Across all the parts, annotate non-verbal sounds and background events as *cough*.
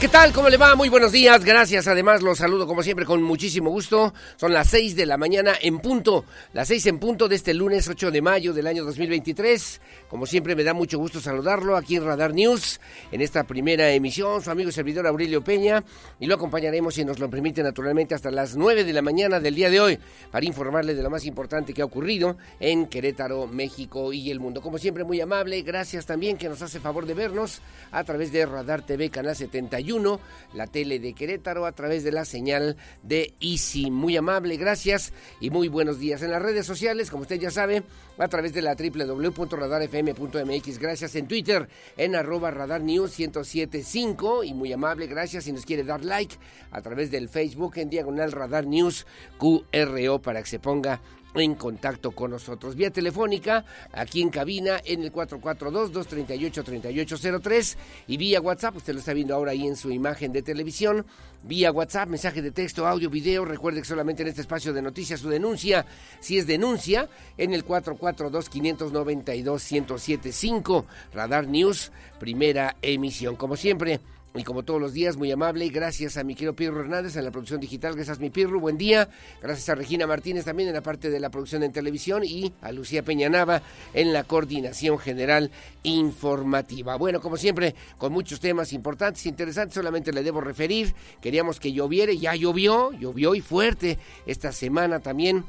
¿Qué tal? ¿Cómo le va? Muy buenos días. Gracias. Además, los saludo como siempre con muchísimo gusto. Son las 6 de la mañana en punto. Las 6 en punto de este lunes 8 de mayo del año 2023. Como siempre, me da mucho gusto saludarlo aquí en Radar News, en esta primera emisión. Su amigo y servidor Aurelio Peña. Y lo acompañaremos, si nos lo permite, naturalmente, hasta las 9 de la mañana del día de hoy para informarle de lo más importante que ha ocurrido en Querétaro, México y el mundo. Como siempre, muy amable. Gracias también que nos hace favor de vernos a través de Radar TV, Canal 71 la tele de Querétaro, a través de la señal de Easy. Muy amable, gracias y muy buenos días. En las redes sociales, como usted ya sabe, a través de la www.radarfm.mx. Gracias en Twitter, en arroba Radar News 1075. Y muy amable, gracias si nos quiere dar like a través del Facebook en diagonal Radar News QRO para que se ponga en contacto con nosotros. Vía telefónica, aquí en cabina, en el 442-238-3803 y vía WhatsApp, usted lo está viendo ahora ahí en su imagen de televisión, vía WhatsApp, mensaje de texto, audio, video. Recuerde que solamente en este espacio de noticias su denuncia, si es denuncia, en el 442-592-1075, Radar News, primera emisión. Como siempre, y como todos los días, muy amable, gracias a mi querido Pirro Hernández en la producción digital, gracias mi Pirro, buen día, gracias a Regina Martínez también en la parte de la producción en televisión y a Lucía Peñanava en la coordinación general informativa. Bueno, como siempre, con muchos temas importantes, interesantes, solamente le debo referir, queríamos que lloviera, ya llovió, llovió y fuerte esta semana también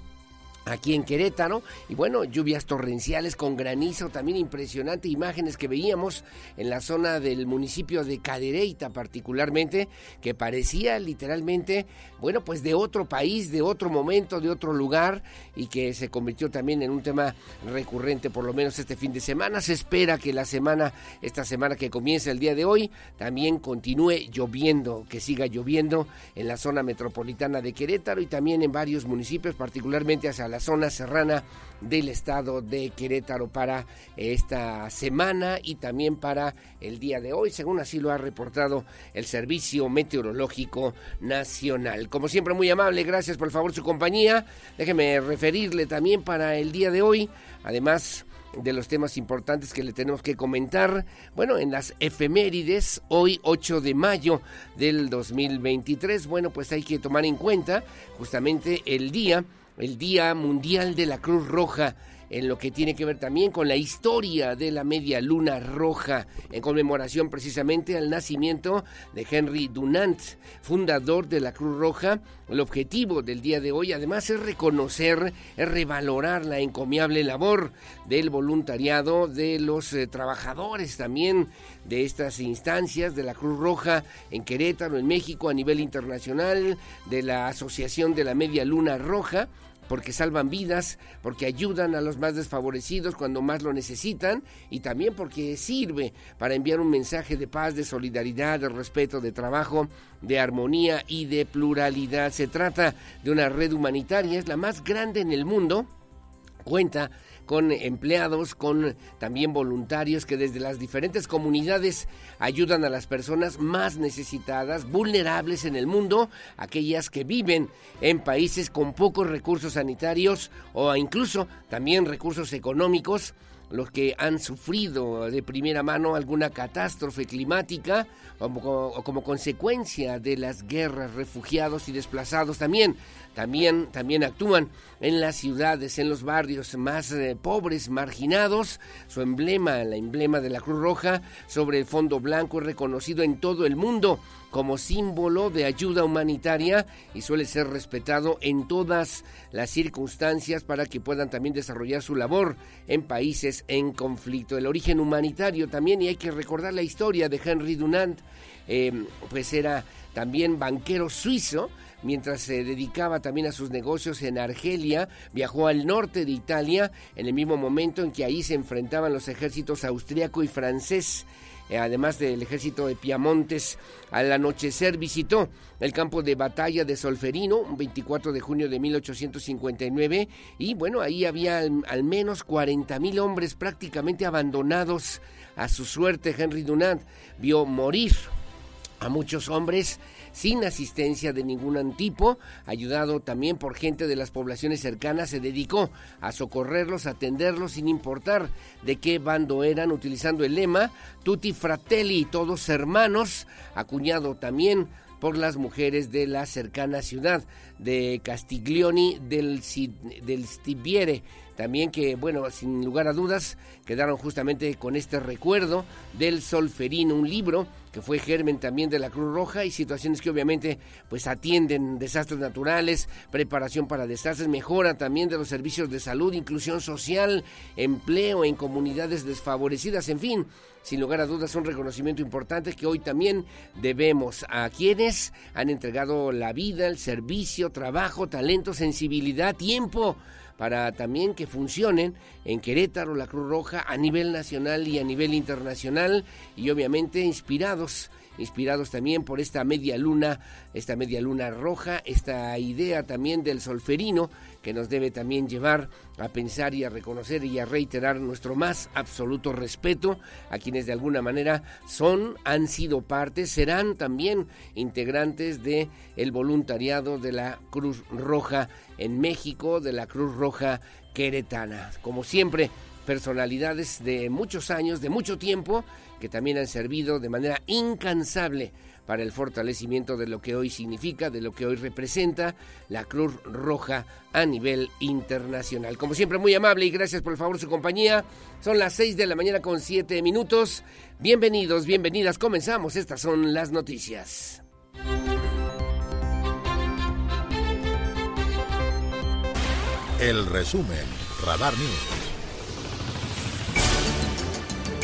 aquí en Querétaro. Y bueno, lluvias torrenciales con granizo, también impresionante, imágenes que veíamos en la zona del municipio de Cadereyta particularmente, que parecía literalmente, bueno, pues de otro país, de otro momento, de otro lugar, y que se convirtió también en un tema recurrente, por lo menos este fin de semana. Se espera que la semana, esta semana que comienza el día de hoy, también continúe lloviendo, que siga lloviendo en la zona metropolitana de Querétaro y también en varios municipios, particularmente hacia la zona serrana del estado de Querétaro para esta semana y también para el día de hoy, según así lo ha reportado el Servicio Meteorológico Nacional. Como siempre, muy amable, gracias por el favor su compañía. Déjeme referirle también para el día de hoy, además de los temas importantes que le tenemos que comentar. Bueno, en las efemérides, hoy 8 de mayo del 2023, bueno, pues hay que tomar en cuenta justamente el día el Día Mundial de la Cruz Roja, en lo que tiene que ver también con la historia de la media luna roja, en conmemoración precisamente al nacimiento de Henry Dunant, fundador de la Cruz Roja. El objetivo del día de hoy además es reconocer, es revalorar la encomiable labor del voluntariado de los eh, trabajadores también de estas instancias de la Cruz Roja en Querétaro, en México, a nivel internacional, de la Asociación de la Media Luna Roja porque salvan vidas, porque ayudan a los más desfavorecidos cuando más lo necesitan y también porque sirve para enviar un mensaje de paz, de solidaridad, de respeto, de trabajo, de armonía y de pluralidad. Se trata de una red humanitaria, es la más grande en el mundo, cuenta con empleados, con también voluntarios que desde las diferentes comunidades ayudan a las personas más necesitadas, vulnerables en el mundo, aquellas que viven en países con pocos recursos sanitarios o incluso también recursos económicos los que han sufrido de primera mano alguna catástrofe climática o como, consecuencia de las guerras, refugiados y desplazados también. También, también actúan en las ciudades, en los barrios más eh, pobres, marginados. Su emblema, el emblema de la Cruz Roja, sobre el fondo blanco es reconocido en todo el mundo como símbolo de ayuda humanitaria y suele ser respetado en todas las circunstancias para que puedan también desarrollar su labor en países en conflicto. El origen humanitario también, y hay que recordar la historia de Henry Dunant, eh, pues era también banquero suizo, mientras se dedicaba también a sus negocios en Argelia, viajó al norte de Italia en el mismo momento en que ahí se enfrentaban los ejércitos austriaco y francés. Eh, además del ejército de Piamontes, al anochecer visitó el campo de batalla de Solferino, un 24 de junio de 1859, y bueno, ahí había al, menos 40 mil hombres prácticamente abandonados a su suerte. Henry Dunant vio morir a muchos hombres sin asistencia de ningún tipo, ayudado también por gente de las poblaciones cercanas, se dedicó a socorrerlos, a atenderlos sin importar de qué bando eran, utilizando el lema Tutti Fratelli, todos hermanos, acuñado también por las mujeres de la cercana ciudad de Castiglioni del, del Stiviere, también que, bueno, sin lugar a dudas, quedaron justamente con este recuerdo del Solferino, un libro que fue germen también de la Cruz Roja y situaciones que obviamente pues atienden desastres naturales, preparación para desastres, mejora también de los servicios de salud, inclusión social, empleo en comunidades desfavorecidas, en fin, sin lugar a dudas un reconocimiento importante que hoy también debemos a quienes han entregado la vida, el servicio, trabajo, talento, sensibilidad, tiempo para también que funcionen en Querétaro, la Cruz Roja, a nivel nacional y a nivel internacional, y obviamente inspirados inspirados también por esta media luna, esta media luna roja, esta idea también del solferino que nos debe también llevar a pensar y a reconocer y a reiterar nuestro más absoluto respeto a quienes de alguna manera son, han sido parte, serán también integrantes de el voluntariado de la Cruz Roja en México, de la Cruz Roja queretana. Como siempre, personalidades de muchos años, de mucho tiempo, que también han servido de manera incansable para el fortalecimiento de lo que hoy significa, de lo que hoy representa la Cruz Roja a nivel internacional. Como siempre, muy amable y gracias por el favor su compañía. Son las 6 de la mañana con 7 minutos. Bienvenidos, bienvenidas. Comenzamos. Estas son las noticias. El resumen, Radar News.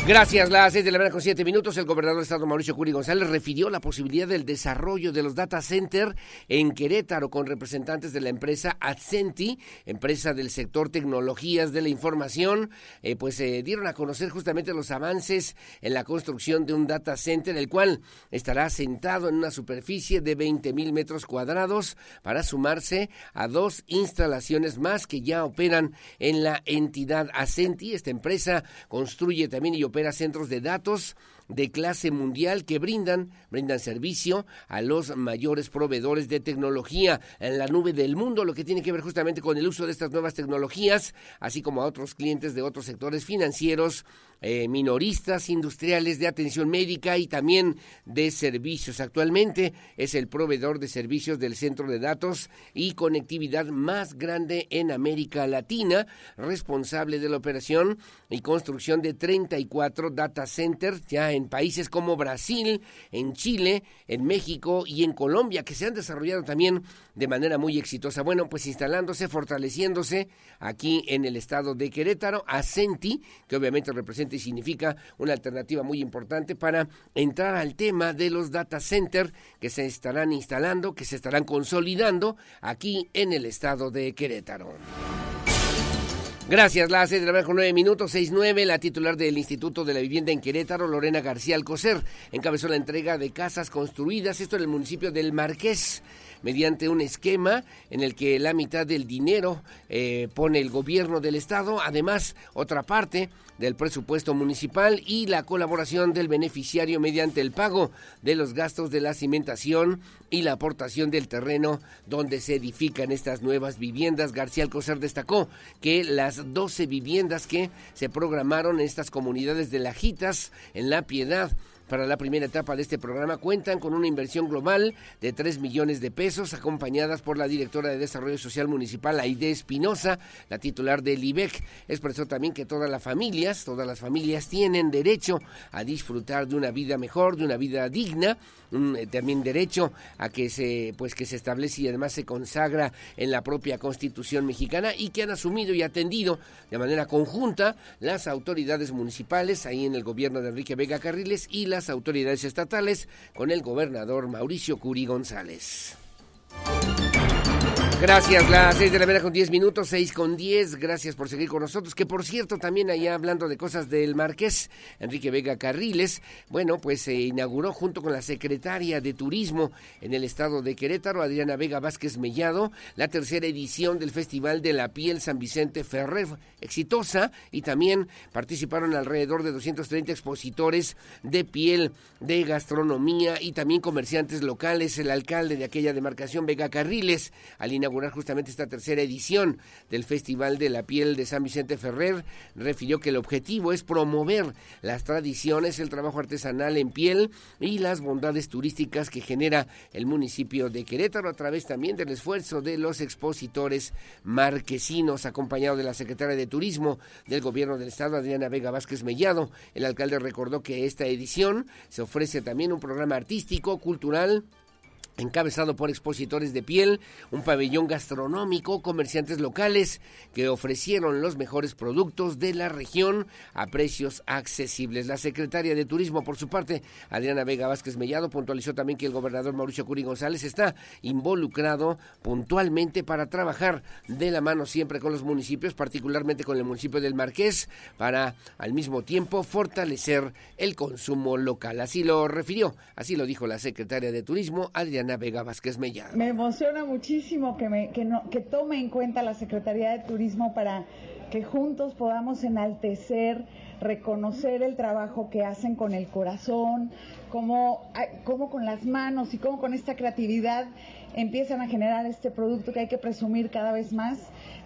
Gracias, las seis de la mañana con siete minutos. El gobernador del estado Mauricio Curi González refirió la posibilidad del desarrollo de los data center en Querétaro con representantes de la empresa Accenti, empresa del sector tecnologías de la información. Eh, pues se dieron a conocer justamente los avances en la construcción de un data center, el cual estará sentado en una superficie de 20 mil metros cuadrados para sumarse a dos instalaciones más que ya operan en la entidad Accenti. Esta empresa construye también y opera centros de datos de clase mundial que brindan, brindan servicio a los mayores proveedores de tecnología en la nube del mundo, lo que tiene que ver justamente con el uso de estas nuevas tecnologías, así como a otros clientes de otros sectores financieros, eh, minoristas, industriales, de atención médica y también de servicios. Actualmente es el proveedor de servicios del centro de datos y conectividad más grande en América Latina, responsable de la operación y construcción de 34 data centers ya en países como Brasil, en Chile, en México y en Colombia, que se han desarrollado también de manera muy exitosa. Bueno, pues instalándose, fortaleciéndose aquí en el estado de Querétaro, Ascenti, que obviamente representa y significa una alternativa muy importante para entrar al tema de los data centers que se estarán instalando, que se estarán consolidando aquí en el estado de Querétaro. Gracias, la seis de la mañana con nueve minutos, seis nueve, la titular del Instituto de la Vivienda en Querétaro, Lorena García Alcocer, encabezó la entrega de casas construidas, esto en el municipio del Marqués. Mediante un esquema en el que la mitad del dinero eh, pone el gobierno del estado, además otra parte del presupuesto municipal y la colaboración del beneficiario mediante el pago de los gastos de la cimentación y la aportación del terreno donde se edifican estas nuevas viviendas. García Alcocer destacó que las 12 viviendas que se programaron en estas comunidades de Lajitas, en La Piedad, para la primera etapa de este programa cuentan con una inversión global de 3 millones de pesos, acompañadas por la directora de Desarrollo Social Municipal, Aide Espinosa, la titular del IBEC. Expresó también que todas las familias, todas las familias tienen derecho a disfrutar de una vida mejor, de una vida digna, eh, también derecho a que se pues que se establece y además se consagra en la propia Constitución mexicana y que han asumido y atendido de manera conjunta las autoridades municipales ahí en el gobierno de Enrique Vega Carriles y las autoridades estatales con el gobernador Mauricio Curi González. Gracias, las seis de la mañana con diez minutos, seis con diez. Gracias por seguir con nosotros. Que por cierto, también allá hablando de cosas del Marqués, Enrique Vega Carriles, bueno, pues se inauguró junto con la secretaria de Turismo en el estado de Querétaro, Adriana Vega Vázquez Mellado, la tercera edición del Festival de la Piel San Vicente Ferrer, exitosa, y también participaron alrededor de 230 expositores de piel, de gastronomía y también comerciantes locales. El alcalde de aquella demarcación, Vega Carriles, al inaugurar justamente esta tercera edición del Festival de la Piel de San Vicente Ferrer, refirió que el objetivo es promover las tradiciones, el trabajo artesanal en piel y las bondades turísticas que genera el municipio de Querétaro a través también del esfuerzo de los expositores marquesinos, acompañado de la secretaria de Turismo del Gobierno del Estado, Adriana Vega Vázquez Mellado. El alcalde recordó que esta edición se ofrece también un programa artístico, cultural, encabezado por expositores de piel, un pabellón gastronómico, comerciantes locales que ofrecieron los mejores productos de la región a precios accesibles. La secretaria de Turismo, por su parte, Adriana Vega Vázquez Mellado, puntualizó también que el gobernador Mauricio Curi González está involucrado puntualmente para trabajar de la mano siempre con los municipios, particularmente con el municipio del Marqués, para al mismo tiempo fortalecer el consumo local. Así lo refirió, así lo dijo la secretaria de Turismo, Adriana Vega Vázquez Mellado. Me emociona muchísimo que, me, que, no, que tome en cuenta la Secretaría de Turismo para que juntos podamos enaltecer, reconocer el trabajo que hacen con el corazón, cómo, cómo con las manos y cómo con esta creatividad empiezan a generar este producto que hay que presumir cada vez más.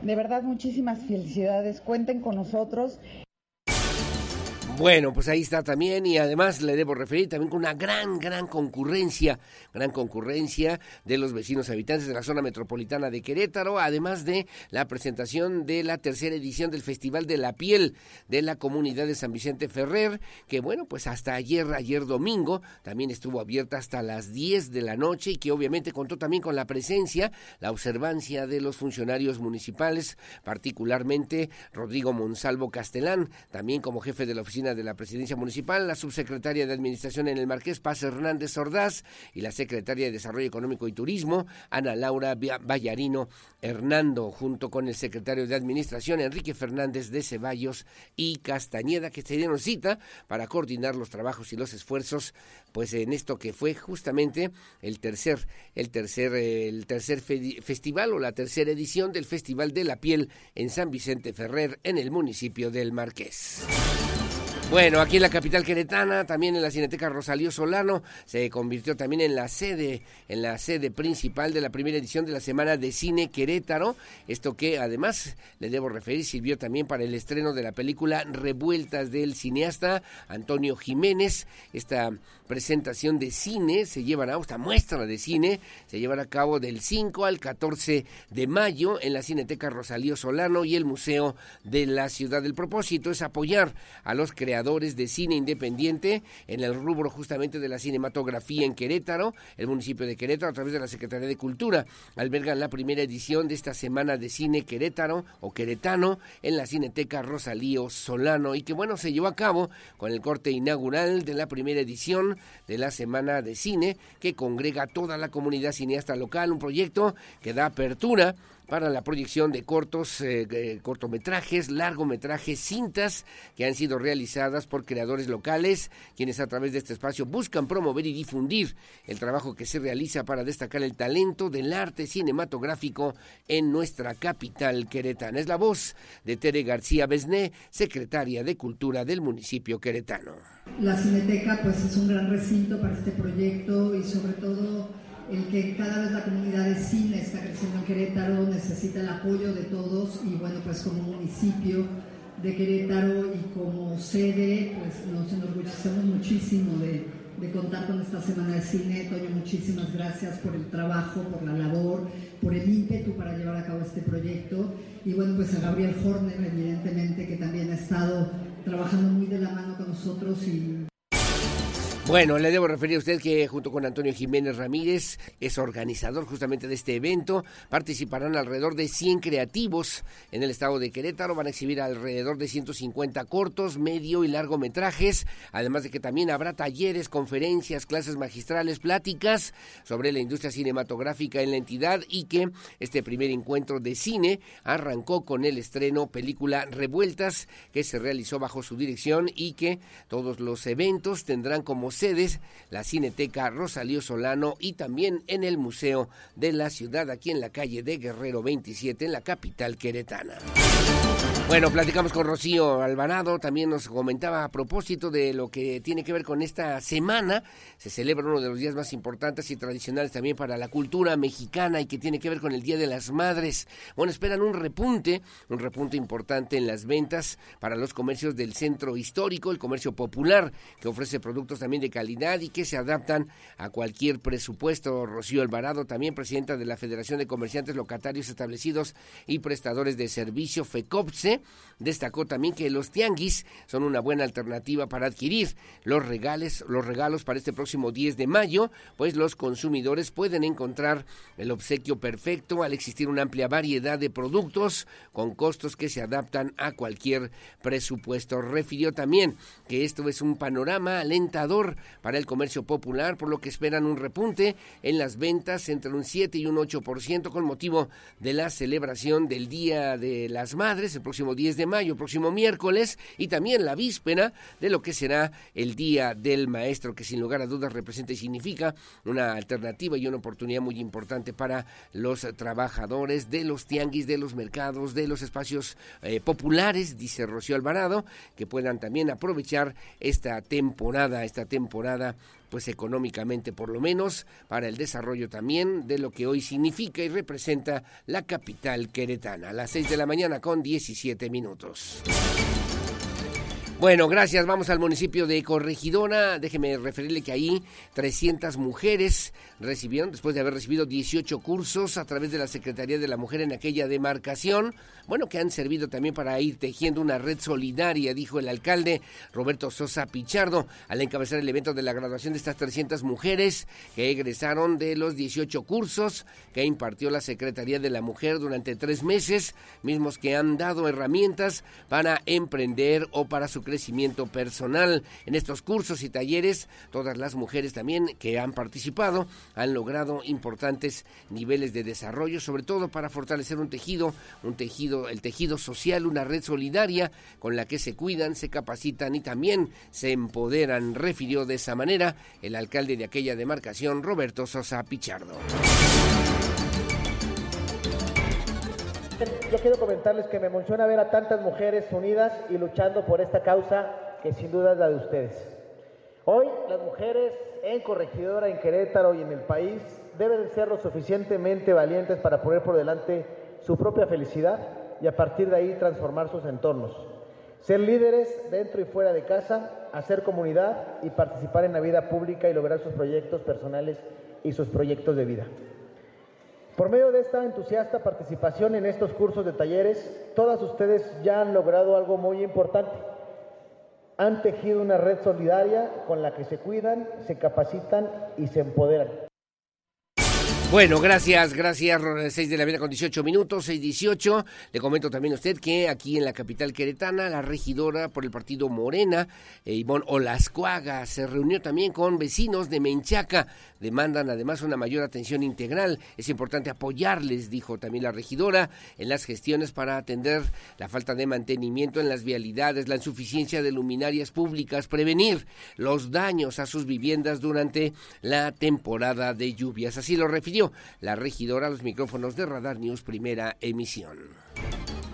De verdad, muchísimas felicidades. Cuenten con nosotros. Bueno, pues ahí está también y además le debo referir también con una gran, gran concurrencia, gran concurrencia de los vecinos habitantes de la zona metropolitana de Querétaro, además de la presentación de la tercera edición del Festival de la Piel de la comunidad de San Vicente Ferrer, que bueno, pues hasta ayer, ayer domingo, también estuvo abierta hasta las 10 de la noche y que obviamente contó también con la presencia, la observancia de los funcionarios municipales, particularmente Rodrigo Monsalvo Castelán, también como jefe de la oficina de la Presidencia Municipal, la subsecretaria de Administración en el Marqués, Paz Hernández Ordaz, y la secretaria de Desarrollo Económico y Turismo, Ana Laura Vallarino Hernando, junto con el secretario de Administración, Enrique Fernández de Ceballos y Castañeda, que se dieron cita para coordinar los trabajos y los esfuerzos, pues en esto que fue justamente el tercer, el tercer, el tercer festival o la tercera edición del Festival de la Piel en San Vicente Ferrer, en el municipio del Marqués. Bueno, aquí en la capital queretana, también en la Cineteca Rosalío Solano, se convirtió también en la sede, en la sede principal de la primera edición de la Semana de Cine Querétaro. Esto que además le debo referir sirvió también para el estreno de la película Revueltas del cineasta Antonio Jiménez. Esta presentación de cine se llevará, esta muestra de cine se llevará a cabo del 5 al 14 de mayo en la Cineteca Rosalío Solano y el Museo de la Ciudad. El propósito es apoyar a los creadores de cine independiente en el rubro justamente de la cinematografía en Querétaro. El municipio de Querétaro, a través de la Secretaría de Cultura, alberga la primera edición de esta Semana de Cine Querétaro o Queretano en la Cineteca Rosalío Solano y que bueno, se llevó a cabo con el corte inaugural de la primera edición de la Semana de Cine que congrega a toda la comunidad cineasta local, un proyecto que da apertura para la proyección de cortos, eh, cortometrajes, largometrajes, cintas que han sido realizadas por creadores locales, quienes a través de este espacio buscan promover y difundir el trabajo que se realiza para destacar el talento del arte cinematográfico en nuestra capital queretana. Es la voz de Tere García Besné, secretaria de Cultura del municipio queretano. La Cineteca pues es un gran recinto para este proyecto y sobre todo el que cada vez la comunidad de cine está creciendo en Querétaro necesita el apoyo de todos y bueno pues como municipio de Querétaro y como sede pues nos enorgullecemos muchísimo de, de contar con esta semana de cine. Toño, muchísimas gracias por el trabajo, por la labor, por el ímpetu para llevar a cabo este proyecto y bueno pues a Gabriel Horner evidentemente que también ha estado trabajando muy de la mano con nosotros y bueno, le debo referir a usted que junto con Antonio Jiménez Ramírez es organizador justamente de este evento. Participarán alrededor de 100 creativos en el estado de Querétaro. Van a exhibir alrededor de 150 cortos, medio y largometrajes. Además de que también habrá talleres, conferencias, clases magistrales, pláticas sobre la industria cinematográfica en la entidad y que este primer encuentro de cine arrancó con el estreno película Revueltas que se realizó bajo su dirección y que todos los eventos tendrán como sedes, la Cineteca Rosalío Solano y también en el Museo de la Ciudad, aquí en la calle de Guerrero 27, en la capital queretana. Bueno, platicamos con Rocío Alvarado, también nos comentaba a propósito de lo que tiene que ver con esta semana. Se celebra uno de los días más importantes y tradicionales también para la cultura mexicana y que tiene que ver con el Día de las Madres. Bueno, esperan un repunte, un repunte importante en las ventas para los comercios del centro histórico, el comercio popular, que ofrece productos también de calidad y que se adaptan a cualquier presupuesto. Rocío Alvarado, también presidenta de la Federación de Comerciantes Locatarios Establecidos y Prestadores de Servicio, FECOPSE, destacó también que los tianguis son una buena alternativa para adquirir los regales, los regalos para este próximo 10 de mayo, pues los consumidores pueden encontrar el obsequio perfecto al existir una amplia variedad de productos con costos que se adaptan a cualquier presupuesto. Refirió también que esto es un panorama alentador para el comercio popular, por lo que esperan un repunte en las ventas entre un 7 y un 8% con motivo de la celebración del Día de las Madres, el próximo 10 de mayo, próximo miércoles, y también la víspera de lo que será el Día del Maestro, que sin lugar a dudas representa y significa una alternativa y una oportunidad muy importante para los trabajadores de los tianguis, de los mercados, de los espacios eh, populares, dice Rocío Alvarado, que puedan también aprovechar esta temporada, esta temporada, pues económicamente por lo menos, para el desarrollo también de lo que hoy significa y representa la capital queretana. A las 6 de la mañana con 17 minutos. Bueno, gracias. Vamos al municipio de Corregidora. Déjeme referirle que ahí 300 mujeres recibieron, después de haber recibido 18 cursos a través de la Secretaría de la Mujer en aquella demarcación, bueno, que han servido también para ir tejiendo una red solidaria, dijo el alcalde Roberto Sosa Pichardo, al encabezar el evento de la graduación de estas 300 mujeres que egresaron de los 18 cursos que impartió la Secretaría de la Mujer durante tres meses, mismos que han dado herramientas para emprender o para su personal. En estos cursos y talleres, todas las mujeres también que han participado han logrado importantes niveles de desarrollo, sobre todo para fortalecer un tejido, un tejido, el tejido social, una red solidaria con la que se cuidan, se capacitan y también se empoderan, refirió de esa manera el alcalde de aquella demarcación, Roberto Sosa Pichardo. Yo quiero comentarles que me emociona ver a tantas mujeres unidas y luchando por esta causa que sin duda es la de ustedes. Hoy las mujeres en Corregidora, en Querétaro y en el país deben ser lo suficientemente valientes para poner por delante su propia felicidad y a partir de ahí transformar sus entornos. Ser líderes dentro y fuera de casa, hacer comunidad y participar en la vida pública y lograr sus proyectos personales y sus proyectos de vida. Por medio de esta entusiasta participación en estos cursos de talleres, todas ustedes ya han logrado algo muy importante. Han tejido una red solidaria con la que se cuidan, se capacitan y se empoderan. Bueno, gracias, gracias. 6 de la mañana con 18 minutos, 6.18. Le comento también a usted que aquí en la capital queretana, la regidora por el partido Morena, eh, Ivonne Olascuaga, se reunió también con vecinos de Menchaca. Demandan además una mayor atención integral. Es importante apoyarles, dijo también la regidora, en las gestiones para atender la falta de mantenimiento en las vialidades, la insuficiencia de luminarias públicas, prevenir los daños a sus viviendas durante la temporada de lluvias. Así lo refirió la regidora a los micrófonos de Radar News Primera Emisión.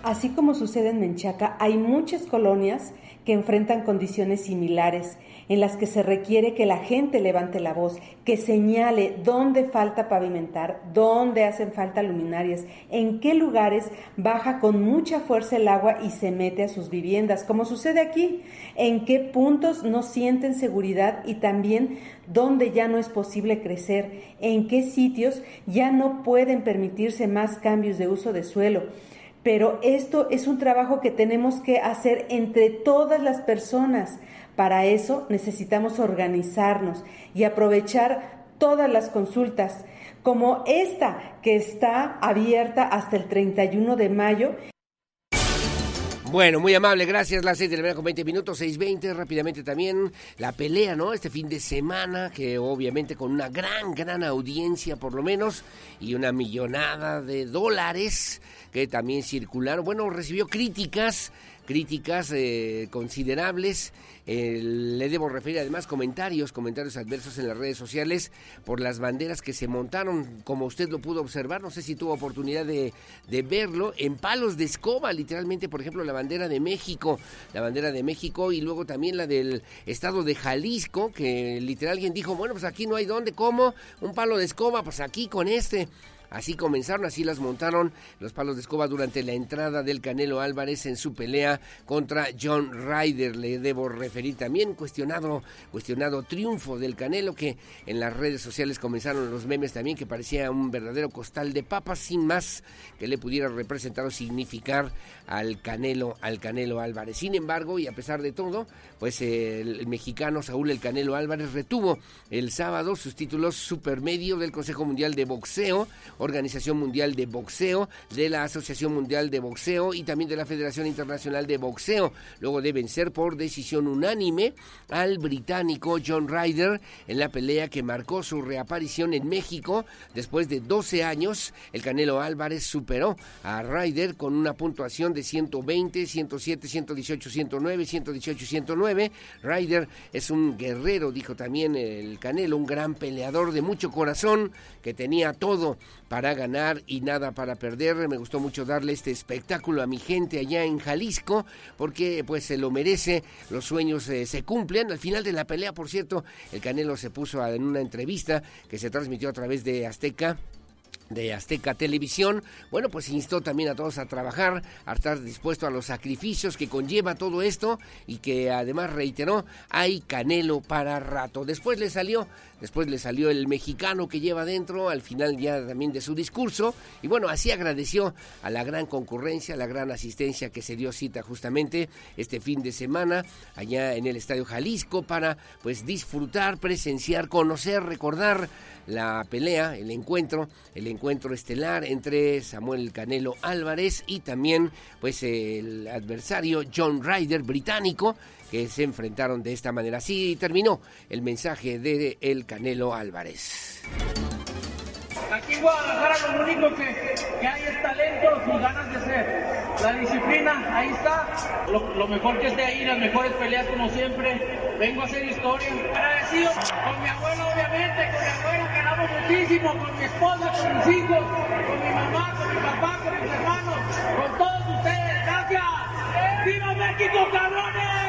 Así como sucede en Menchaca, hay muchas colonias que enfrentan condiciones similares en las que se requiere que la gente levante la voz, que señale dónde falta pavimentar, dónde hacen falta luminarias, en qué lugares baja con mucha fuerza el agua y se mete a sus viviendas, como sucede aquí, en qué puntos no sienten seguridad y también dónde ya no es posible crecer, en qué sitios ya no pueden permitirse más cambios de uso de suelo pero esto es un trabajo que tenemos que hacer entre todas las personas. Para eso necesitamos organizarnos y aprovechar todas las consultas, como esta que está abierta hasta el 31 de mayo. Bueno, muy amable, gracias. Las seis de la mañana con 20 minutos, 6.20. Rápidamente también la pelea, ¿no? Este fin de semana, que obviamente con una gran, gran audiencia por lo menos y una millonada de dólares que también circularon. Bueno, recibió críticas críticas eh, considerables. Eh, le debo referir además comentarios, comentarios adversos en las redes sociales por las banderas que se montaron, como usted lo pudo observar, no sé si tuvo oportunidad de, verlo, en palos de escoba, literalmente, por ejemplo, la bandera de México, la bandera de México y luego también la del estado de Jalisco, que literal alguien dijo, bueno, pues aquí no hay dónde, ¿cómo? Un palo de escoba, pues aquí con este. Así comenzaron, así las montaron los palos de escoba durante la entrada del Canelo Álvarez en su pelea contra John Ryder. Le debo referir también cuestionado, cuestionado triunfo del Canelo que en las redes sociales comenzaron los memes también que parecía un verdadero costal de papas sin más que le pudiera representar o significar al Canelo, al Canelo Álvarez. Sin embargo, y a pesar de todo, pues el, mexicano Saúl El Canelo Álvarez retuvo el sábado sus títulos supermedio del Consejo Mundial de Boxeo Organización Mundial de Boxeo, de la Asociación Mundial de Boxeo y también de la Federación Internacional de Boxeo, luego de vencer por decisión unánime al británico John Ryder en la pelea que marcó su reaparición en México después de 12 años. El Canelo Álvarez superó a Ryder con una puntuación de 120, 107, 118, 109, 118, 109. Ryder es un guerrero, dijo también el Canelo, un gran peleador de mucho corazón que tenía todo para ganar y nada para perder. Me gustó mucho darle este espectáculo a mi gente allá en Jalisco porque pues se lo merece, los sueños eh, se cumplen. Al final de la pelea, por cierto, el Canelo se puso en una entrevista que se transmitió a través de Azteca de Azteca Televisión, bueno, pues instó también a todos a trabajar, a estar dispuesto a los sacrificios que conlleva todo esto y que además reiteró, hay canelo para rato. Después le salió Después le salió el mexicano que lleva adentro, al final ya también de su discurso. Y bueno, así agradeció a la gran concurrencia, a la gran asistencia que se dio cita justamente este fin de semana allá en el Estadio Jalisco para pues disfrutar, presenciar, conocer, recordar la pelea, el encuentro, el encuentro estelar entre Samuel Canelo Álvarez y también pues el adversario John Ryder británico que se enfrentaron de esta manera. Así terminó el mensaje de el Canelo Álvarez. Aquí Guadalajara lo único que, que, hay es talento y ganas de ser. La disciplina, ahí está. Lo, mejor que esté ahí, las mejores peleas como siempre. Vengo a hacer historia. Agradecido con mi abuelo, obviamente, con mi abuelo que amo muchísimo, con mi esposa, con mis hijos, con mi mamá, con mi papá, con mis hermanos, con todos ustedes. Gracias. ¡Viva México, cabrones!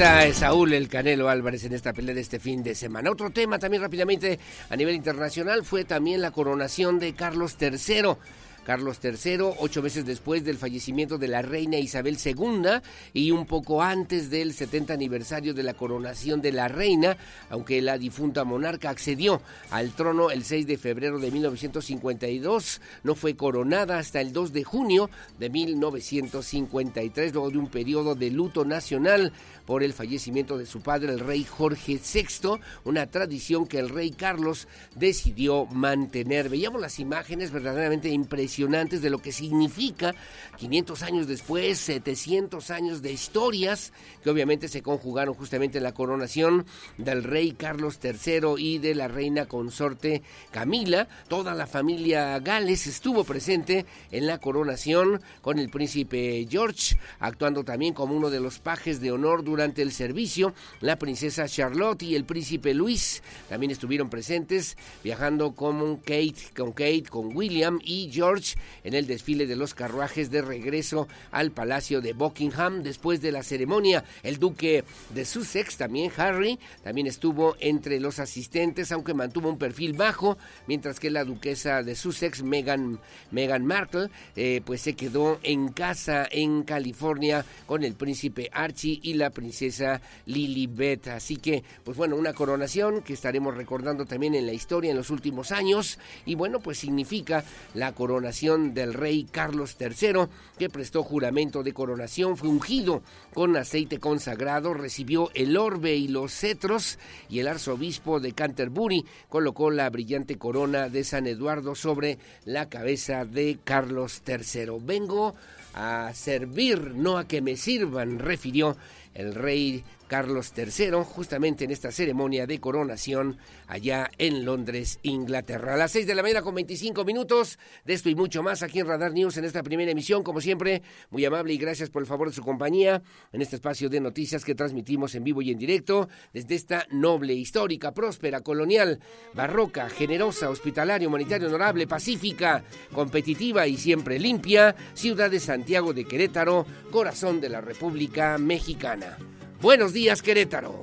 está Saúl el Canelo Álvarez en esta pelea de este fin de semana. Otro tema también rápidamente a nivel internacional fue también la coronación de Carlos III Carlos III, ocho meses después del fallecimiento de la reina Isabel II y un poco antes del 70 aniversario de la coronación de la reina, aunque la difunta monarca accedió al trono el 6 de febrero de 1952, no fue coronada hasta el 2 de junio de 1953, luego de un periodo de luto nacional por el fallecimiento de su padre, el rey Jorge VI, una tradición que el rey Carlos decidió mantener. Veíamos las imágenes verdaderamente impresionantes de lo que significa 500 años después, 700 años de historias que obviamente se conjugaron justamente en la coronación del rey Carlos III y de la reina consorte Camila. Toda la familia Gales estuvo presente en la coronación con el príncipe George, actuando también como uno de los pajes de honor durante el servicio. La princesa Charlotte y el príncipe Luis también estuvieron presentes, viajando con Kate, con Kate, con William y George en el desfile de los carruajes de regreso al Palacio de Buckingham. Después de la ceremonia, el duque de Sussex, también Harry, también estuvo entre los asistentes, aunque mantuvo un perfil bajo, mientras que la duquesa de Sussex, Meghan, Meghan Markle, eh, pues se quedó en casa en California con el príncipe Archie y la princesa Lilibet. Así que, pues bueno, una coronación que estaremos recordando también en la historia en los últimos años. Y bueno, pues significa la coronación del rey Carlos III, que prestó juramento de coronación, fue ungido con aceite consagrado, recibió el orbe y los cetros, y el arzobispo de Canterbury colocó la brillante corona de San Eduardo sobre la cabeza de Carlos III. Vengo a servir, no a que me sirvan, refirió el rey Carlos III, justamente en esta ceremonia de coronación allá en Londres, Inglaterra. A las 6 de la mañana con 25 minutos, de esto y mucho más aquí en Radar News en esta primera emisión, como siempre, muy amable y gracias por el favor de su compañía en este espacio de noticias que transmitimos en vivo y en directo desde esta noble, histórica, próspera, colonial, barroca, generosa, hospitalaria, humanitaria, honorable, pacífica, competitiva y siempre limpia, ciudad de Santiago de Querétaro, corazón de la República Mexicana. Buenos días, Querétaro.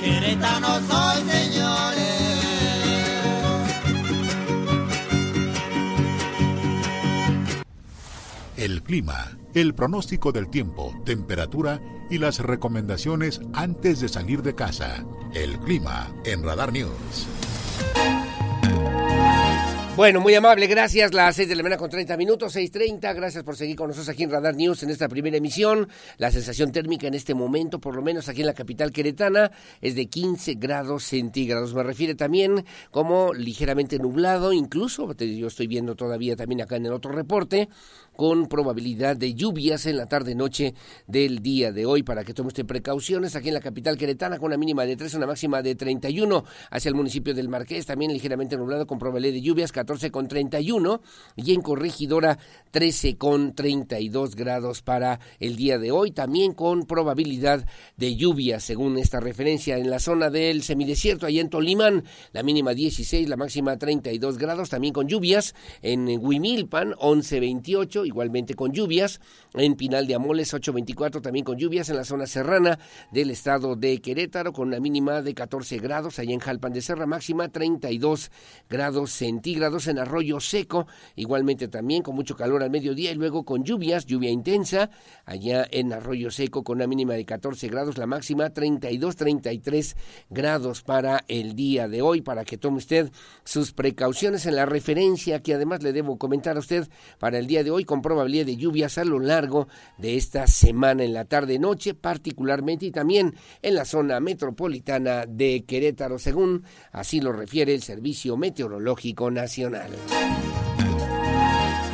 Querétaro soy, señores. El clima, el pronóstico del tiempo, temperatura y las recomendaciones antes de salir de casa. El clima en Radar News. Bueno, muy amable, gracias. Las 6 de la mañana con 30 minutos, 6.30. Gracias por seguir con nosotros aquí en Radar News en esta primera emisión. La sensación térmica en este momento, por lo menos aquí en la capital queretana, es de 15 grados centígrados. Me refiere también como ligeramente nublado, incluso, yo estoy viendo todavía también acá en el otro reporte, con probabilidad de lluvias en la tarde-noche del día de hoy. Para que tome usted precauciones aquí en la capital queretana, con una mínima de 3, una máxima de 31 hacia el municipio del Marqués, también ligeramente nublado con probabilidad de lluvias, 14 con 31 y en Corregidora 13 con 32 grados para el día de hoy, también con probabilidad de lluvia según esta referencia en la zona del semidesierto, allá en Tolimán, la mínima 16, la máxima 32 grados, también con lluvias en Huimilpan 11-28, igualmente con lluvias, en Pinal de Amoles 8-24, también con lluvias en la zona serrana del estado de Querétaro con una mínima de 14 grados, allá en Jalpan de Serra máxima 32 grados centígrados. En Arroyo Seco, igualmente también con mucho calor al mediodía y luego con lluvias, lluvia intensa, allá en Arroyo Seco con una mínima de 14 grados, la máxima 32, 33 grados para el día de hoy, para que tome usted sus precauciones en la referencia que además le debo comentar a usted para el día de hoy con probabilidad de lluvias a lo largo de esta semana en la tarde-noche, particularmente y también en la zona metropolitana de Querétaro, según así lo refiere el Servicio Meteorológico Nacional.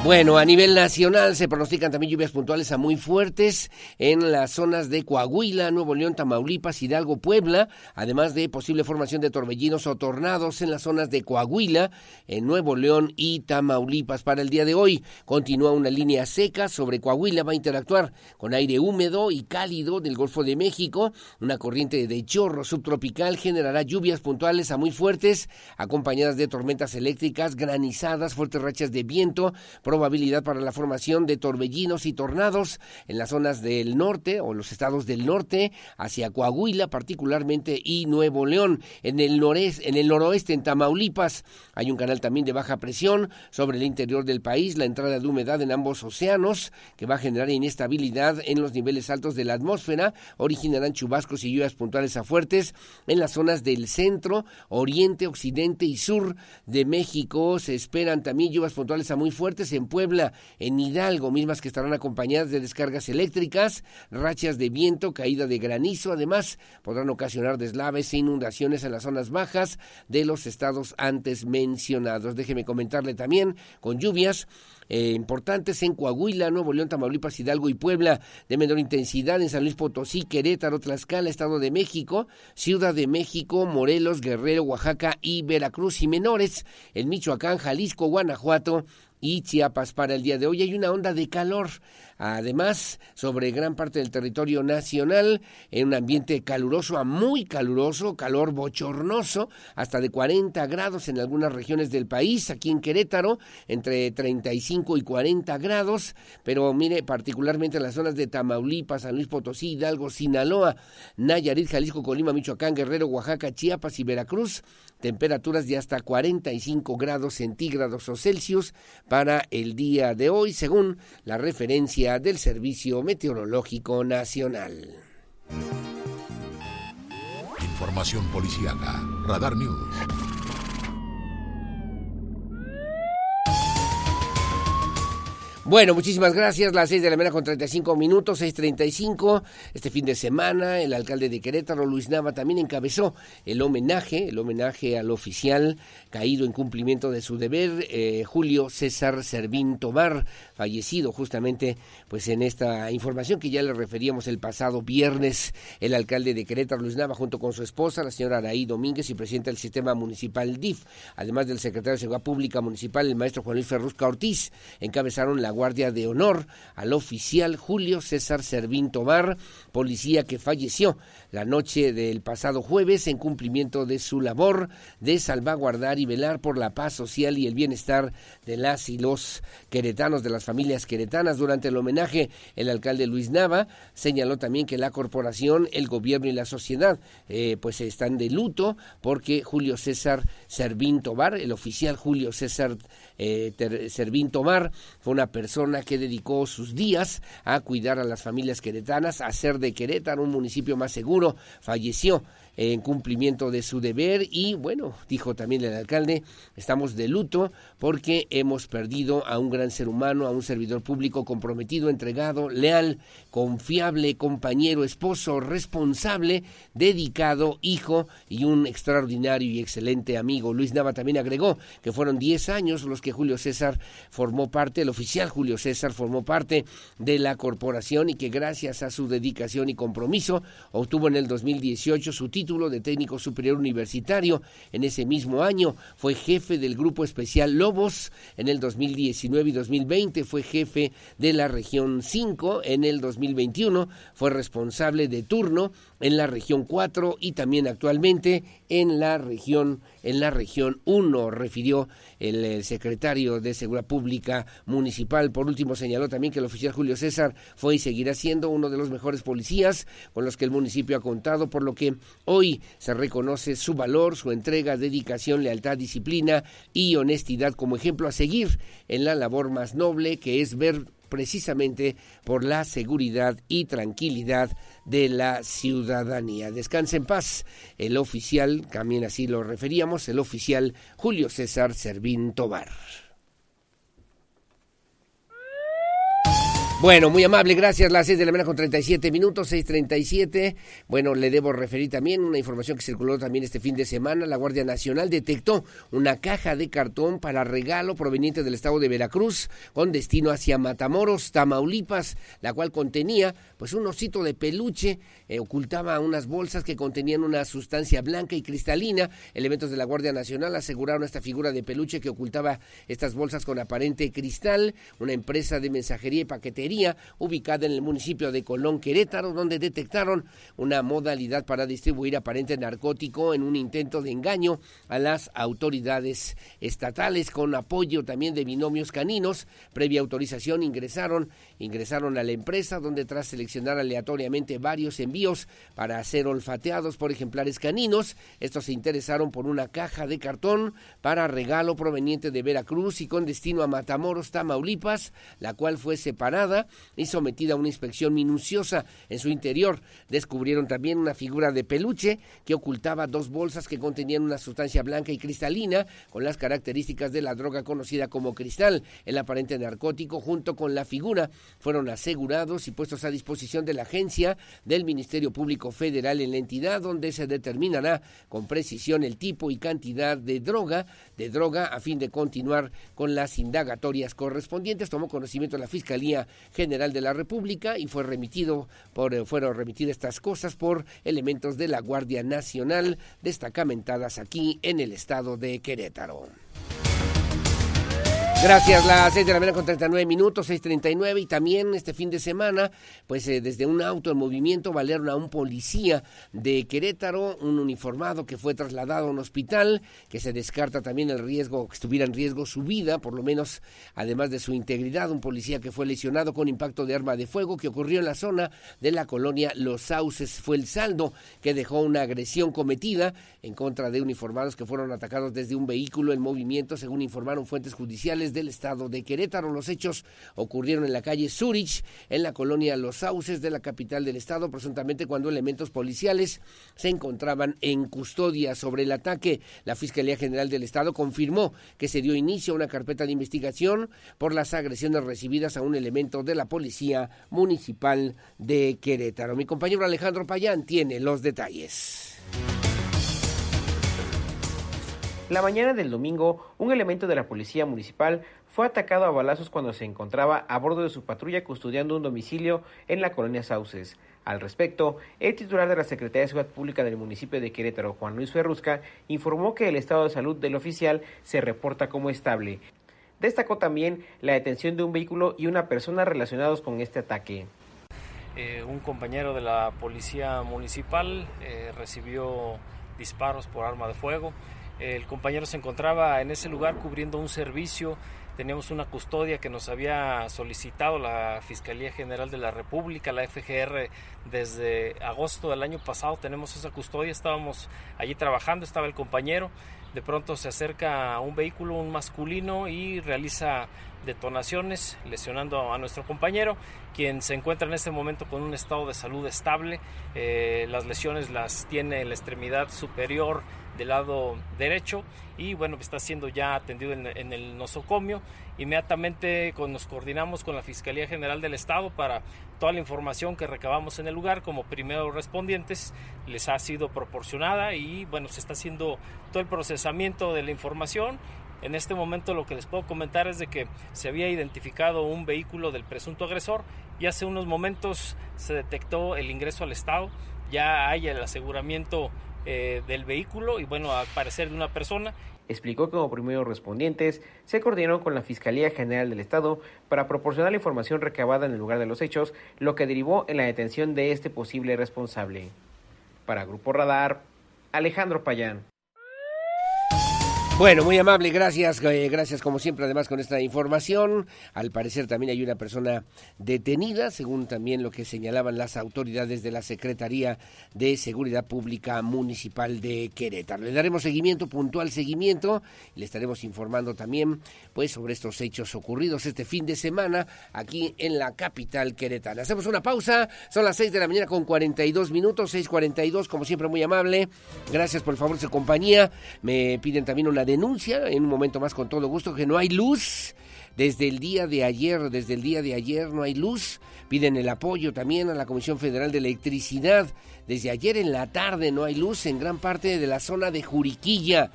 Bueno, a nivel nacional se pronostican también lluvias puntuales a muy fuertes en las zonas de Coahuila, Nuevo León, Tamaulipas, Hidalgo, Puebla, además de posible formación de torbellinos o tornados en las zonas de Coahuila, en Nuevo León y Tamaulipas. Para el día de hoy continúa una línea seca sobre Coahuila, va a interactuar con aire húmedo y cálido del Golfo de México. Una corriente de chorro subtropical generará lluvias puntuales a muy fuertes, acompañadas de tormentas eléctricas, granizadas, fuertes rachas de viento, probabilidad para la formación de torbellinos y tornados en las zonas del norte o los estados del norte, hacia Coahuila particularmente y Nuevo León. En el noreste, en el noroeste, en Tamaulipas, hay un canal también de baja presión sobre el interior del país, la entrada de humedad en ambos océanos, que va a generar inestabilidad en los niveles altos de la atmósfera, originarán chubascos y lluvias puntuales a fuertes en las zonas del centro, oriente, occidente y sur de México. Se esperan también lluvias puntuales a muy fuertes en Puebla, en Hidalgo, mismas que estarán acompañadas de descargas eléctricas, rachas de viento, caída de granizo. Además, podrán ocasionar deslaves e inundaciones en las zonas bajas de los estados antes mencionados. Déjeme comentarle también con lluvias eh, importantes en Coahuila, Nuevo León, Tamaulipas, Hidalgo y Puebla, de menor intensidad en San Luis Potosí, Querétaro, Tlaxcala, Estado de México, Ciudad de México, Morelos, Guerrero, Oaxaca y Veracruz y menores en Michoacán, Jalisco, Guanajuato y Chiapas para el día de hoy. Hay una onda de calor Además, sobre gran parte del territorio nacional, en un ambiente caluroso a muy caluroso, calor bochornoso, hasta de 40 grados en algunas regiones del país, aquí en Querétaro, entre 35 y 40 grados, pero mire, particularmente en las zonas de Tamaulipas, San Luis Potosí, Hidalgo, Sinaloa, Nayarit, Jalisco, Colima, Michoacán, Guerrero, Oaxaca, Chiapas y Veracruz, temperaturas de hasta 45 grados centígrados o Celsius para el día de hoy, según la referencia del Servicio Meteorológico Nacional. Información policiaca. Radar News. Bueno, muchísimas gracias. Las seis de la mañana con 35 minutos, 6.35. Este fin de semana, el alcalde de Querétaro, Luis Nava, también encabezó el homenaje, el homenaje al oficial caído en cumplimiento de su deber, eh, Julio César Servín Tomar, fallecido justamente pues en esta información que ya le referíamos el pasado viernes. El alcalde de Querétaro, Luis Nava, junto con su esposa, la señora Araí Domínguez y presidenta del sistema municipal DIF, además del secretario de Seguridad Pública Municipal, el maestro Juan Luis Ferrusca Ortiz, encabezaron la guardia de honor al oficial Julio César Servín Tomar, policía que falleció la noche del pasado jueves en cumplimiento de su labor de salvaguardar y velar por la paz social y el bienestar de las y los queretanos, de las familias queretanas. Durante el homenaje, el alcalde Luis Nava señaló también que la corporación, el gobierno y la sociedad eh, pues están de luto porque Julio César Servín Tomar, el oficial Julio César eh, Servín Tomar, fue una persona que dedicó sus días a cuidar a las familias queretanas, a hacer de Querétaro un municipio más seguro. Falleció en cumplimiento de su deber y bueno, dijo también el alcalde, estamos de luto porque hemos perdido a un gran ser humano, a un servidor público comprometido, entregado, leal, confiable, compañero, esposo, responsable, dedicado, hijo y un extraordinario y excelente amigo. Luis Nava también agregó que fueron 10 años los que Julio César formó parte, el oficial Julio César formó parte de la corporación y que gracias a su dedicación y compromiso obtuvo en el 2018 su título de técnico superior universitario. En ese mismo año fue jefe del Grupo Especial En el 2019 y 2020 fue jefe de la región 5. En el 2021 fue responsable de turno en la región 4 y también actualmente en la región en la región 1, refirió el, secretario de Seguridad Pública Municipal. Por último, señaló también que el oficial Julio César fue y seguirá siendo uno de los mejores policías con los que el municipio ha contado, por lo que hoy se reconoce su valor, su entrega, dedicación, lealtad, disciplina y honestidad como ejemplo a seguir en la labor más noble que es ver precisamente por la seguridad y tranquilidad de la ciudadanía. Descanse en paz el oficial, también así lo referíamos, el oficial Julio César Servín Tobar. Bueno, muy amable, gracias. Las 6 de la mañana con 37 minutos, 6.37. Bueno, le debo referir también una información que circuló también este fin de semana. La Guardia Nacional detectó una caja de cartón para regalo proveniente del estado de Veracruz con destino hacia Matamoros, Tamaulipas, la cual contenía pues un osito de peluche, eh, ocultaba unas bolsas que contenían una sustancia blanca y cristalina. Elementos de la Guardia Nacional aseguraron esta figura de peluche que ocultaba estas bolsas con aparente cristal. Una empresa de mensajería y paquetería ubicada en el municipio de Colón, Querétaro, donde detectaron una modalidad para distribuir aparente narcótico en un intento de engaño a las autoridades estatales con apoyo también de binomios caninos. Previa autorización ingresaron, ingresaron a la empresa donde tras seleccionar aleatoriamente varios envíos para ser olfateados por ejemplares caninos, estos se interesaron por una caja de cartón para regalo proveniente de Veracruz y con destino a Matamoros, Tamaulipas, la cual fue separada y sometida a una inspección minuciosa en su interior. Descubrieron también una figura de peluche que ocultaba dos bolsas que contenían una sustancia blanca y cristalina con las características de la droga conocida como cristal. El aparente narcótico junto con la figura fueron asegurados y puestos a disposición de la agencia del Ministerio Público Federal en la entidad donde se determinará con precisión el tipo y cantidad de droga, de droga a fin de continuar con las indagatorias correspondientes. Tomó conocimiento la Fiscalía General de la República y fue remitido por, eh, fueron remitidas estas cosas por elementos de la Guardia Nacional destacamentadas aquí en el estado de Querétaro. Gracias, las 6 de la mañana con 39 minutos, 6.39 y también este fin de semana, pues eh, desde un auto en movimiento valieron a un policía de Querétaro, un uniformado que fue trasladado a un hospital, que se descarta también el riesgo, que estuviera en riesgo su vida, por lo menos además de su integridad, un policía que fue lesionado con impacto de arma de fuego que ocurrió en la zona de la colonia Los Sauces. Fue el saldo que dejó una agresión cometida en contra de uniformados que fueron atacados desde un vehículo en movimiento, según informaron fuentes judiciales del estado de Querétaro. Los hechos ocurrieron en la calle Zurich, en la colonia Los Sauces de la capital del estado, presuntamente cuando elementos policiales se encontraban en custodia sobre el ataque. La Fiscalía General del Estado confirmó que se dio inicio a una carpeta de investigación por las agresiones recibidas a un elemento de la Policía Municipal de Querétaro. Mi compañero Alejandro Payán tiene los detalles. La mañana del domingo, un elemento de la Policía Municipal fue atacado a balazos cuando se encontraba a bordo de su patrulla custodiando un domicilio en la colonia Sauces. Al respecto, el titular de la Secretaría de Seguridad Pública del municipio de Querétaro, Juan Luis Ferrusca, informó que el estado de salud del oficial se reporta como estable. Destacó también la detención de un vehículo y una persona relacionados con este ataque. Eh, un compañero de la policía municipal eh, recibió disparos por arma de fuego. El compañero se encontraba en ese lugar cubriendo un servicio teníamos una custodia que nos había solicitado la Fiscalía General de la República, la FGR, desde agosto del año pasado tenemos esa custodia, estábamos allí trabajando, estaba el compañero, de pronto se acerca un vehículo, un masculino, y realiza detonaciones, lesionando a nuestro compañero, quien se encuentra en este momento con un estado de salud estable. Eh, las lesiones las tiene en la extremidad superior del lado derecho y bueno, está siendo ya atendido en, el nosocomio. Inmediatamente nos coordinamos con la Fiscalía General del Estado para toda la información que recabamos en el lugar como primeros respondientes. Les ha sido proporcionada y bueno, se está haciendo todo el procesamiento de la información. En este momento lo que les puedo comentar es de que se había identificado un vehículo del presunto agresor y hace unos momentos se detectó el ingreso al estado, ya hay el aseguramiento eh, del vehículo y bueno, al parecer de una persona. Explicó que como primeros respondientes se coordinaron con la Fiscalía General del Estado para proporcionar la información recabada en el lugar de los hechos, lo que derivó en la detención de este posible responsable. Para Grupo Radar, Alejandro Payán. Bueno, muy amable, gracias, eh, gracias como siempre además con esta información. Al parecer también hay una persona detenida, según también lo que señalaban las autoridades de la Secretaría de Seguridad Pública Municipal de Querétaro. Le daremos seguimiento, puntual seguimiento, y le estaremos informando también pues sobre estos hechos ocurridos este fin de semana aquí en la capital queretana. Hacemos una pausa, son las 6 de la mañana con 42 minutos, 6.42, como siempre muy amable. Gracias por favor su compañía. Me piden también una denuncia, en un momento más con todo gusto, que no hay luz. Desde el día de ayer, desde el día de ayer no hay luz. Piden el apoyo también a la Comisión Federal de Electricidad. Desde ayer en la tarde no hay luz en gran parte de la zona de Juriquilla.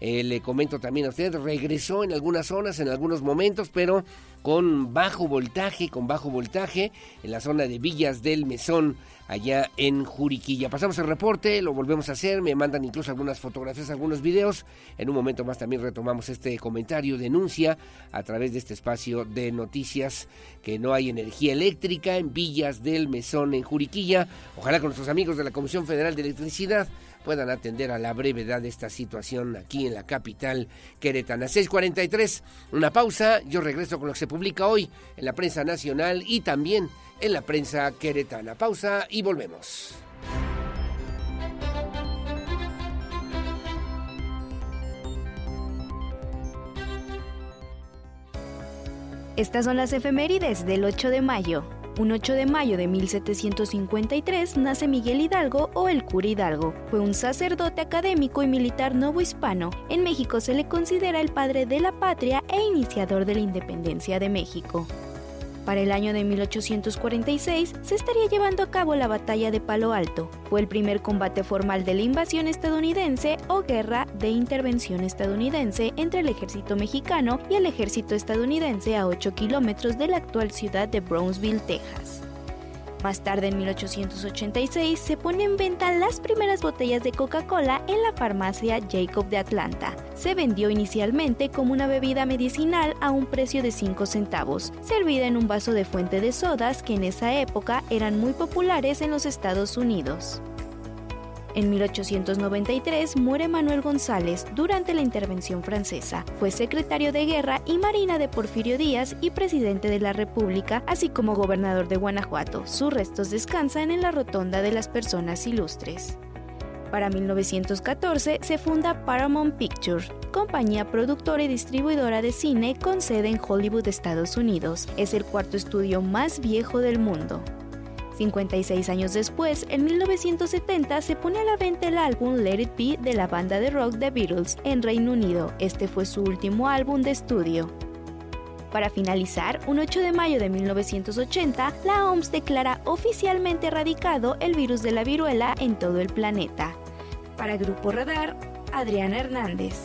Eh, le comento también a usted, regresó en algunas zonas, en algunos momentos, pero con bajo voltaje, con bajo voltaje, en la zona de Villas del Mesón, allá en Juriquilla. Pasamos el reporte, lo volvemos a hacer, me mandan incluso algunas fotografías, algunos videos. En un momento más también retomamos este comentario, denuncia a través de este espacio de noticias que no hay energía eléctrica en Villas del Mesón, en Juriquilla. Ojalá con nuestros amigos de la Comisión Federal de Electricidad puedan atender a la brevedad de esta situación aquí en la capital queretana. 6:43, una pausa, yo regreso con lo que se publica hoy en la prensa nacional y también en la prensa queretana. Pausa y volvemos. Estas son las efemérides del 8 de mayo. Un 8 de mayo de 1753 nace Miguel Hidalgo o el cura Hidalgo. Fue un sacerdote académico y militar novohispano. En México se le considera el padre de la patria e iniciador de la independencia de México. Para el año de 1846 se estaría llevando a cabo la Batalla de Palo Alto. Fue el primer combate formal de la invasión estadounidense o guerra de intervención estadounidense entre el ejército mexicano y el ejército estadounidense a 8 kilómetros de la actual ciudad de Brownsville, Texas. Más tarde, en 1886, se pone en venta las primeras botellas de Coca-Cola en la farmacia Jacob de Atlanta. Se vendió inicialmente como una bebida medicinal a un precio de 5 centavos, servida en un vaso de fuente de sodas que en esa época eran muy populares en los Estados Unidos. En 1893 muere Manuel González durante la intervención francesa. Fue secretario de Guerra y Marina de Porfirio Díaz y presidente de la República, así como gobernador de Guanajuato. Sus restos descansan en la Rotonda de las Personas Ilustres. Para 1914 se funda Paramount Pictures, compañía productora y distribuidora de cine con sede en Hollywood, Estados Unidos. Es el cuarto estudio más viejo del mundo. 56 años después, en 1970, se pone a la venta el álbum Let It Be de la banda de rock The Beatles en Reino Unido. Este fue su último álbum de estudio. Para finalizar, un 8 de mayo de 1980, la OMS declara oficialmente erradicado el virus de la viruela en todo el planeta. Para Grupo Radar, Adriana Hernández.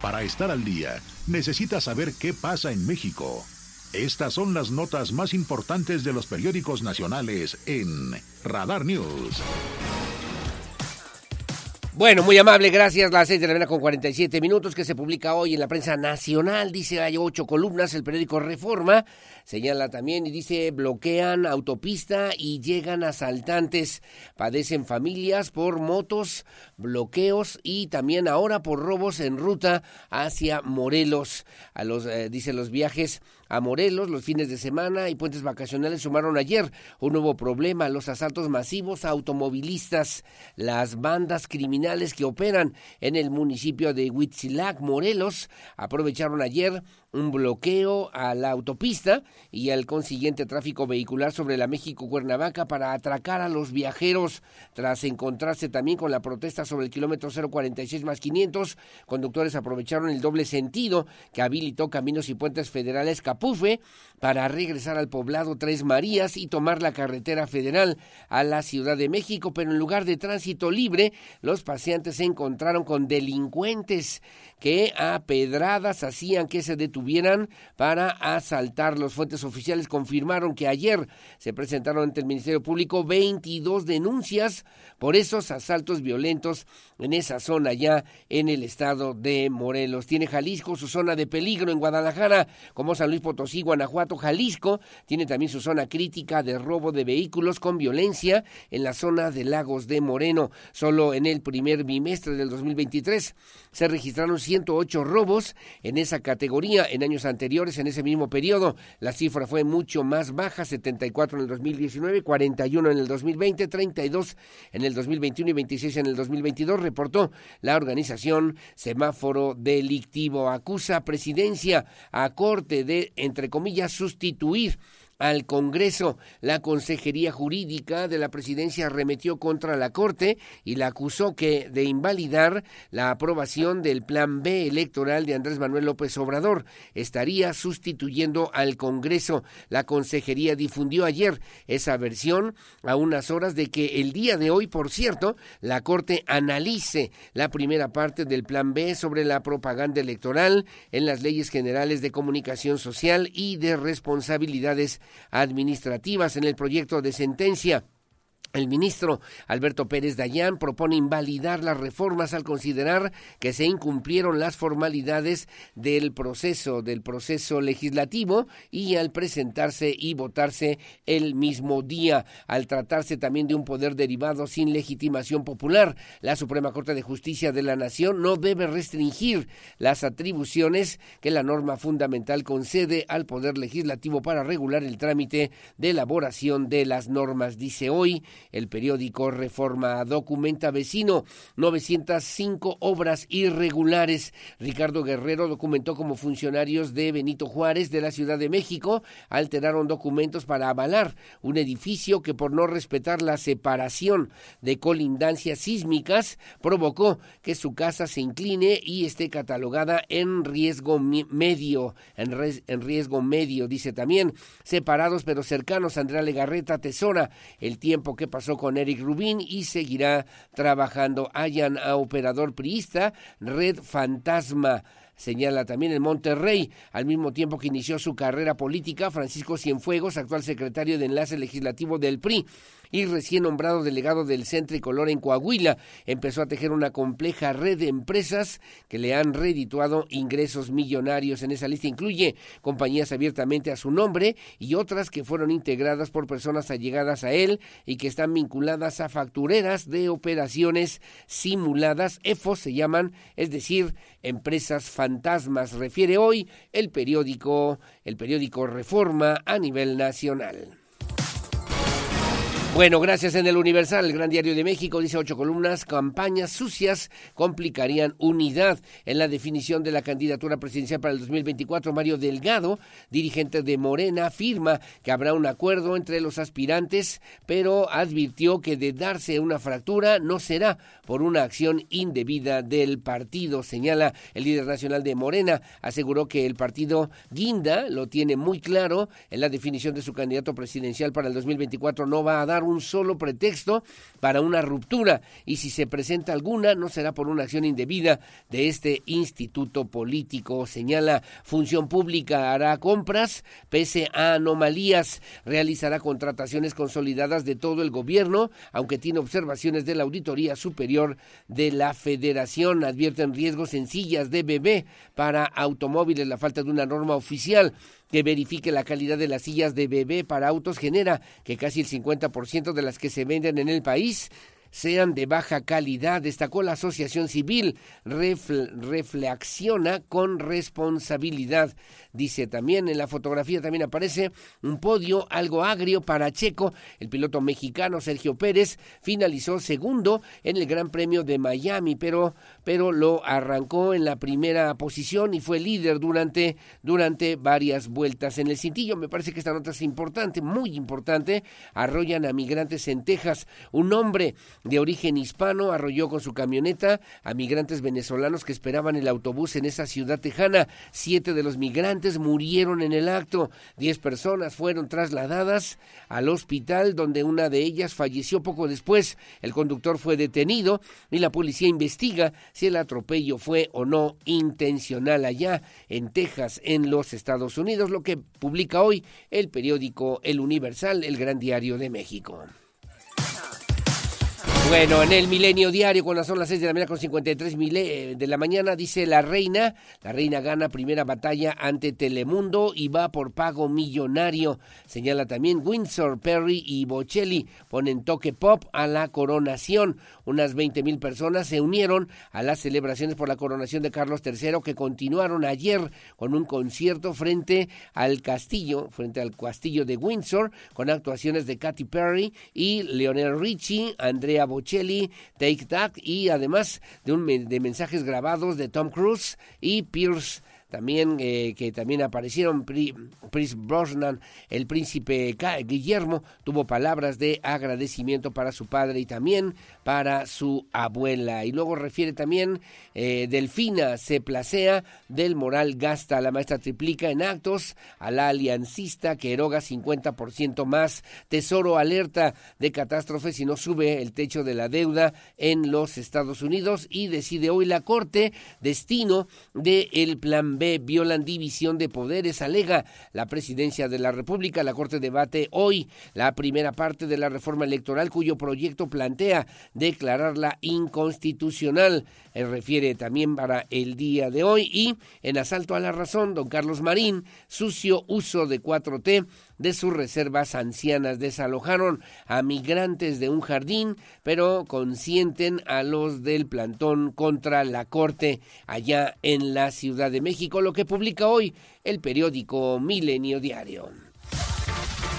Para estar al día, necesita saber qué pasa en México. Estas son las notas más importantes de los periódicos nacionales en Radar News. Bueno, muy amable, gracias. Las seis de la mañana con 47 minutos que se publica hoy en la prensa nacional. Dice hay ocho columnas, el periódico Reforma señala también y dice bloquean autopista y llegan asaltantes. Padecen familias por motos, bloqueos y también ahora por robos en ruta hacia Morelos. Eh, dice los viajes a Morelos los fines de semana y puentes vacacionales sumaron ayer un nuevo problema, los asaltos masivos a automovilistas, las bandas criminales que operan en el municipio de Huitzilac, Morelos, aprovecharon ayer un bloqueo a la autopista y al consiguiente tráfico vehicular sobre la México-Cuernavaca para atracar a los viajeros tras encontrarse también con la protesta sobre el kilómetro 046 más 500. Conductores aprovecharon el doble sentido que habilitó Caminos y Puentes Federales Capufe para regresar al poblado Tres Marías y tomar la carretera federal a la Ciudad de México, pero en lugar de tránsito libre, los paseantes se encontraron con delincuentes que a pedradas hacían que se detuvieran para asaltar. Los fuentes oficiales confirmaron que ayer se presentaron ante el Ministerio Público 22 denuncias por esos asaltos violentos en esa zona ya en el estado de Morelos. Tiene Jalisco su zona de peligro en Guadalajara, como San Luis Potosí, Guanajuato, Jalisco. Tiene también su zona crítica de robo de vehículos con violencia en la zona de Lagos de Moreno. Solo en el primer bimestre del 2023 se registraron 108 robos en esa categoría. En años anteriores, en ese mismo periodo, la cifra fue mucho más baja, 74 en el 2019, 41 en el 2020, 32 en el 2021 y 26 en el 2022, reportó la organización Semáforo Delictivo. Acusa presidencia a corte de, entre comillas, sustituir al Congreso. La Consejería Jurídica de la Presidencia arremetió contra la Corte y la acusó que de invalidar la aprobación del Plan B electoral de Andrés Manuel López Obrador. Estaría sustituyendo al Congreso. La Consejería difundió ayer esa versión a unas horas de que el día de hoy, por cierto, la Corte analice la primera parte del Plan B sobre la propaganda electoral en las leyes generales de comunicación social y de responsabilidades administrativas en el proyecto de sentencia. El ministro Alberto Pérez Dayán propone invalidar las reformas al considerar que se incumplieron las formalidades del proceso del proceso legislativo y al presentarse y votarse el mismo día, al tratarse también de un poder derivado sin legitimación popular. La Suprema Corte de Justicia de la Nación no debe restringir las atribuciones que la norma fundamental concede al poder legislativo para regular el trámite de elaboración de las normas, dice hoy el periódico Reforma documenta vecino 905 obras irregulares. Ricardo Guerrero documentó como funcionarios de Benito Juárez de la Ciudad de México alteraron documentos para avalar un edificio que por no respetar la separación de colindancias sísmicas provocó que su casa se incline y esté catalogada en riesgo medio, en, en riesgo medio, dice también, separados pero cercanos. Andrea Legarreta tesora el tiempo que pasó con Eric Rubín y seguirá trabajando. Hayan a operador priista, Red Fantasma señala también en Monterrey, al mismo tiempo que inició su carrera política, Francisco Cienfuegos, actual secretario de Enlace Legislativo del PRI, y recién nombrado delegado del Centro Color en Coahuila, empezó a tejer una compleja red de empresas que le han redituado ingresos millonarios. En esa lista incluye compañías abiertamente a su nombre y otras que fueron integradas por personas allegadas a él y que están vinculadas a factureras de operaciones simuladas, EFOS se llaman, es decir, empresas fantasmas, refiere hoy el periódico, el periódico Reforma a nivel nacional. Bueno, gracias en el Universal, el Gran Diario de México, dice ocho columnas, campañas sucias complicarían unidad en la definición de la candidatura presidencial para el 2024. Mario Delgado, dirigente de Morena, afirma que habrá un acuerdo entre los aspirantes, pero advirtió que de darse una fractura no será por una acción indebida del partido, señala el líder nacional de Morena. Aseguró que el partido Guinda lo tiene muy claro en la definición de su candidato presidencial para el 2024. No va a dar un solo pretexto para una ruptura y si se presenta alguna no será por una acción indebida de este instituto político. Señala Función Pública hará compras pese a anomalías, realizará contrataciones consolidadas de todo el gobierno, aunque tiene observaciones de la Auditoría Superior de la Federación. Advierten riesgos sencillas de bebé para automóviles, la falta de una norma oficial que verifique la calidad de las sillas de bebé para autos genera que casi el 50% de las que se venden en el país sean de baja calidad, destacó la Asociación Civil, reflexiona con responsabilidad. Dice también en la fotografía también aparece un podio algo agrio para Checo. El piloto mexicano Sergio Pérez finalizó segundo en el Gran Premio de Miami, pero, pero lo arrancó en la primera posición y fue líder durante, durante varias vueltas. En el cintillo me parece que esta nota es importante, muy importante. Arrollan a migrantes en Texas. Un hombre de origen hispano arrolló con su camioneta a migrantes venezolanos que esperaban el autobús en esa ciudad tejana. Siete de los migrantes murieron en el acto. Diez personas fueron trasladadas al hospital donde una de ellas falleció poco después. El conductor fue detenido y la policía investiga si el atropello fue o no intencional allá en Texas, en los Estados Unidos, lo que publica hoy el periódico El Universal, el Gran Diario de México. Bueno, en el Milenio Diario, cuando son las 6 de la mañana con 53 eh, de la mañana, dice la reina, la reina gana primera batalla ante Telemundo y va por pago millonario. Señala también Windsor, Perry y Bocelli ponen toque pop a la coronación. Unas 20 mil personas se unieron a las celebraciones por la coronación de Carlos III que continuaron ayer con un concierto frente al castillo, frente al castillo de Windsor, con actuaciones de Katy Perry y Leonel Richie, Andrea Bocelli Bocelli, Take That y además de, un, de mensajes grabados de Tom Cruise y Pierce también eh, que también aparecieron, Prince Brosnan, el príncipe Guillermo, tuvo palabras de agradecimiento para su padre y también para su abuela. Y luego refiere también, eh, Delfina se placea, del moral gasta, la maestra triplica en actos, a la aliancista que eroga 50% más, Tesoro alerta de catástrofes y no sube el techo de la deuda en los Estados Unidos y decide hoy la Corte destino del el Plan B, violan división de poderes, alega la presidencia de la República. La Corte debate hoy la primera parte de la reforma electoral cuyo proyecto plantea declararla inconstitucional. Eh, refiere también para el día de hoy y en asalto a la razón, don Carlos Marín, sucio uso de 4T de sus reservas ancianas. Desalojaron a migrantes de un jardín, pero consienten a los del plantón contra la Corte allá en la Ciudad de México, lo que publica hoy el periódico Milenio Diario.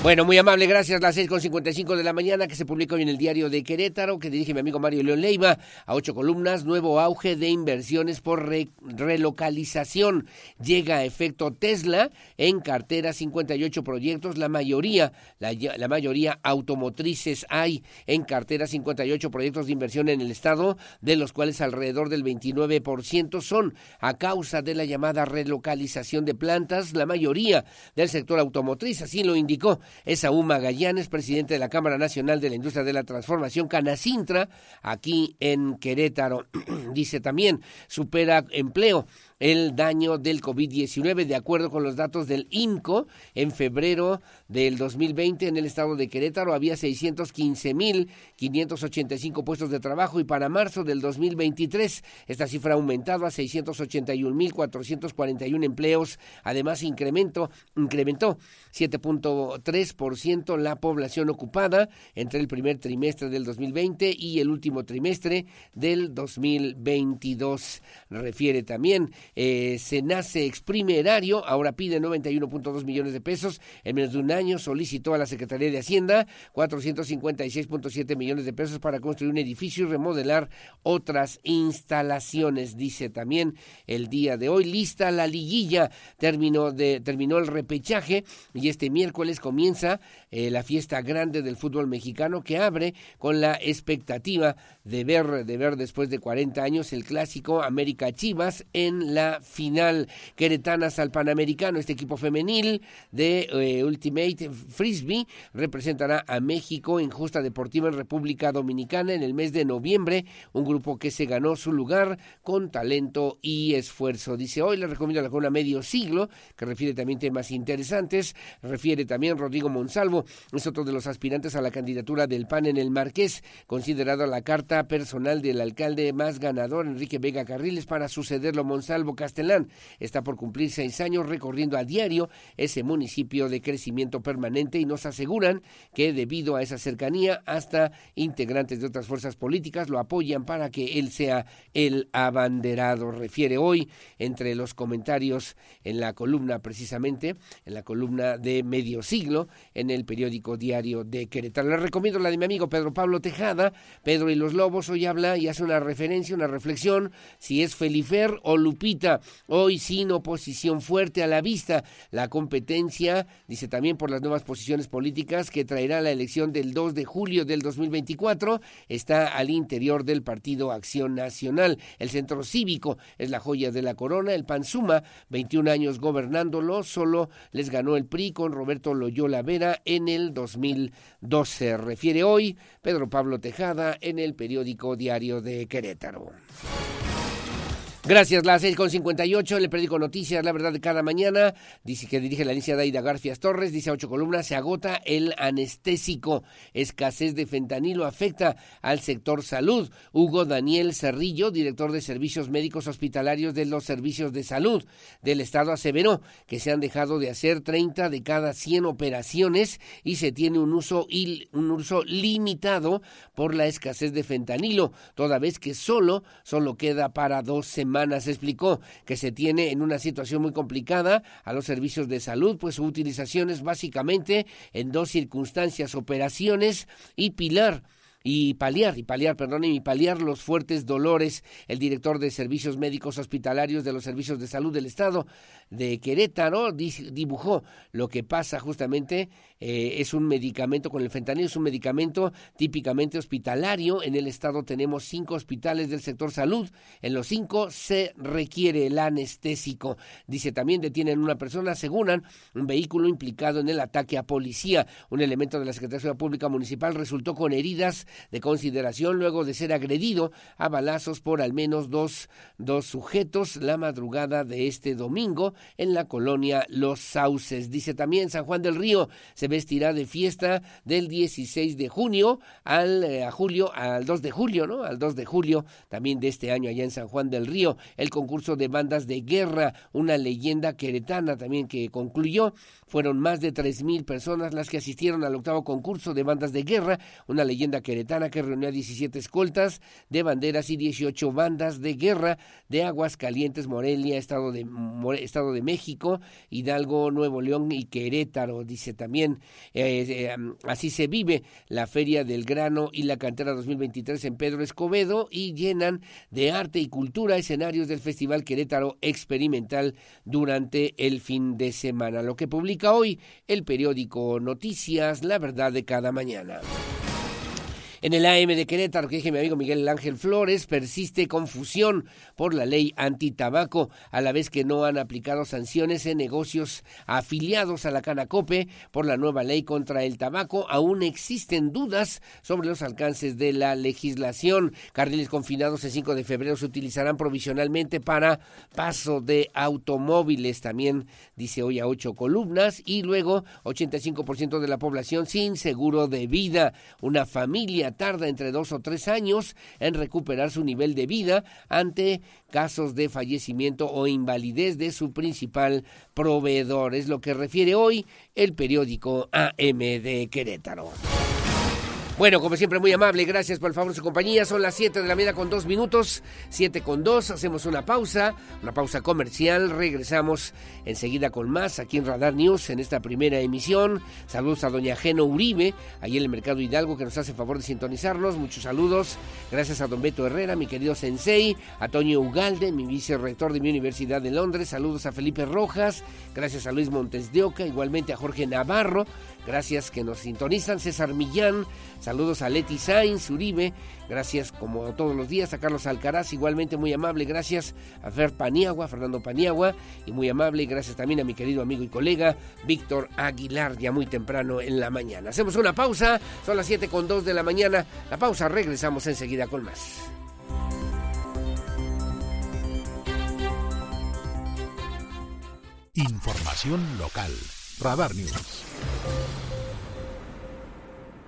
Bueno, muy amable, gracias. Las seis con cincuenta y cinco de la mañana que se publica hoy en el diario de Querétaro, que dirige mi amigo Mario León Leiva, a ocho columnas, nuevo auge de inversiones por relocalización. Llega a efecto Tesla en cartera 58 proyectos, la mayoría, la, la mayoría automotrices hay en cartera 58 proyectos de inversión en el estado, de los cuales alrededor del 29% son a causa de la llamada relocalización de plantas, la mayoría del sector automotriz, así lo indicó Esaú Magallanes, presidente de la Cámara Nacional de la Industria de la Transformación, Canacintra, aquí en Querétaro. *clears throat* Dice también, supera empleo el daño del COVID-19. De acuerdo con los datos del INCO, en febrero del 2020 en el estado de Querétaro había 615.585 puestos de trabajo y para marzo del 2023 esta cifra ha aumentado a 681.441 empleos. Además, incrementó, incrementó 7.3% la población ocupada entre el primer trimestre del 2020 y el último trimestre del 2022. Refiere también eh, se nace exprimerario, ahora pide 91.2 millones de pesos. En menos de un año solicitó a la Secretaría de Hacienda 456.7 millones de pesos para construir un edificio y remodelar otras instalaciones. Dice también el día de hoy, lista la liguilla, terminó, de, terminó el repechaje y este miércoles comienza eh, la fiesta grande del fútbol mexicano que abre con la expectativa de ver, de ver después de 40 años el clásico América Chivas en la final queretanas al Panamericano. Este equipo femenil de eh, Ultimate Frisbee representará a México en justa deportiva en República Dominicana en el mes de noviembre, un grupo que se ganó su lugar con talento y esfuerzo. Dice hoy le recomiendo la columna Medio Siglo, que refiere también temas interesantes, refiere también Rodrigo Monsalvo, es otro de los aspirantes a la candidatura del PAN en el Marqués, considerado la carta personal del alcalde más ganador, Enrique Vega Carriles, para sucederlo Monsalvo Castelán. Está por cumplir seis años recorriendo a diario ese municipio de crecimiento permanente y nos aseguran que debido a esa cercanía, hasta integrantes de otras fuerzas políticas lo apoyan para que él sea el abanderado. Refiere hoy entre los comentarios en la columna precisamente, en la columna de medio siglo, en el periódico diario de Querétaro. Le recomiendo la de mi amigo Pedro Pablo Tejada, Pedro y los Lobos, hoy habla y hace una referencia, una reflexión, si es Felifer o Lupita hoy sin oposición fuerte a la vista. La competencia, dice también por las nuevas posiciones políticas que traerá la elección del 2 de julio del 2024, está al interior del Partido Acción Nacional. El Centro Cívico es la joya de la corona. El PAN suma 21 años gobernándolo, solo les ganó el PRI con Roberto Loyola Vera en el 2012. Refiere hoy Pedro Pablo Tejada en el periódico Diario de Querétaro. Gracias, las 6 con 58, el periódico Noticias, la verdad de cada mañana, dice que dirige la de Daida Garfias Torres, dice a ocho columnas, se agota el anestésico, escasez de fentanilo afecta al sector salud. Hugo Daniel Cerrillo, director de servicios médicos hospitalarios de los servicios de salud del estado, aseveró que se han dejado de hacer 30 de cada 100 operaciones y se tiene un uso, un uso limitado por la escasez de fentanilo, toda vez que solo, solo queda para dos semanas semanas. Explicó que se tiene en una situación muy complicada a los servicios de salud, pues su utilización es básicamente en dos circunstancias, operaciones y pilar y paliar, y paliar, perdón, y paliar los fuertes dolores. El director de Servicios Médicos Hospitalarios de los Servicios de Salud del Estado de Querétaro dibujó lo que pasa justamente eh, es un medicamento con el fentanilo, es un medicamento típicamente hospitalario. En el estado tenemos cinco hospitales del sector salud. En los cinco se requiere el anestésico. Dice también detienen una persona, aseguran un vehículo implicado en el ataque a policía. Un elemento de la Secretaría Pública Municipal resultó con heridas de consideración luego de ser agredido a balazos por al menos dos, dos sujetos la madrugada de este domingo en la colonia Los Sauces. Dice también San Juan del Río se vestirá de fiesta del 16 de junio al eh, a julio, al 2 de julio, ¿no? Al 2 de julio también de este año allá en San Juan del Río. El concurso de bandas de guerra, una leyenda queretana también que concluyó. Fueron más de tres mil personas las que asistieron al octavo concurso de bandas de guerra, una leyenda queretana que reunió a 17 escoltas de banderas y 18 bandas de guerra de Aguas Calientes, Morelia, Estado de, Estado de México, Hidalgo, Nuevo León y Querétaro. Dice también eh, eh, así se vive la Feria del Grano y la Cantera 2023 en Pedro Escobedo y llenan de arte y cultura escenarios del Festival Querétaro Experimental durante el fin de semana. Lo que publica hoy el periódico Noticias, la verdad de cada mañana. En el AM de Querétaro, que dije mi amigo Miguel Ángel Flores, persiste confusión por la ley antitabaco, a la vez que no han aplicado sanciones en negocios afiliados a la Canacope por la nueva ley contra el tabaco. Aún existen dudas sobre los alcances de la legislación. Carriles confinados el 5 de febrero se utilizarán provisionalmente para paso de automóviles. También dice hoy a ocho columnas. Y luego 85% de la población sin seguro de vida. Una familia tarda entre dos o tres años en recuperar su nivel de vida ante casos de fallecimiento o invalidez de su principal proveedor. Es lo que refiere hoy el periódico AM de Querétaro. Bueno, como siempre, muy amable, gracias por el favor de su compañía. Son las 7 de la mañana con dos minutos, 7 con 2. Hacemos una pausa, una pausa comercial. Regresamos enseguida con más aquí en Radar News en esta primera emisión. Saludos a doña Geno Uribe, ahí en el Mercado Hidalgo, que nos hace favor de sintonizarnos. Muchos saludos. Gracias a don Beto Herrera, mi querido Sensei, a Toño Ugalde, mi vicerrector de mi Universidad de Londres. Saludos a Felipe Rojas. Gracias a Luis Montes de Oca, igualmente a Jorge Navarro. Gracias que nos sintonizan. César Millán. Saludos a Leti Sainz, Uribe. Gracias, como todos los días, a Carlos Alcaraz, igualmente muy amable. Gracias a Fer Paniagua, Fernando Paniagua, y muy amable. Gracias también a mi querido amigo y colega Víctor Aguilar, ya muy temprano en la mañana. Hacemos una pausa, son las 7 con 2 de la mañana. La pausa, regresamos enseguida con más. Información local. Radar News.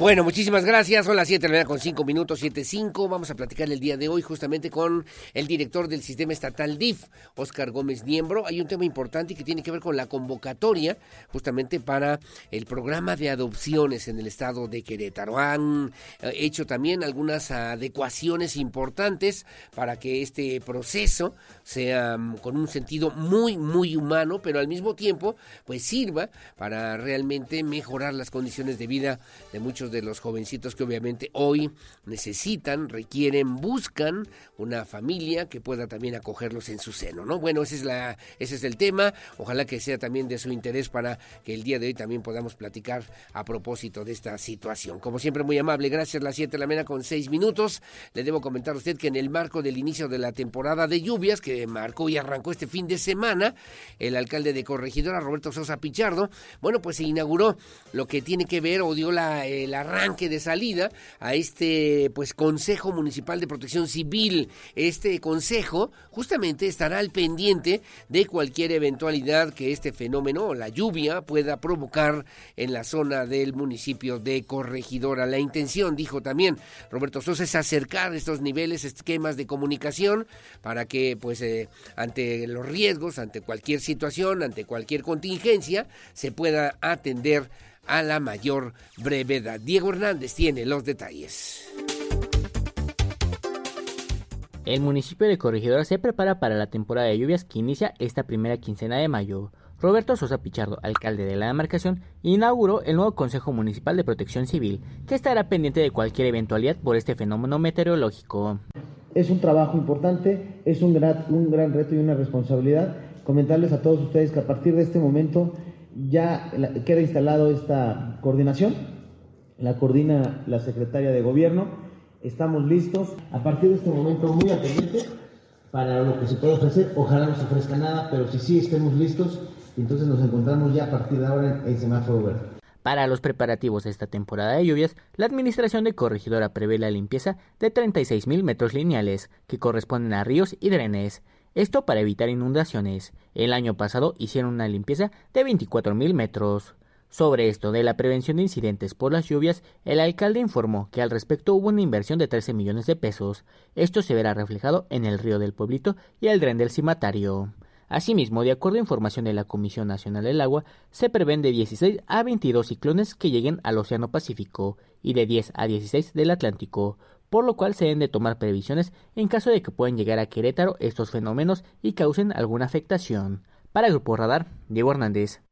Bueno, muchísimas gracias. Son las 7 de la mañana con 5 minutos, 7.5. Vamos a platicar el día de hoy justamente con el director del sistema estatal DIF, Oscar Gómez Niembro. Hay un tema importante que tiene que ver con la convocatoria justamente para el programa de adopciones en el estado de Querétaro. Han eh, hecho también algunas adecuaciones importantes para que este proceso sea mm, con un sentido muy, muy humano, pero al mismo tiempo pues sirva para realmente mejorar las condiciones de vida de muchos de los jovencitos que obviamente hoy necesitan, requieren, buscan una familia que pueda también acogerlos en su seno, ¿no? Bueno, ese es, la, ese es el tema. Ojalá que sea también de su interés para que el día de hoy también podamos platicar a propósito de esta situación. Como siempre, muy amable. Gracias. Las 7 de la mañana con 6 minutos. Le debo comentar a usted que en el marco del inicio de la temporada de lluvias que marcó y arrancó este fin de semana, el alcalde de Corregidora, Roberto Sosa Pichardo, bueno, pues se inauguró lo que tiene que ver o dio la, el arranque de salida a este pues Consejo Municipal de Protección Civil. Este consejo justamente estará al pendiente de cualquier eventualidad que este fenómeno, la lluvia, pueda provocar en la zona del municipio de Corregidora. La intención, dijo también Roberto Sosa, es acercar estos niveles, esquemas de comunicación para que pues eh, ante los riesgos, ante cualquier situación, ante cualquier contingencia, se pueda atender a la mayor brevedad. Diego Hernández tiene los detalles. El municipio de Corregidora se prepara para la temporada de lluvias que inicia esta primera quincena de mayo. Roberto Sosa Pichardo, alcalde de la demarcación, inauguró el nuevo Consejo Municipal de Protección Civil, que estará pendiente de cualquier eventualidad por este fenómeno meteorológico. Es un trabajo importante, es un gran, un gran reto y una responsabilidad. Comentarles a todos ustedes que a partir de este momento ya queda instalado esta coordinación, la coordina la secretaria de Gobierno, estamos listos, a partir de este momento muy atendientes para lo que se puede ofrecer, ojalá no se ofrezca nada, pero si sí estemos listos, entonces nos encontramos ya a partir de ahora en el semáforo verde. Para los preparativos de esta temporada de lluvias, la Administración de Corregidora prevé la limpieza de 36.000 metros lineales, que corresponden a ríos y drenes. Esto para evitar inundaciones. El año pasado hicieron una limpieza de 24.000 metros. Sobre esto de la prevención de incidentes por las lluvias, el alcalde informó que al respecto hubo una inversión de 13 millones de pesos. Esto se verá reflejado en el río del Pueblito y el dren del Cimatario. Asimismo, de acuerdo a información de la Comisión Nacional del Agua, se prevén de 16 a 22 ciclones que lleguen al Océano Pacífico y de 10 a 16 del Atlántico, por lo cual se deben de tomar previsiones en caso de que puedan llegar a Querétaro estos fenómenos y causen alguna afectación. Para Grupo Radar, Diego Hernández.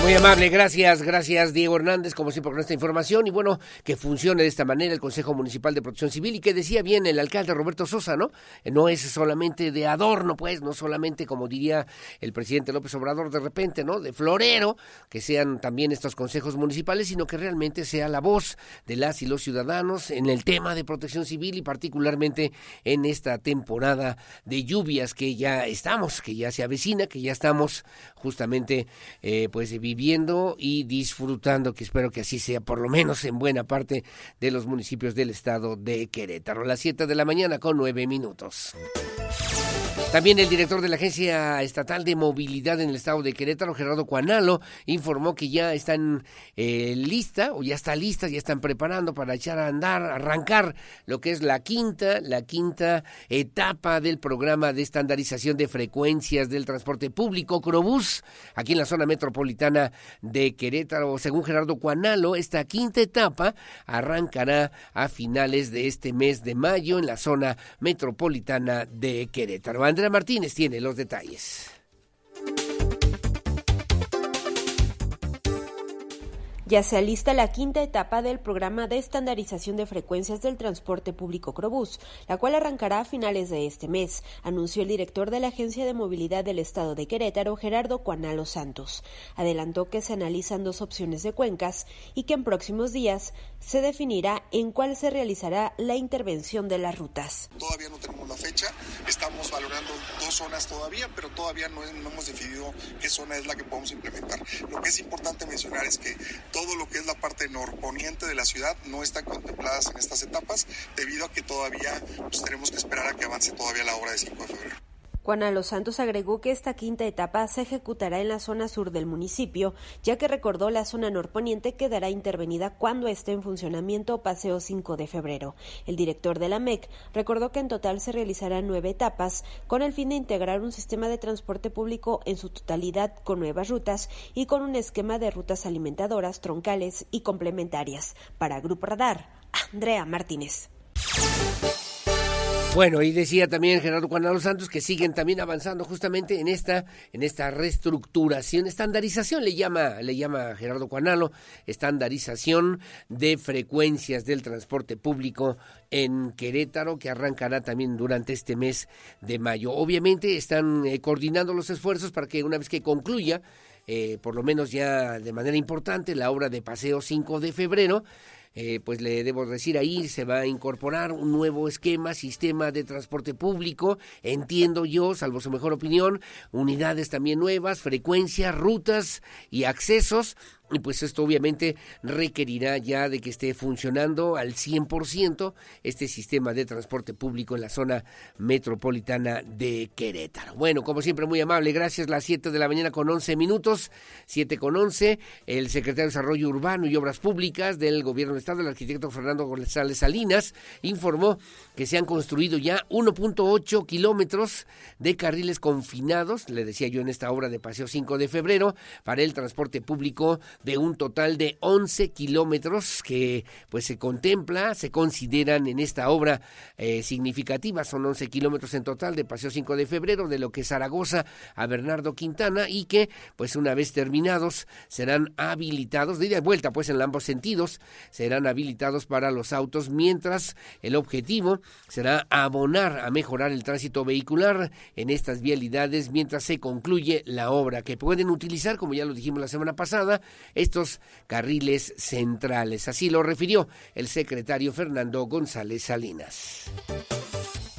Muy amable, gracias, gracias Diego Hernández, como siempre con esta información y bueno, que funcione de esta manera el Consejo Municipal de Protección Civil y que decía bien el alcalde Roberto Sosa, ¿no? No es solamente de adorno, pues, no solamente como diría el presidente López Obrador de repente, ¿no? De florero, que sean también estos consejos municipales, sino que realmente sea la voz de las y los ciudadanos en el tema de protección civil y particularmente en esta temporada de lluvias que ya estamos, que ya se avecina, que ya estamos justamente, eh, pues, viviendo y disfrutando, que espero que así sea, por lo menos en buena parte de los municipios del estado de Querétaro. Las 7 de la mañana con 9 minutos. También el director de la Agencia Estatal de Movilidad en el estado de Querétaro, Gerardo Cuanalo, informó que ya están eh, lista o ya está lista, ya están preparando para echar a andar, arrancar lo que es la quinta, la quinta etapa del programa de estandarización de frecuencias del transporte público Crobús aquí en la zona metropolitana de Querétaro. Según Gerardo Cuanalo, esta quinta etapa arrancará a finales de este mes de mayo en la zona metropolitana de Querétaro. Andrea Martínez tiene los detalles. Ya se alista la quinta etapa del programa de estandarización de frecuencias del transporte público Crobús, la cual arrancará a finales de este mes, anunció el director de la Agencia de Movilidad del Estado de Querétaro, Gerardo Cuanalo Santos. Adelantó que se analizan dos opciones de cuencas y que en próximos días se definirá en cuál se realizará la intervención de las rutas. Todavía no tenemos la fecha, estamos valorando dos zonas todavía, pero todavía no, hemos decidido qué zona es la que podemos implementar. Lo que es importante mencionar es que todo lo que es la parte norponiente de la ciudad no está contempladas en estas etapas debido a que todavía pues, tenemos que esperar a que avance todavía la obra de 5 de febrero. Juana Los Santos agregó que esta quinta etapa se ejecutará en la zona sur del municipio, ya que recordó la zona norponiente quedará intervenida cuando esté en funcionamiento Paseo 5 de febrero. El director de la MEC recordó que en total se realizarán nueve etapas con el fin de integrar un sistema de transporte público en su totalidad con nuevas rutas y con un esquema de rutas alimentadoras, troncales y complementarias. Para Grupo Radar, Andrea Martínez. Bueno, y decía también Gerardo Juan Santos que siguen también avanzando justamente en esta, en esta reestructuración, estandarización le llama, le llama Gerardo Cuanalo, estandarización de frecuencias del transporte público en Querétaro, que arrancará también durante este mes de mayo. Obviamente están eh, coordinando los esfuerzos para que una vez que concluya, eh, por lo menos ya de manera importante, la obra de Paseo 5 de febrero, eh, pues le debo decir ahí se va a incorporar un nuevo esquema, sistema de transporte público, entiendo yo, salvo su mejor opinión, unidades también nuevas, frecuencias, rutas y accesos y pues esto obviamente requerirá ya de que esté funcionando al 100% este sistema de transporte público en la zona metropolitana de Querétaro. Bueno, como siempre, muy amable, gracias. Las 7 de la mañana con 11 minutos, 7 con 11, el secretario de Desarrollo Urbano y Obras Públicas del Gobierno del Estado, el arquitecto Fernando González Salinas, informó que se han construido ya 1.8 kilómetros de carriles confinados, le decía yo en esta obra de Paseo 5 de febrero, para el transporte público de un total de 11 kilómetros que pues se contempla, se consideran en esta obra eh, significativa. Son 11 kilómetros en total de Paseo 5 de Febrero, de lo que es Zaragoza a Bernardo Quintana y que pues una vez terminados serán habilitados, de ida y vuelta pues en ambos sentidos, serán habilitados para los autos mientras el objetivo será abonar a mejorar el tránsito vehicular en estas vialidades mientras se concluye la obra que pueden utilizar, como ya lo dijimos la semana pasada, estos carriles centrales. Así lo refirió el secretario Fernando González Salinas.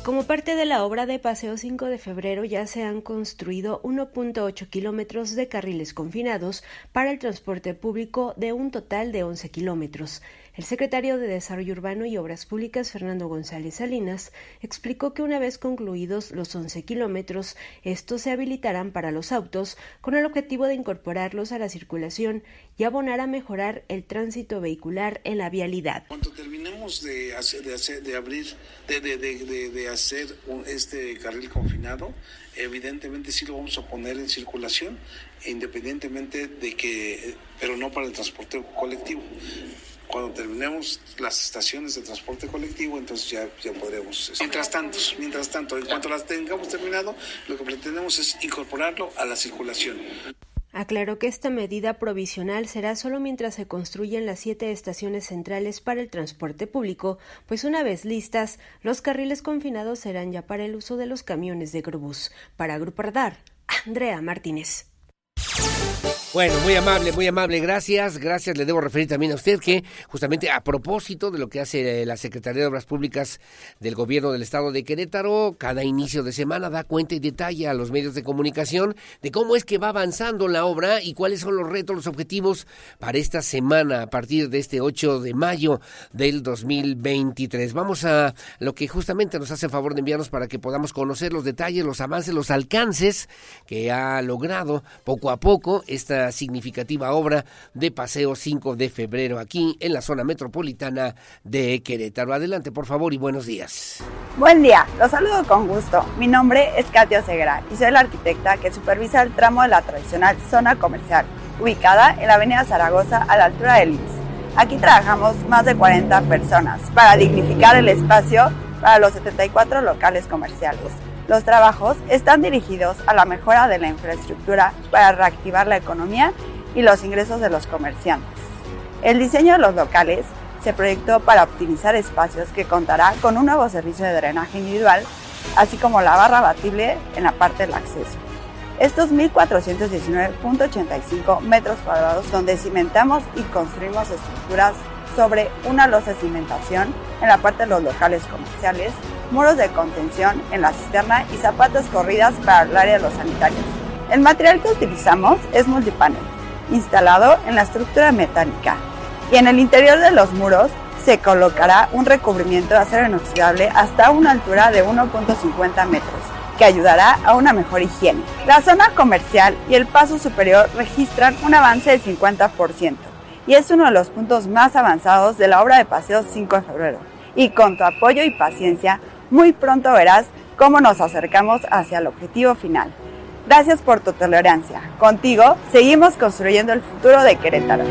Como parte de la obra de Paseo 5 de Febrero ya se han construido 1.8 kilómetros de carriles confinados para el transporte público de un total de 11 kilómetros. El secretario de Desarrollo Urbano y Obras Públicas, Fernando González Salinas, explicó que una vez concluidos los 11 kilómetros, estos se habilitarán para los autos con el objetivo de incorporarlos a la circulación y abonar a mejorar el tránsito vehicular en la vialidad. Cuando terminemos de, hacer, de, hacer, de abrir, de, hacer un, este carril confinado, evidentemente sí lo vamos a poner en circulación, independientemente de que, pero no para el transporte colectivo cuando terminemos las estaciones de transporte colectivo, entonces ya, ya podremos. Mientras tanto, mientras tanto, en cuanto las tengamos terminado, lo que pretendemos es incorporarlo a la circulación. Aclaró que esta medida provisional será solo mientras se construyan las siete estaciones centrales para el transporte público, pues una vez listas, los carriles confinados serán ya para el uso de los camiones de Grobús. Para Grupo Radar, Andrea Martínez. Bueno, muy amable, muy amable, gracias. Gracias, le debo referir también a usted que justamente a propósito de lo que hace eh, la Secretaría de Obras Públicas del Gobierno del Estado de Querétaro, cada inicio de semana da cuenta y detalle a los medios de comunicación de cómo es que va avanzando la obra y cuáles son los retos, los objetivos para esta semana a partir de este 8 de mayo del 2023. Vamos a lo que justamente nos hace favor de enviarnos para que podamos conocer los detalles, los avances, los alcances que ha logrado poco a poco esta significativa obra de Paseo 5 de Febrero aquí en la zona metropolitana de Querétaro. Adelante, por favor, y buenos días. Buen día, los saludo con gusto. Mi nombre es Katia Segura y soy la arquitecta que supervisa el tramo de la tradicional zona comercial, ubicada en la avenida Zaragoza a la altura del IMSS. Aquí trabajamos más de 40 personas para dignificar el espacio para los 74 locales comerciales los trabajos están dirigidos a la mejora de la infraestructura para reactivar la economía y los ingresos de los comerciantes. El diseño de los locales se proyectó para optimizar espacios que contará con un nuevo servicio de drenaje individual, así como la barra batible en la parte del acceso. Estos 1.419.85 metros cuadrados donde cimentamos y construimos estructuras sobre una losa de cimentación en la parte de los locales comerciales, muros de contención en la cisterna y zapatas corridas para el área de los sanitarios. El material que utilizamos es multipanel, instalado en la estructura metálica, y en el interior de los muros se colocará un recubrimiento de acero inoxidable hasta una altura de 1.50 metros, que ayudará a una mejor higiene. La zona comercial y el paso superior registran un avance del 50% y es uno de los puntos más avanzados de la obra de Paseo 5 de febrero. Y con tu apoyo y paciencia, muy pronto verás cómo nos acercamos hacia el objetivo final. Gracias por tu tolerancia. Contigo seguimos construyendo el futuro de Querétaro.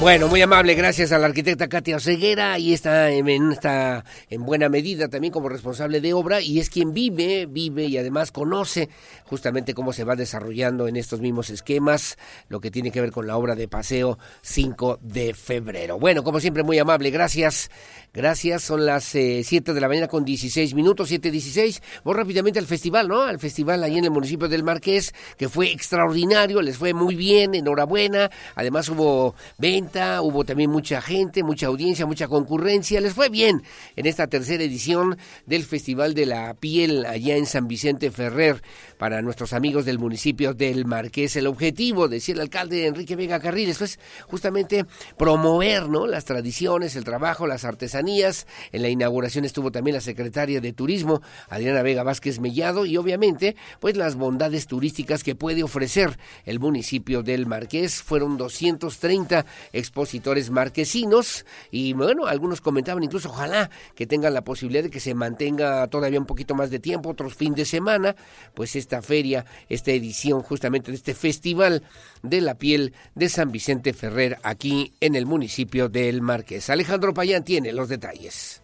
Bueno, muy amable, gracias a la arquitecta Katia Oseguera y está en, está en buena medida también como responsable de obra y es quien vive, vive y además conoce justamente cómo se va desarrollando en estos mismos esquemas lo que tiene que ver con la obra de paseo 5 de febrero. Bueno, como siempre, muy amable, gracias. Gracias, son las 7 eh, de la mañana con 16 minutos, 7.16. Voy rápidamente al festival, ¿no? Al festival ahí en el municipio del Marqués, que fue extraordinario, les fue muy bien, enhorabuena. Además hubo venta, hubo también mucha gente, mucha audiencia, mucha concurrencia. Les fue bien en esta tercera edición del Festival de la Piel allá en San Vicente Ferrer para nuestros amigos del municipio del Marqués. El objetivo, decía el alcalde Enrique Vega Carriles, fue justamente promover, ¿no? Las tradiciones, el trabajo, las artesanías en la inauguración estuvo también la secretaria de Turismo, Adriana Vega Vázquez Mellado, y obviamente, pues las bondades turísticas que puede ofrecer el municipio del Marqués. Fueron 230 expositores marquesinos y bueno, algunos comentaban incluso ojalá que tengan la posibilidad de que se mantenga todavía un poquito más de tiempo, otros fin de semana, pues esta feria, esta edición justamente de este festival de la piel de San Vicente Ferrer aquí en el municipio del Marqués. Alejandro Payán tiene los detalles.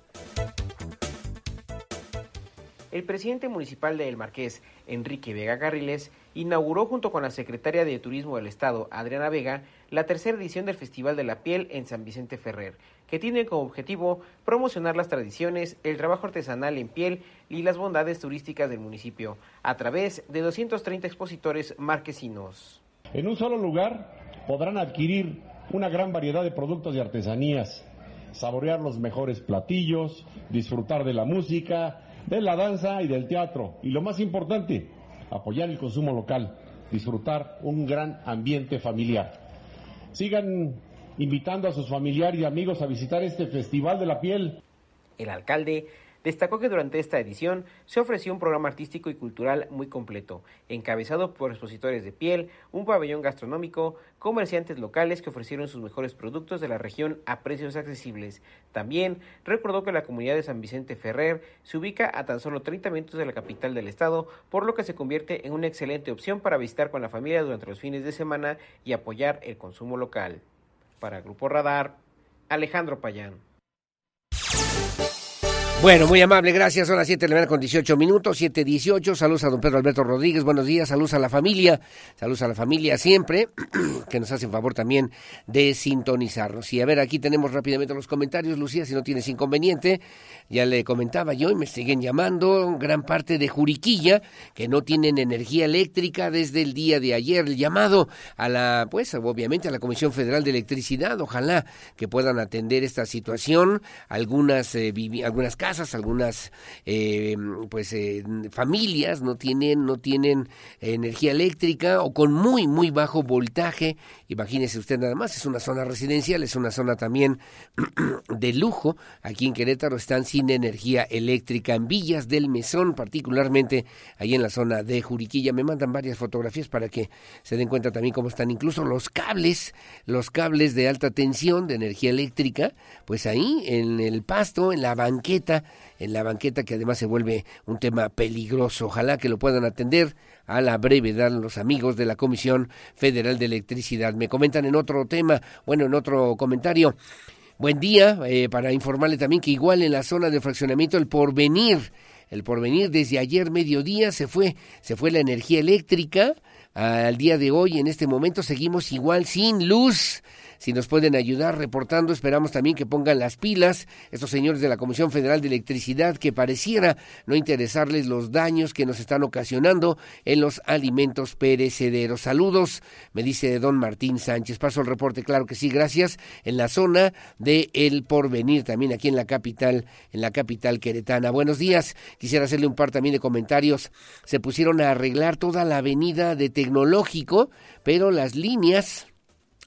El presidente municipal de El Marqués, Enrique Vega Carriles, inauguró junto con la secretaria de Turismo del Estado, Adriana Vega, la tercera edición del Festival de la Piel en San Vicente Ferrer, que tiene como objetivo promocionar las tradiciones, el trabajo artesanal en piel y las bondades turísticas del municipio, a través de 230 expositores marquesinos. En un solo lugar podrán adquirir una gran variedad de productos y artesanías, saborear los mejores platillos, disfrutar de la música, de la danza y del teatro. Y lo más importante, apoyar el consumo local, disfrutar un gran ambiente familiar. Sigan invitando a sus familiares y amigos a visitar este Festival de la Piel. El alcalde Destacó que durante esta edición se ofreció un programa artístico y cultural muy completo, encabezado por expositores de piel, un pabellón gastronómico, comerciantes locales que ofrecieron sus mejores productos de la región a precios accesibles. También recordó que la comunidad de San Vicente Ferrer se ubica a tan solo 30 minutos de la capital del estado, por lo que se convierte en una excelente opción para visitar con la familia durante los fines de semana y apoyar el consumo local. Para Grupo Radar, Alejandro Payán. Bueno, muy amable, gracias. Son las 7 de la mañana con 18 minutos, 7.18. Saludos a don Pedro Alberto Rodríguez, buenos días. Saludos a la familia, saludos a la familia siempre, *clears throat* que nos hacen favor también de sintonizarnos. Y a ver, aquí tenemos rápidamente los comentarios, Lucía, si no tienes inconveniente. Ya le comentaba yo y me siguen llamando gran parte de Juriquilla, que no tienen energía eléctrica desde el día de ayer. El llamado a la, pues obviamente a la Comisión Federal de Electricidad, ojalá que puedan atender esta situación. Algunas, eh, algunas casas algunas eh, pues eh, familias no tienen, no tienen energía eléctrica o con muy, muy bajo voltaje. Imagínese usted nada más, es una zona residencial, es una zona también *clears throat* de lujo. Aquí en Querétaro están sin energía eléctrica. En Villas del Mesón, particularmente ahí en la zona de Juriquilla, me mandan varias fotografías para que se den cuenta también cómo están incluso los cables, los cables de alta tensión de energía eléctrica, pues ahí en el pasto, en la banqueta, en la banqueta que además se vuelve un tema peligroso. Ojalá que lo puedan atender a la brevedad los amigos de la Comisión Federal de Electricidad. Me comentan en otro tema, bueno, en otro comentario. Buen día, eh, para informarle también que igual en la zona de fraccionamiento el porvenir, el porvenir desde ayer mediodía se fue, se fue la energía eléctrica. Al día de hoy, en este momento, seguimos igual sin luz si nos pueden ayudar reportando, esperamos también que pongan las pilas estos señores de la Comisión Federal de Electricidad que pareciera no interesarles los daños que nos están ocasionando en los alimentos perecederos. Saludos, me dice don Martín Sánchez. Paso el reporte, claro que sí, gracias. En la zona de El Porvenir, también aquí en la capital, en la capital queretana. Buenos días. Quisiera hacerle un par también de comentarios. Se pusieron a arreglar toda la avenida de Tecnológico, pero las líneas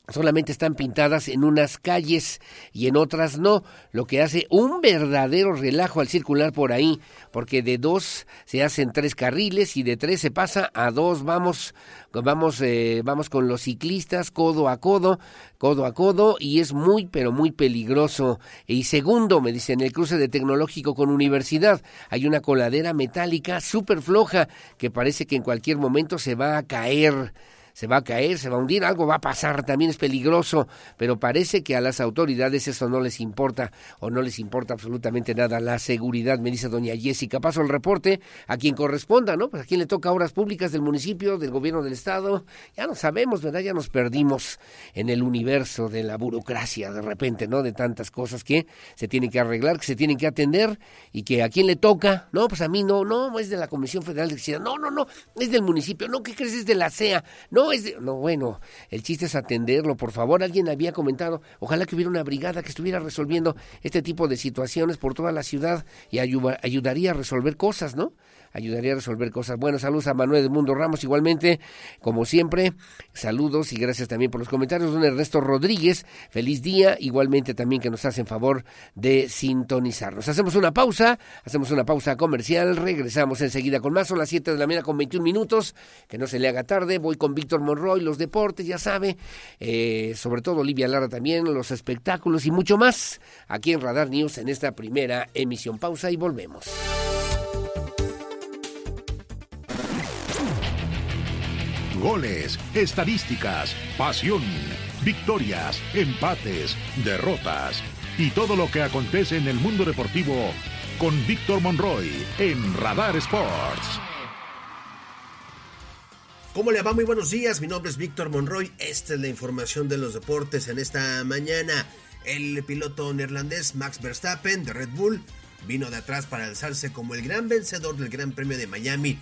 solamente están pintadas en unas calles y en otras no, lo que hace un verdadero relajo al circular por ahí, porque de dos se hacen tres carriles y de tres se pasa a dos, vamos, vamos, eh, vamos con los ciclistas codo a codo, codo a codo y es muy pero muy peligroso. Y segundo, me dicen, el cruce de tecnológico con universidad, hay una coladera metálica súper floja que parece que en cualquier momento se va a caer se va a caer, se va a hundir, algo va a pasar, también es peligroso, pero parece que a las autoridades eso no les importa o no les importa absolutamente nada la seguridad, me dice doña Jessica. Paso el reporte a quien corresponda, ¿no? Pues a quien le toca obras públicas del municipio, del gobierno del estado, ya no sabemos, ¿verdad? Ya nos perdimos en el universo de la burocracia de repente, ¿no? De tantas cosas que se tienen que arreglar, que se tienen que atender y que a quien le toca, no, pues a mí no, no, es de la Comisión Federal de Electricidad, no, no, no, es del municipio, no, ¿qué crees? Es de la CEA, no, no es no, bueno, el chiste es atenderlo, por favor. Alguien había comentado, ojalá que hubiera una brigada que estuviera resolviendo este tipo de situaciones por toda la ciudad y ayudaría a resolver cosas, ¿no? ayudaría a resolver cosas. Bueno, saludos a Manuel de Mundo Ramos igualmente, como siempre. Saludos y gracias también por los comentarios. Don Ernesto Rodríguez, feliz día, igualmente también que nos hacen favor de sintonizarnos. Hacemos una pausa, hacemos una pausa comercial, regresamos enseguida con más. Son las 7 de la mañana con 21 minutos, que no se le haga tarde. Voy con Víctor Víctor Monroy, los deportes, ya sabe, eh, sobre todo Olivia Lara también, los espectáculos y mucho más aquí en Radar News en esta primera emisión. Pausa y volvemos. Goles, estadísticas, pasión, victorias, empates, derrotas y todo lo que acontece en el mundo deportivo con Víctor Monroy en Radar Sports. ¿Cómo le va? Muy buenos días, mi nombre es Víctor Monroy, esta es la información de los deportes en esta mañana. El piloto neerlandés Max Verstappen de Red Bull vino de atrás para alzarse como el gran vencedor del Gran Premio de Miami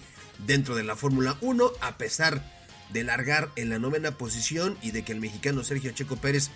dentro de la Fórmula 1 a pesar de largar en la novena posición y de que el mexicano Sergio Checo Pérez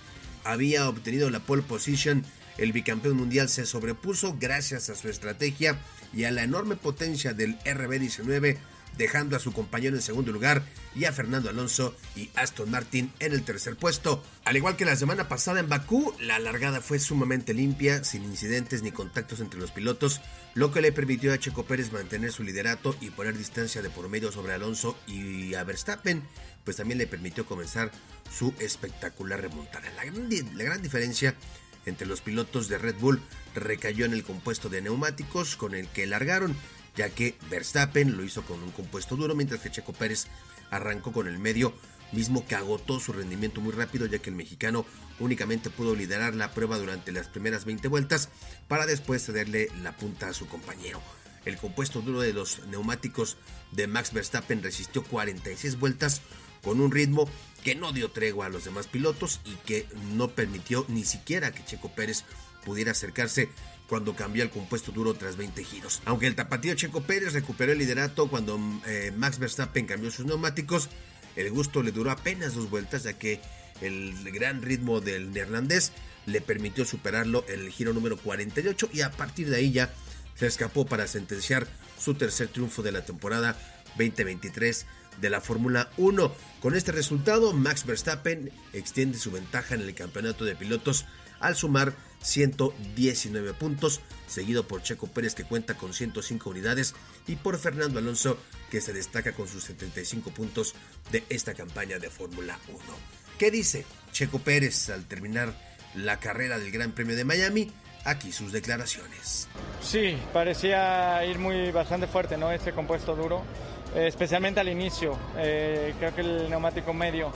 había obtenido la pole position. El bicampeón mundial se sobrepuso gracias a su estrategia y a la enorme potencia del RB19 dejando a su compañero en segundo lugar y a Fernando Alonso y Aston Martin en el tercer puesto. Al igual que la semana pasada en Bakú, la largada fue sumamente limpia, sin incidentes ni contactos entre los pilotos, lo que le permitió a Checo Pérez mantener su liderato y poner distancia de por medio sobre Alonso y a Verstappen, pues también le permitió comenzar su espectacular remontada. La la gran diferencia entre los pilotos de Red Bull recayó en el compuesto de neumáticos con el que largaron ya que Verstappen lo hizo con un compuesto duro, mientras que Checo Pérez arrancó con el medio, mismo que agotó su rendimiento muy rápido, ya que el mexicano únicamente pudo liderar la prueba durante las primeras 20 vueltas para después cederle la punta a su compañero. El compuesto duro de los neumáticos de Max Verstappen resistió 46 vueltas con un ritmo que no dio tregua a los demás pilotos y que no permitió ni siquiera que Checo Pérez pudiera acercarse cuando cambió el compuesto duro tras 20 giros. Aunque el tapatío Checo Pérez recuperó el liderato cuando eh, Max Verstappen cambió sus neumáticos, el gusto le duró apenas dos vueltas ya que el gran ritmo del neerlandés le permitió superarlo en el giro número 48 y a partir de ahí ya se escapó para sentenciar su tercer triunfo de la temporada 2023 de la Fórmula 1. Con este resultado, Max Verstappen extiende su ventaja en el campeonato de pilotos al sumar 119 puntos, seguido por Checo Pérez que cuenta con 105 unidades y por Fernando Alonso que se destaca con sus 75 puntos de esta campaña de Fórmula 1. ¿Qué dice Checo Pérez al terminar la carrera del Gran Premio de Miami? Aquí sus declaraciones. Sí, parecía ir muy bastante fuerte, ¿no? Ese compuesto duro, eh, especialmente al inicio. Eh, creo que el neumático medio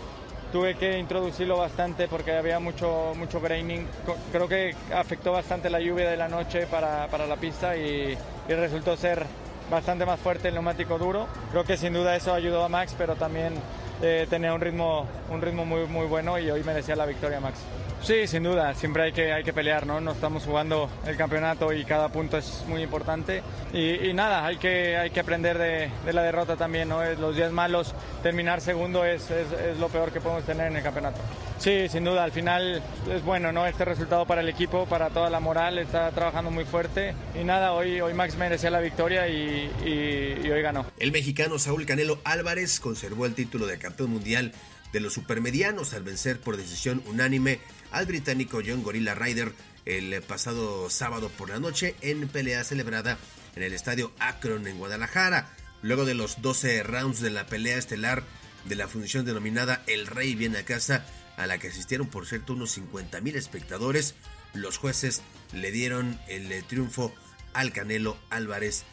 tuve que introducirlo bastante porque había mucho, mucho graining. Creo que afectó bastante la lluvia de la noche para, para la pista y, resultó ser bastante más fuerte el neumático duro. Creo que sin duda eso ayudó a Max, pero también eh, tenía un ritmo, un ritmo muy, muy bueno y hoy merecía la victoria Max. Sí, sin duda, siempre hay que, hay que pelear, ¿no? No estamos jugando el campeonato y cada punto es muy importante. Y, nada, hay que, hay que aprender de, de, la derrota también, ¿no? Los días malos, terminar segundo es, es, es, lo peor que podemos tener en el campeonato. Sí, sin duda, al final es bueno, ¿no? Este resultado para el equipo, para toda la moral, está trabajando muy fuerte. Y nada, hoy, hoy Max merecía la victoria y, y, y hoy ganó. El mexicano Saúl Canelo Álvarez conservó el título de campeón mundial de los supermedianos al vencer por decisión unánime al británico John Gorilla Ryder el pasado sábado por la noche en pelea celebrada en el estadio Akron en Guadalajara. Luego de los 12 rounds de la pelea estelar de la función denominada El Rey viene a casa, a la que asistieron por cierto unos 50 mil espectadores, los jueces le dieron el triunfo al Canelo Álvarez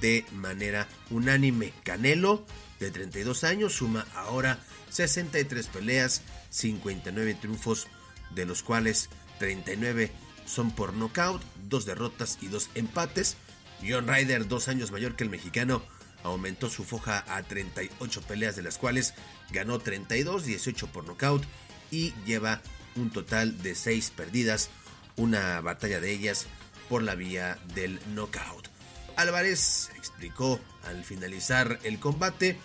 de manera unánime. Canelo, de 32 años, suma ahora 63 peleas, 59 triunfos de los cuales 39 son por nocaut, dos derrotas y dos empates. John Ryder, dos años mayor que el mexicano, aumentó su foja a 38 peleas, de las cuales ganó 32, 18 por nocaut y lleva un total de 6 perdidas, una batalla de ellas por la vía del knockout. Álvarez explicó al finalizar el combate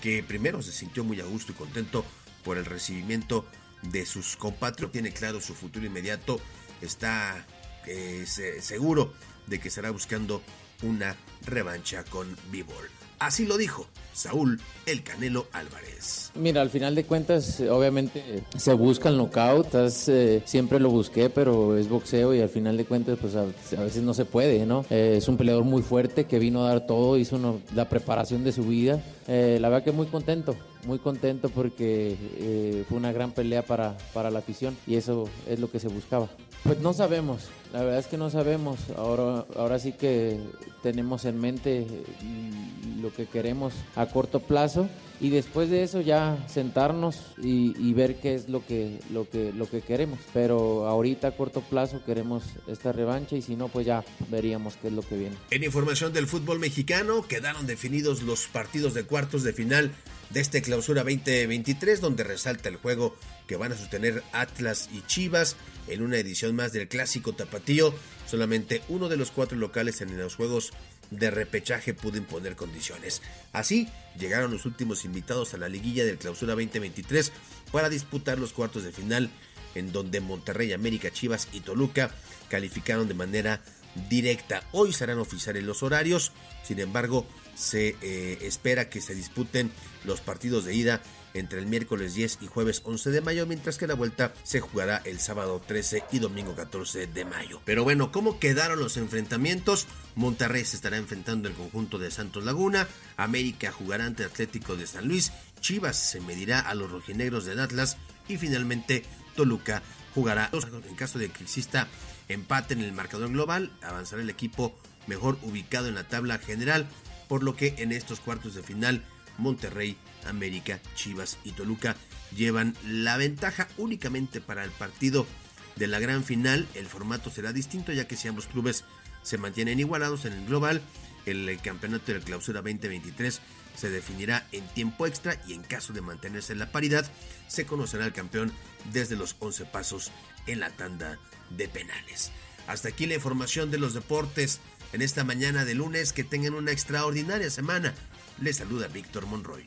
que primero se sintió muy a gusto y contento por el recibimiento de sus compatriotas. Tiene claro su futuro inmediato. Está eh, seguro de que estará buscando una revancha con Bivol. Así lo dijo Saúl El Canelo Álvarez. Mira, al final de cuentas, obviamente se busca el knockout, eh, siempre lo busqué, pero es boxeo y al final de cuentas, pues a, veces no se puede, ¿no? Eh, es un peleador muy fuerte que vino a dar todo, hizo la preparación de su vida. Eh, la verdad que muy contento, muy contento porque fue una gran pelea para, para la afición y eso es lo que se buscaba. Pues no sabemos, la verdad es que no sabemos. Ahora, ahora sí que tenemos en mente lo que queremos a corto plazo y después de eso ya sentarnos y, ver qué es lo que, lo, que, lo que queremos. Pero ahorita a corto plazo queremos esta revancha y si no, pues ya veríamos qué es lo que viene. En información del fútbol mexicano, quedaron definidos los partidos de cuartos de final de este clausura 2023, donde resalta el juego que van a sostener Atlas y Chivas en una edición más del clásico tapatío. Solamente uno de los cuatro locales en los juegos de repechaje pudo imponer condiciones. Así, llegaron los últimos invitados a la liguilla del Clausura 2023 para disputar los cuartos de final, en donde Monterrey, América, Chivas y Toluca calificaron de manera directa. Hoy serán oficiales los horarios, sin embargo, se eh, espera que se disputen los partidos de ida entre el miércoles 10 y jueves 11 de mayo, mientras que la vuelta se jugará el sábado 13 y domingo 14 de mayo. Pero bueno, ¿cómo quedaron los enfrentamientos? Monterrey se estará enfrentando el conjunto de Santos Laguna, América jugará ante Atlético de San Luis, Chivas se medirá a los rojinegros del Atlas y finalmente Toluca jugará. En caso de que exista empate en el marcador global, avanzará el equipo mejor ubicado en la tabla general, por lo que en estos cuartos de final Monterrey, América, Chivas y Toluca llevan la ventaja únicamente para el partido de la gran final. El formato será distinto ya que si ambos clubes se mantienen igualados en el global, el campeonato de la clausura 2023 se definirá en tiempo extra y en caso de mantenerse en la paridad, se conocerá el campeón desde los 11 pasos en la tanda de penales. Hasta aquí la información de los deportes en esta mañana de lunes. Que tengan una extraordinaria semana. Les saluda Víctor Monroy.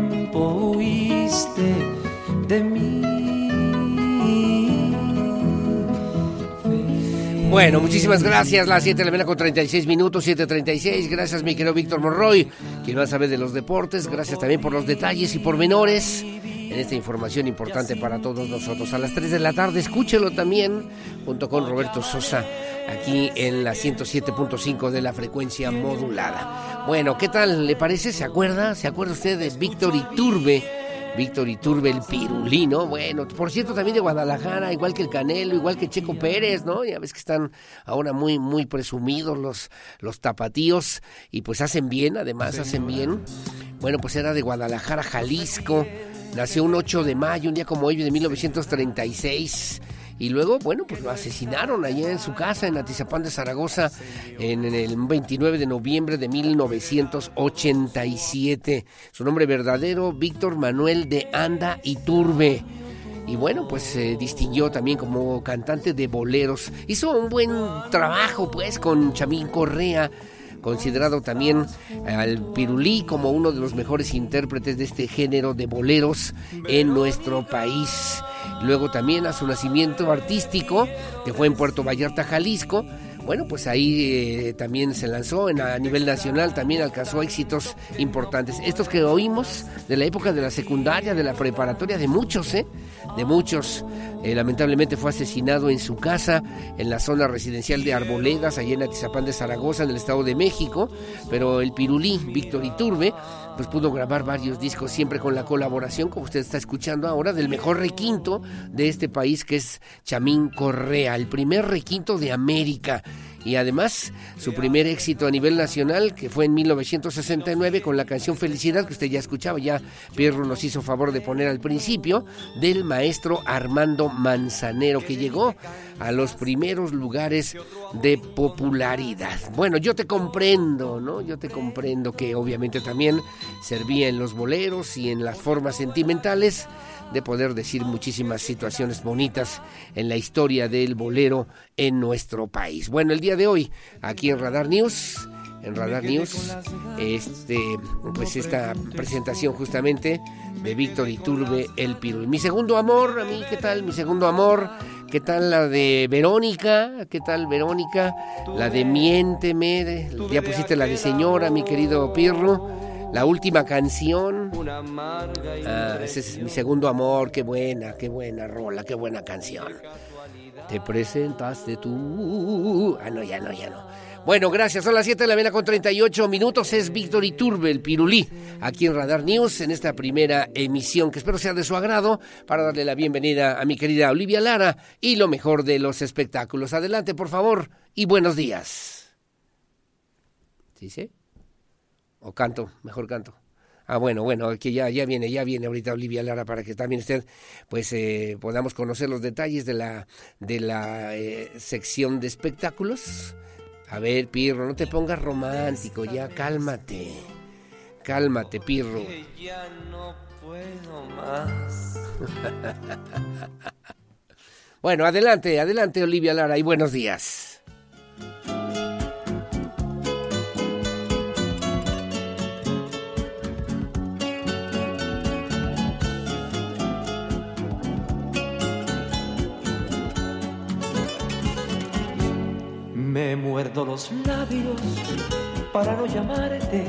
huiste de mí. Bueno, muchísimas gracias. Las 7 de la mañana con 36 minutos, 7.36. Gracias, mi querido Víctor Monroy, quien va a saber de los deportes. Gracias también por los detalles y pormenores en esta información importante para todos nosotros. A las 3 de la tarde, escúchelo también, junto con Roberto Sosa, aquí en la 107.5 de la frecuencia modulada. Bueno, ¿qué tal le parece? ¿Se acuerda? ¿Se acuerda usted de Víctor Iturbe? Víctor Iturbe, el pirulino. Bueno, por cierto, también de Guadalajara, igual que el Canelo, igual que Checo Pérez, ¿no? Ya ves que están ahora muy, muy presumidos los, los tapatíos y pues hacen bien, además hacen bien. Bueno, pues era de Guadalajara, Jalisco. Nació un 8 de mayo, un día como hoy de 1936. Y luego, bueno, pues lo asesinaron allá en su casa en Atizapán de Zaragoza en, el 29 de noviembre de 1987. Su nombre verdadero, Víctor Manuel de Anda y Turbe. Y bueno, pues se distinguió también como cantante de boleros. Hizo un buen trabajo, pues, con Chamín Correa considerado también al Pirulí como uno de los mejores intérpretes de este género de boleros en nuestro país. Luego también a su nacimiento artístico, que fue en Puerto Vallarta, Jalisco, bueno, pues ahí eh, también se lanzó en, a nivel nacional, también alcanzó éxitos importantes. Estos que oímos de la época de la secundaria, de la preparatoria, de muchos, ¿eh? De muchos. Eh, lamentablemente fue asesinado en su casa, en la zona residencial de Arboledas, allá en Atizapán de Zaragoza, en el Estado de México. Pero el pirulí, Víctor Iturbe, pues pudo grabar varios discos, siempre con la colaboración, como usted está escuchando ahora, del mejor requinto de este país, que es Chamín Correa, el primer requinto de América y además su primer éxito a nivel nacional, que fue en 1969 con la canción Felicidad, que usted ya escuchaba, ya Pierro nos hizo favor de poner al principio, del maestro Armando Manzanero, que llegó a los primeros lugares de popularidad. Bueno, yo te comprendo, ¿no? Yo te comprendo que obviamente también servía en los boleros y en las formas sentimentales de poder decir muchísimas situaciones bonitas en la historia del bolero en nuestro país. Bueno, el día de hoy, aquí en Radar News, en Radar News, este, pues esta presentación justamente de Víctor Iturbe, El Pirul. Mi segundo amor, a mí, ¿qué tal? Mi segundo amor, ¿qué tal la de Verónica? ¿Qué tal Verónica? La de Miénteme, ya pusiste la de Señora, mi querido Pirro. La última canción. Ah, ese es mi segundo amor. Qué buena, qué buena rola, qué buena canción. Te presentaste tú. Ah, no, ya no, ya no. Bueno, gracias. Son las 7 de la mañana con 38 minutos. Es Víctor Iturbe, el Pirulí, aquí en Radar News, en esta primera emisión que espero sea de su agrado para darle la bienvenida a mi querida Olivia Lara y lo mejor de los espectáculos. Adelante, por favor, y buenos días. ¿Sí, sí? O canto, mejor canto. Ah, bueno, bueno, que ya, ya viene, ya viene ahorita Olivia Lara para que también usted, pues, eh, podamos conocer los detalles de la, de la eh, sección de espectáculos. A ver, Pirro, no te pongas romántico, ya cálmate. Cálmate, Pirro. ya no puedo más. *laughs* bueno, adelante, adelante, Olivia Lara, y buenos días. Me muerdo los labios para no llamarte,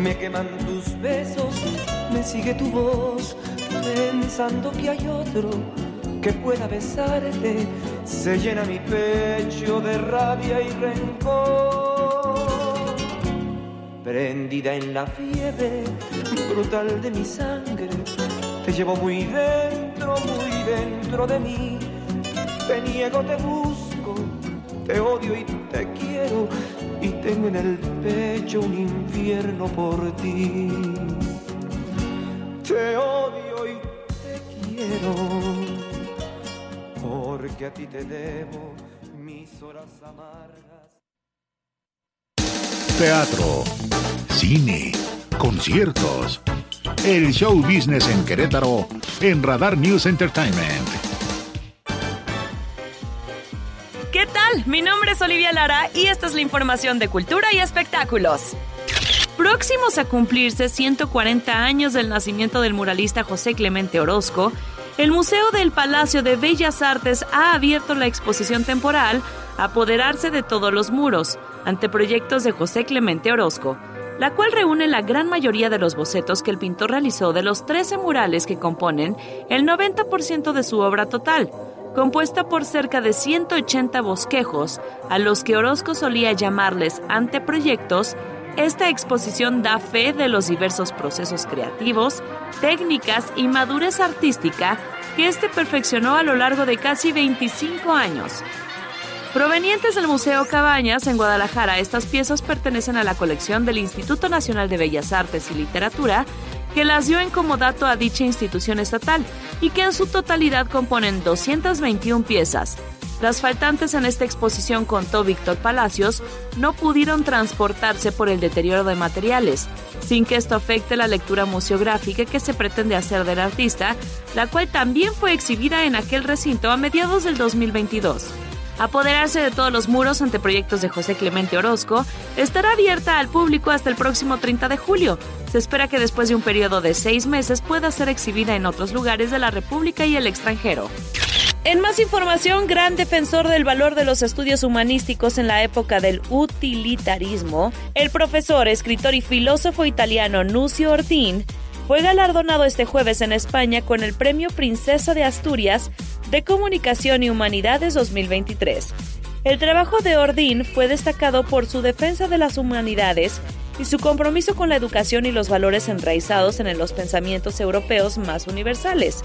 me queman tus besos, me sigue tu voz, pensando que hay otro que pueda besarte, se llena mi pecho de rabia y rencor. Prendida en la fiebre brutal de mi sangre, te llevo muy dentro, muy dentro de mí, te niego, te busco te odio y te quiero y tengo en el pecho un infierno por ti. Te odio y te quiero porque a ti te debo mis horas amargas. Teatro, cine, conciertos. El show business en Querétaro en Radar News Entertainment. Mi nombre es Olivia Lara y esta es la información de cultura y espectáculos. Próximos a cumplirse 140 años del nacimiento del muralista José Clemente Orozco, el Museo del Palacio de Bellas Artes ha abierto la exposición temporal Apoderarse de todos los muros, ante proyectos de José Clemente Orozco, la cual reúne la gran mayoría de los bocetos que el pintor realizó de los 13 murales que componen el 90% de su obra total, compuesta por cerca de 180 bosquejos, a los que Orozco solía llamarles anteproyectos, esta exposición da fe de los diversos procesos creativos, técnicas y madurez artística que este perfeccionó a lo largo de casi 25 años. Provenientes del Museo Cabañas en Guadalajara, estas piezas pertenecen a la colección del Instituto Nacional de Bellas Artes y Literatura, que las dio en comodato a dicha institución estatal y que en su totalidad componen 221 piezas. Las faltantes en esta exposición, contó Víctor Palacios, no pudieron transportarse por el deterioro de materiales, sin que esto afecte la lectura museográfica que se pretende hacer del artista, la cual también fue exhibida en aquel recinto a mediados del 2022. Apoderarse de todos los muros ante proyectos de José Clemente Orozco estará abierta al público hasta el próximo 30 de julio. Se espera que después de un periodo de seis meses pueda ser exhibida en otros lugares de la República y el extranjero. En más información, gran defensor del valor de los estudios humanísticos en la época del utilitarismo, el profesor, escritor y filósofo italiano Nucio Ortín fue galardonado este jueves en España con el Premio Princesa de Asturias de Comunicación y Humanidades 2023. El trabajo de Ordín fue destacado por su defensa de las humanidades y su compromiso con la educación y los valores enraizados en los pensamientos europeos más universales.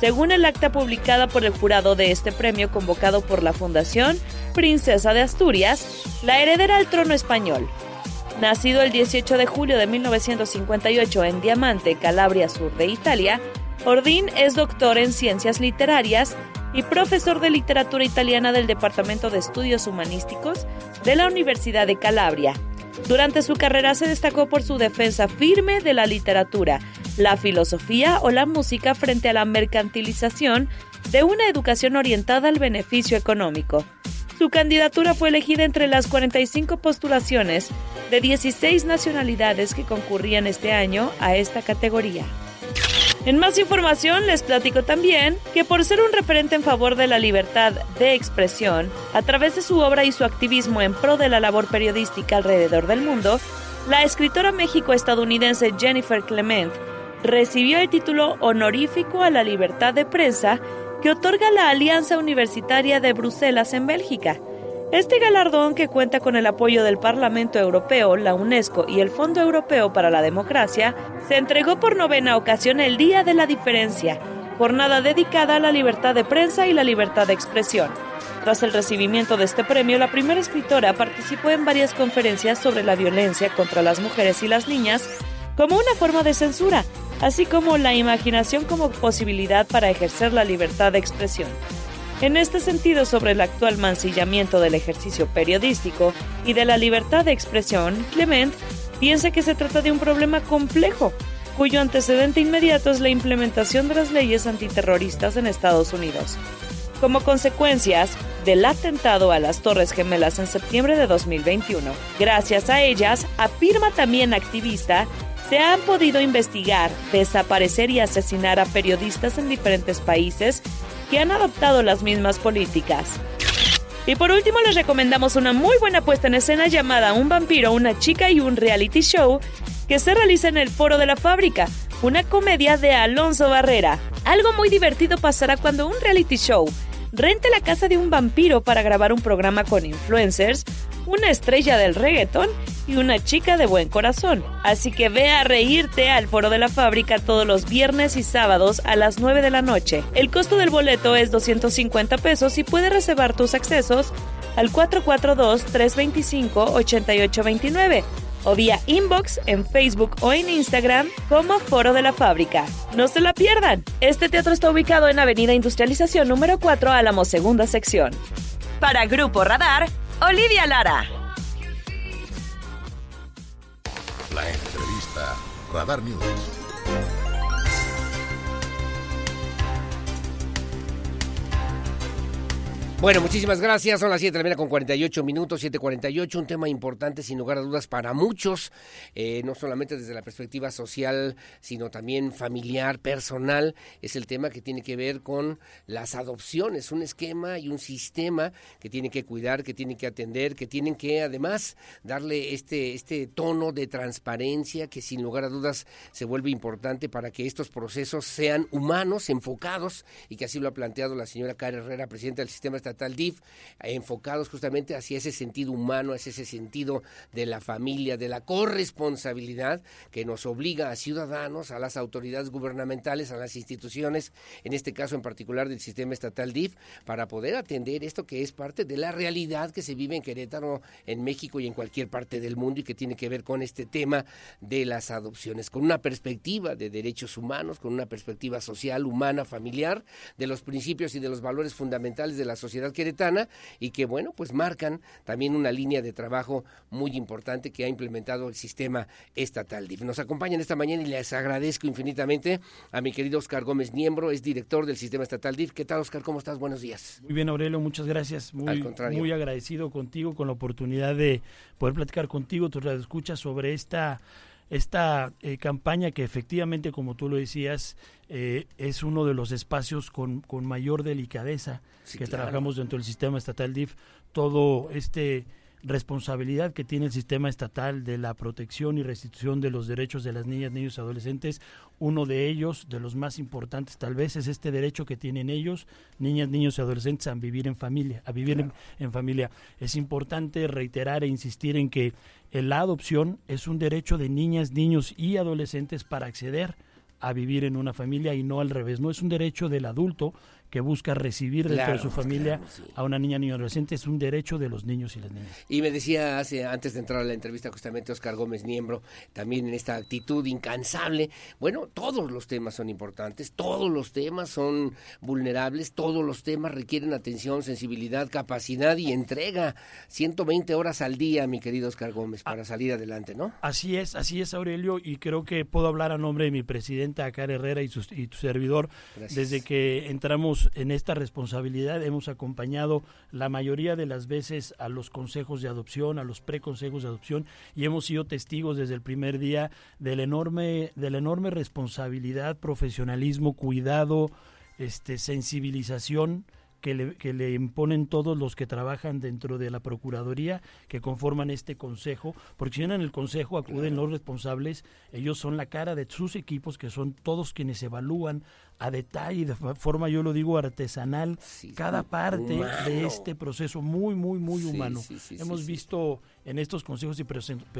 según el acta publicada por el jurado de este premio convocado por la Fundación Princesa de Asturias, la heredera al trono español. Nacido el 18 de julio de 1958 en Diamante, Calabria Sur de Italia, Ordín es doctor en ciencias literarias y profesor de literatura italiana del Departamento de Estudios Humanísticos de la Universidad de Calabria. Durante su carrera se destacó por su defensa firme de la literatura, la filosofía o la música frente a la mercantilización de una educación orientada al beneficio económico. Su candidatura fue elegida entre las 45 postulaciones de 16 nacionalidades que concurrían este año a esta categoría. En más información les platico también que por ser un referente en favor de la libertad de expresión, a través de su obra y su activismo en pro de la labor periodística alrededor del mundo, la escritora méxico-estadounidense Jennifer Clement recibió el título honorífico a la libertad de prensa que otorga la Alianza Universitaria de Bruselas en Bélgica. Este galardón, que cuenta con el apoyo del Parlamento Europeo, la UNESCO y el Fondo Europeo para la Democracia, se entregó por novena ocasión el Día de la Diferencia, jornada dedicada a la libertad de prensa y la libertad de expresión. Tras el recibimiento de este premio, la primera escritora participó en varias conferencias sobre la violencia contra las mujeres y las niñas como una forma de censura, así como la imaginación como posibilidad para ejercer la libertad de expresión. En este sentido, sobre el actual mancillamiento del ejercicio periodístico y de la libertad de expresión, Clement piensa que se trata de un problema complejo, cuyo antecedente inmediato es la implementación de las leyes antiterroristas en Estados Unidos. Como consecuencias del atentado a las Torres Gemelas en septiembre de 2021, gracias a ellas, afirma también activista, se han podido investigar, desaparecer y asesinar a periodistas en diferentes países que han adoptado las mismas políticas. Y por último les recomendamos una muy buena puesta en escena llamada Un vampiro, una chica y un reality show que se realiza en el Foro de la Fábrica, una comedia de Alonso Barrera. Algo muy divertido pasará cuando un reality show rente la casa de un vampiro para grabar un programa con influencers, una estrella del reggaeton y una chica de buen corazón. Así que ve a reírte al foro de la fábrica todos los viernes y sábados a las 9 de la noche. El costo del boleto es 250 pesos y puedes reservar tus accesos al 442-325-8829 o vía inbox en Facebook o en Instagram como Foro de la Fábrica. No se la pierdan. Este teatro está ubicado en Avenida Industrialización número 4 Álamo Segunda Sección. Para Grupo Radar, Olivia Lara. La entrevista. Radar News. Bueno, muchísimas gracias. Son las 7 de la mañana con 48 minutos, 7.48. Un tema importante, sin lugar a dudas, para muchos, eh, no solamente desde la perspectiva social, sino también familiar, personal. Es el tema que tiene que ver con las adopciones, un esquema y un sistema que tiene que cuidar, que tiene que atender, que tienen que además darle este, este tono de transparencia que sin lugar a dudas se vuelve importante para que estos procesos sean humanos, enfocados, y que así lo ha planteado la señora Cara Herrera, presidenta del sistema estatal tal DIF, enfocados justamente hacia ese sentido humano, hacia ese sentido de la familia, de la corresponsabilidad que nos obliga a ciudadanos, a las autoridades gubernamentales, a las instituciones, en este caso en particular del sistema estatal DIF, para poder atender esto que es parte de la realidad que se vive en Querétaro, en México y en cualquier parte del mundo y que tiene que ver con este tema de las adopciones, con una perspectiva de derechos humanos, con una perspectiva social, humana, familiar, de los principios y de los valores fundamentales de la sociedad queretana y que, bueno, pues marcan también una línea de trabajo muy importante que ha implementado el sistema estatal DIF. Nos acompañan esta mañana y les agradezco infinitamente a mi querido Oscar Gómez Niembro, es director del sistema estatal DIF. ¿Qué tal, Oscar? ¿Cómo estás? Buenos días. Muy bien, Aurelio, muchas gracias. Muy, muy agradecido contigo con la oportunidad de poder platicar contigo, tus escuchas sobre esta esta eh, campaña que efectivamente, como tú lo decías, eh, es uno de los espacios con, con mayor delicadeza que trabajamos dentro del sistema estatal DIF. Todo este responsabilidad que tiene el sistema estatal de la protección y restitución de los derechos de las niñas, niños y adolescentes. Uno de ellos, de los más importantes tal vez, es este derecho que tienen ellos, niñas, niños y adolescentes, a vivir en familia, a vivir en, familia. Es importante reiterar e insistir en que la adopción es un derecho de niñas, niños y adolescentes para acceder a vivir en una familia y no al revés. No es un derecho del adulto que busca recibir dentro de su familia a una niña niño adolescente es un derecho de los niños y las niñas. Y me decía hace antes de entrar a la entrevista justamente Oscar Gómez Niembro, también en esta actitud incansable, bueno, todos los temas son importantes, todos los temas son vulnerables, todos los temas requieren atención, sensibilidad, capacidad y entrega. 120 horas al día, mi querido Oscar Gómez, ah. para salir adelante, ¿no? Así es, así es Aurelio y creo que puedo hablar a nombre de mi presidenta Cara Herrera y, y tu servidor desde que entramos en esta responsabilidad, hemos acompañado la mayoría de las veces a los consejos de adopción, a los preconsejos de adopción y hemos sido testigos desde el primer día del enorme, de la enorme responsabilidad, profesionalismo, cuidado, este, sensibilización que le, que le, imponen todos los que trabajan dentro de la Procuraduría, que conforman este consejo, porque si en el consejo acuden los responsables, ellos son la cara de sus equipos, que son todos quienes evalúan a detalle, de forma, yo lo digo, artesanal, cada parte de este proceso muy, muy, muy humano. Hemos visto en estos consejos y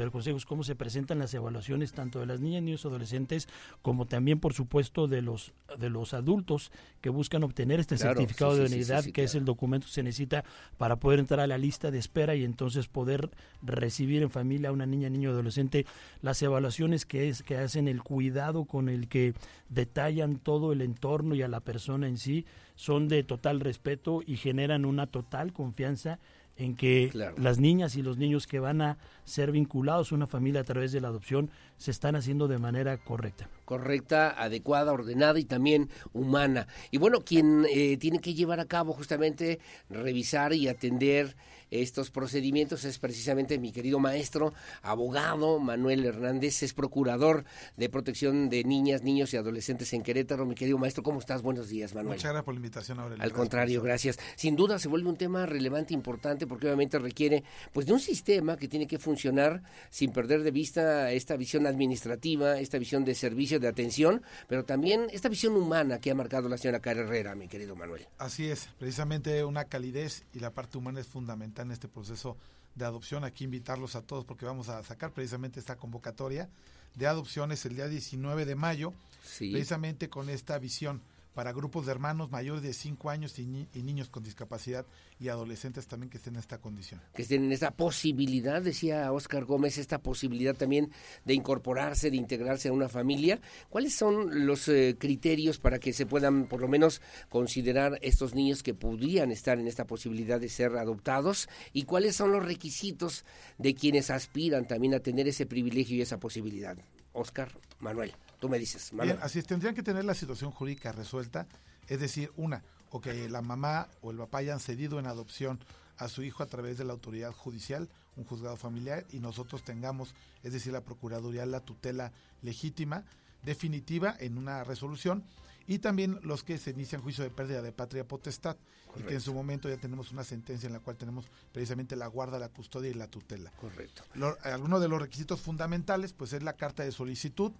consejos cómo se presentan las evaluaciones tanto de las niñas, niños, adolescentes, como también, por supuesto, de los, de los adultos que buscan obtener este certificado de unidad, que es el documento que se necesita para poder entrar a la lista de espera y entonces poder recibir en familia a una niña, niño, adolescente, las evaluaciones que, es, que hacen el cuidado con el que detallan todo el entorno y a la persona en sí son de total respeto y generan una total confianza en que las niñas y los niños que van a ser vinculados a una familia a través de la adopción se están haciendo de manera correcta. Correcta, adecuada, ordenada y también humana. Y bueno, quien eh, tiene que llevar a cabo justamente revisar y atender estos procedimientos es precisamente mi querido maestro, abogado Manuel Hernández, es procurador de protección de niñas, niños y adolescentes en Querétaro. Mi querido maestro, ¿cómo estás? Buenos días, Manuel. Muchas gracias por la invitación, Aurelio. Al contrario, gracias. Sin duda se vuelve un tema relevante, importante, porque obviamente requiere pues de un sistema que tiene que funcionar sin perder de vista esta visión administrativa, esta visión de servicio, de atención, pero también esta visión humana que ha marcado la señora Cara Herrera, mi querido Manuel. Así es, precisamente una calidez y la parte humana es fundamental en este proceso de adopción. Aquí invitarlos a todos porque vamos a sacar precisamente esta convocatoria de adopciones el día 19 de mayo, precisamente con esta visión para grupos de hermanos mayores de 5 años y, niños con discapacidad y adolescentes también que estén en esta condición. Que estén en esta posibilidad, decía Oscar Gómez, esta posibilidad también de incorporarse, de integrarse a una familia. ¿Cuáles son los eh, criterios para que se puedan por lo menos considerar estos niños que podrían estar en esta posibilidad de ser adoptados? ¿Y cuáles son los requisitos de quienes aspiran también a tener ese privilegio y esa posibilidad? Oscar Manuel. Tú me dices, Bien, así es, tendrían que tener la situación jurídica resuelta, es decir, una, o que la mamá o el papá hayan cedido en adopción a su hijo a través de la autoridad judicial, un juzgado familiar, y nosotros tengamos, es decir, la Procuraduría, la tutela legítima, definitiva en una resolución, y también los que se inician juicio de pérdida de patria potestad, y que en su momento ya tenemos una sentencia en la cual tenemos precisamente la guarda, la custodia y la tutela. Correcto. algunos de los requisitos fundamentales, pues es la carta de solicitud,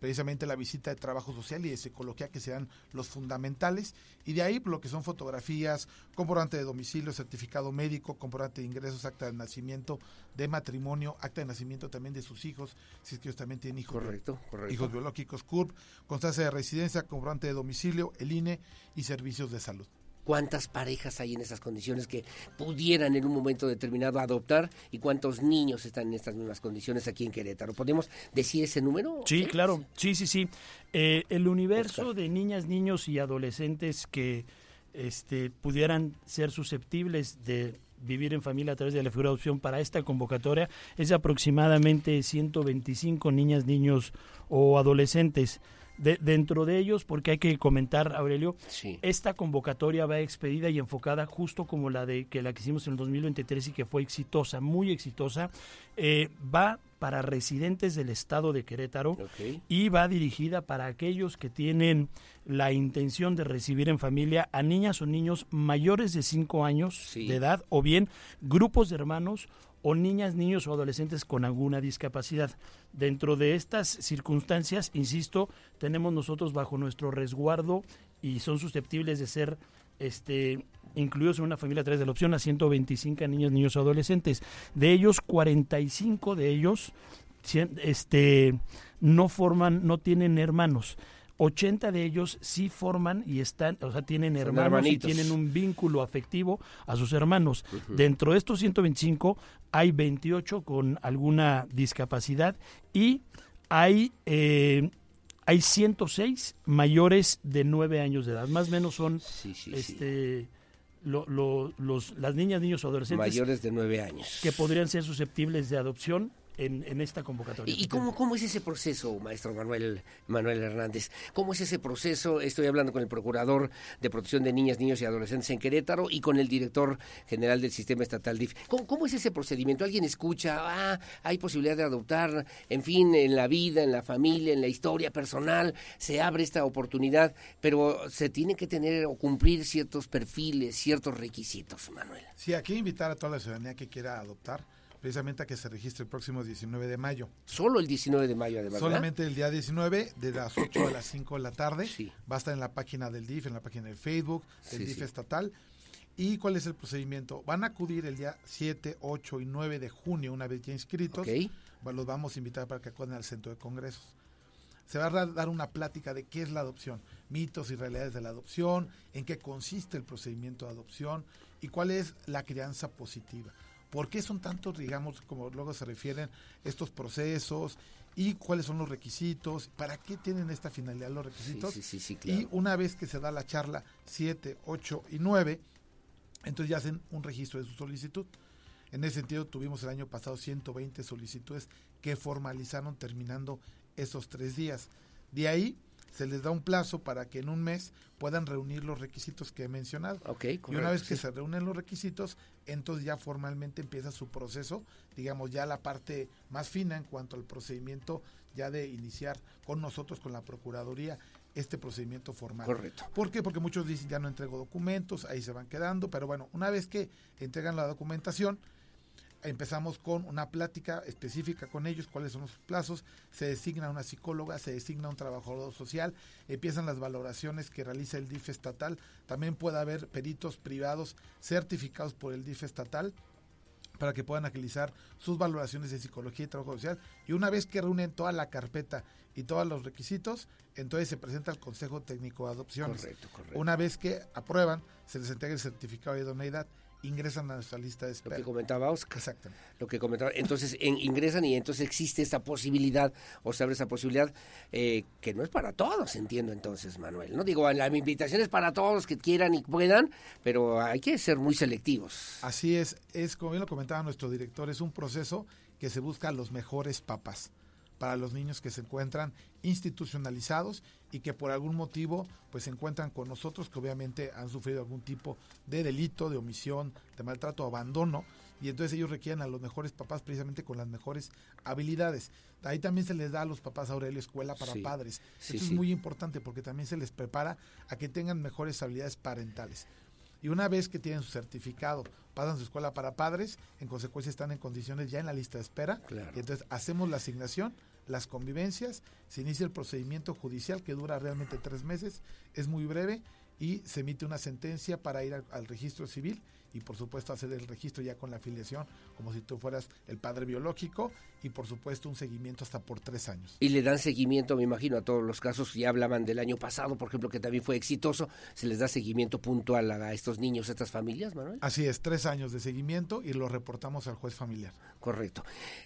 precisamente la visita de trabajo social y de psicología que sean los fundamentales y de ahí lo que son fotografías, comprobante de domicilio, certificado médico, comprobante de ingresos, acta de nacimiento, de matrimonio, acta de nacimiento también de sus hijos, si es que ellos también tienen hijos, correcto, correcto. hijos biológicos, CURP, constancia de residencia, comprobante de domicilio, el INE y servicios de salud cuántas parejas hay en esas condiciones que pudieran en un momento determinado adoptar y cuántos niños están en estas mismas condiciones aquí en Querétaro. ¿Podemos decir ese número? Sí, claro, sí, sí, sí. Eh, el universo de niñas, niños y adolescentes que este, pudieran ser susceptibles de vivir en familia a través de la figura de adopción para esta convocatoria es aproximadamente 125 niñas, niños o adolescentes dentro de ellos, porque hay que comentar, Aurelio, esta convocatoria va expedida y enfocada justo como la de que la que hicimos en el 2023 y que fue exitosa, muy exitosa, eh, va para residentes del estado de Querétaro y va dirigida para aquellos que tienen la intención de recibir en familia a niñas o niños mayores de 5 años de edad o bien grupos de hermanos o niñas, niños o adolescentes con alguna discapacidad. Dentro de estas circunstancias, insisto, tenemos nosotros bajo nuestro resguardo y son susceptibles de ser este incluidos en una familia a través de la opción a 125 niños, niños o adolescentes. De ellos, 45 de ellos este, no forman, no tienen hermanos 80 de ellos sí forman y están, o sea, tienen hermanos y tienen un vínculo afectivo a sus hermanos. Dentro de estos 125 hay 28 con alguna discapacidad y hay eh, hay 106 mayores de 9 años de edad. Más o menos son este los, las niñas, niños o adolescentes mayores de 9 años. que podrían ser susceptibles de adopción en, esta convocatoria. ¿Y cómo, cómo es ese proceso, maestro Manuel, Manuel Hernández? ¿Cómo es ese proceso? Estoy hablando con el Procurador de Protección de Niñas, Niños y Adolescentes en Querétaro y con el Director General del Sistema Estatal DIF. ¿Cómo, cómo es ese procedimiento? ¿Alguien escucha? Ah, hay posibilidad de adoptar, en fin, en la vida, en la familia, en la historia personal, se abre esta oportunidad, pero se tiene que tener o cumplir ciertos perfiles, ciertos requisitos, Manuel. Sí, aquí invitar a toda la ciudadanía que quiera adoptar precisamente a que se registre el próximo 19 de mayo. Solo el 19 de mayo, además. Solamente el día 19, de las 8 a las 5 de la tarde. Sí. Va a estar en la página del DIF, en la página de Facebook, del DIF estatal. ¿Y cuál es el procedimiento? Van a acudir el día 7, 8 y 9 de junio, una vez ya inscritos. Los vamos a invitar para que acudan al centro de congresos. Se va a dar una plática de qué es la adopción, mitos y realidades de la adopción, en qué consiste el procedimiento de adopción y cuál es la crianza positiva. ¿Por qué son tantos, digamos, como luego se refieren, estos procesos? ¿Y cuáles son los requisitos? ¿Para qué tienen esta finalidad los requisitos? Y una vez que se da la charla 7, 8 y 9, entonces ya hacen un registro de su solicitud. En ese sentido, tuvimos el año pasado 120 solicitudes que formalizaron terminando esos tres días. De ahí se les da un plazo para que en un mes puedan reunir los requisitos que he mencionado. y una vez que se reúnen los requisitos, entonces ya formalmente empieza su proceso, digamos ya la parte más fina en cuanto al procedimiento ya de iniciar con nosotros, con la Procuraduría, este procedimiento formal. Correcto. ¿Por qué? Porque muchos dicen ya no entrego documentos, ahí se van quedando, pero bueno, una vez que entregan la documentación, empezamos con una plática específica con ellos, cuáles son los plazos, se designa una psicóloga, se designa un trabajador social, empiezan las valoraciones que realiza el DIF estatal, también puede haber peritos privados certificados por el DIF estatal para que puedan agilizar sus valoraciones de psicología y trabajo social. Y una vez que reúnen toda la carpeta y todos los requisitos, entonces se presenta al Consejo Técnico de Adopciones. Correcto, correcto. Una vez que aprueban, se les entrega el certificado de idoneidad ingresan a nuestra lista de espera. Lo que comentaba Oscar. Exactamente. Lo que comentaba. Entonces ingresan y entonces existe esta posibilidad, o se abre esa posibilidad, eh, que no es para todos, entiendo entonces, Manuel. No digo, la invitación es para todos que quieran y puedan, pero hay que ser muy selectivos. Así es, es como bien lo comentaba nuestro director, es un proceso que se busca los mejores papas para los niños que se encuentran institucionalizados y que por algún motivo pues se encuentran con nosotros que obviamente han sufrido algún tipo de delito, de omisión, de maltrato, abandono y entonces ellos requieren a los mejores papás precisamente con las mejores habilidades. Ahí también se les da a los papás Aurelio escuela para padres. Esto es muy importante porque también se les prepara a que tengan mejores habilidades parentales. Y una vez que tienen su certificado, pasan su escuela para padres, en consecuencia están en condiciones ya en la lista de espera. Y entonces hacemos la asignación las convivencias, se inicia el procedimiento judicial que dura realmente tres meses, es muy breve y se emite una sentencia para ir al registro civil y por supuesto hacer el registro ya con la afiliación como si tú fueras el padre biológico y por supuesto un seguimiento hasta por tres años. Y le dan seguimiento, me imagino, a todos los casos, ya hablaban del año pasado, por ejemplo, que también fue exitoso, se les da seguimiento puntual a estos niños, a estas familias, Manuel. Así es, tres años de seguimiento y lo reportamos al juez familiar. Correcto.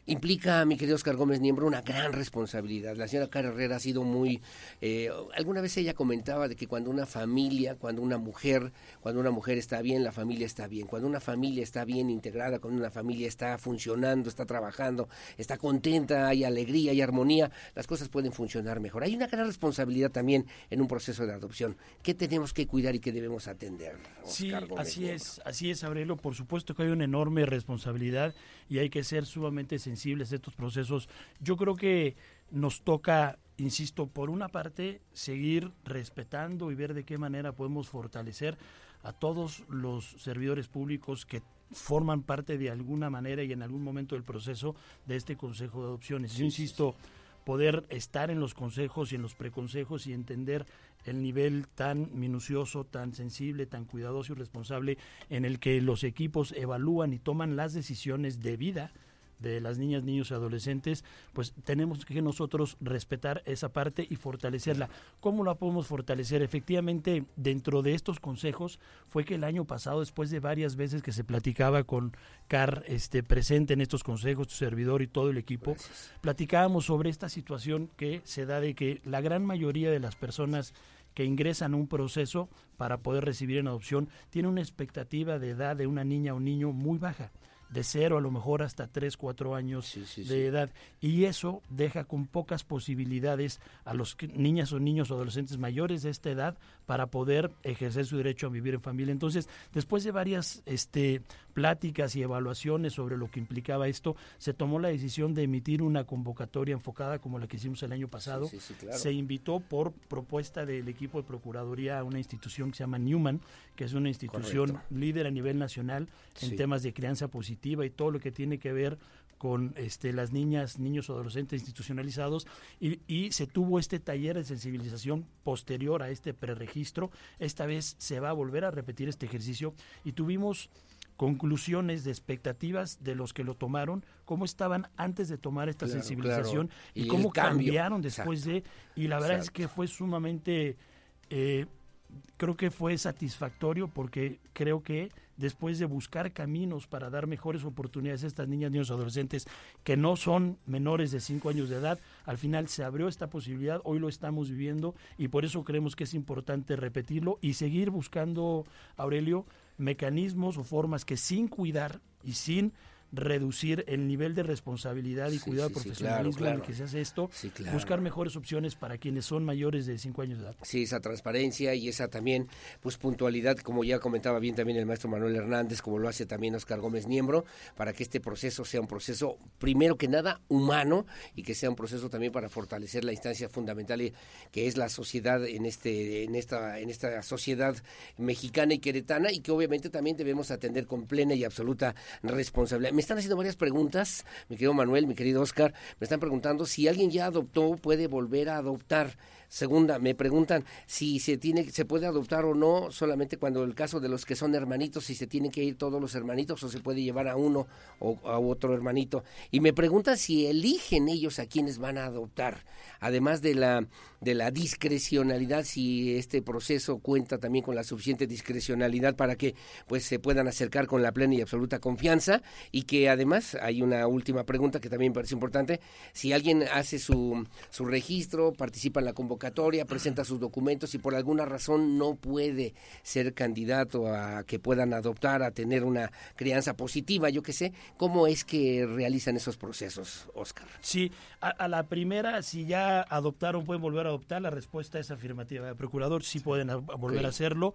Implica, mi querido Oscar Gómez Niembro, una gran responsabilidad. La señora Carrera ha sido muy... Eh, alguna vez ella comentaba de que cuando una familia, cuando una mujer, cuando una mujer está bien, la familia está bien bien, cuando una familia está bien integrada, cuando una familia está funcionando, está trabajando, está contenta, hay alegría, hay armonía, las cosas pueden funcionar mejor. Hay una gran responsabilidad también en un proceso de adopción. ¿Qué tenemos que cuidar y qué debemos atender? sí, así es, así es, Aurelio. Por supuesto que hay una enorme responsabilidad y hay que ser sumamente sensibles a estos procesos. Yo creo que nos toca insisto, por una parte, seguir respetando y ver de qué manera podemos fortalecer a todos los servidores públicos que forman parte de alguna manera y en algún momento del proceso de este Consejo de Adopciones. Yo insisto, poder estar en los consejos y en los preconsejos y entender el nivel tan minucioso, tan sensible, tan cuidadoso y responsable en el que los equipos evalúan y toman las decisiones de vida de las niñas, niños y adolescentes, pues tenemos que nosotros respetar esa parte y fortalecerla. ¿Cómo la podemos fortalecer? Efectivamente, dentro de estos consejos fue que el año pasado, después de varias veces que se platicaba con Car este, presente en estos consejos, tu servidor y todo el equipo, platicábamos sobre esta situación que se da de que la gran mayoría de las personas que ingresan a un proceso para poder recibir en adopción tiene una expectativa de edad de una niña o niño muy baja de cero a lo mejor hasta tres, cuatro años de edad. Y eso deja con pocas posibilidades a los niñas o niños o adolescentes mayores de esta edad para poder ejercer su derecho a vivir en familia. Entonces, después de varias este, pláticas y evaluaciones sobre lo que implicaba esto, se tomó la decisión de emitir una convocatoria enfocada como la que hicimos el año pasado. Se invitó por propuesta del equipo de Procuraduría a una institución que se llama Newman, que es una institución líder a nivel nacional en temas de crianza positiva y todo lo que tiene que ver con este, las niñas, niños o adolescentes institucionalizados y, y, se tuvo este taller de sensibilización posterior a este preregistro. Esta vez se va a volver a repetir este ejercicio y tuvimos conclusiones de expectativas de los que lo tomaron, cómo estaban antes de tomar esta sensibilización y, cómo cambiaron después de... Y la verdad es que fue sumamente... Eh, creo que fue satisfactorio porque creo que después de buscar caminos para dar mejores oportunidades a estas niñas, niños, adolescentes que no son menores de 5 años de edad, al final se abrió esta posibilidad, hoy lo estamos viviendo y por eso creemos que es importante repetirlo y seguir buscando, Aurelio, mecanismos o formas que sin cuidar y sin reducir el nivel de responsabilidad y cuidado profesionalismo en el que se hace esto, buscar mejores opciones para quienes son mayores de 5 años de edad. Sí, esa transparencia y esa también pues puntualidad, como ya comentaba bien también el maestro Manuel Hernández, como lo hace también Oscar Gómez Niembro, para que este proceso sea un proceso, primero que nada, humano y que sea un proceso también para fortalecer la instancia fundamental que es la sociedad en este en esta en esta sociedad mexicana y queretana y que obviamente también debemos atender con plena y absoluta responsabilidad están haciendo varias preguntas, mi querido Manuel, mi querido Oscar, me están preguntando si alguien ya adoptó, puede volver a adoptar. Segunda, me preguntan si se tiene, se puede adoptar o no, solamente cuando el caso de los que son hermanitos, si se tienen que ir todos los hermanitos o se puede llevar a uno o a otro hermanito. Y me preguntan si eligen ellos a quienes van a adoptar, además de la de la discrecionalidad, si este proceso cuenta también con la suficiente discrecionalidad para que pues se puedan acercar con la plena y absoluta confianza y que además hay una última pregunta que también parece importante, si alguien hace su, su registro, participa en la convocatoria presenta sus documentos y por alguna razón no puede ser candidato a que puedan adoptar, a tener una crianza positiva, yo qué sé, ¿cómo es que realizan esos procesos, Oscar? Sí, a, la primera, si ya adoptaron, pueden volver a adoptar, la respuesta es afirmativa. El procurador sí, pueden volver a hacerlo.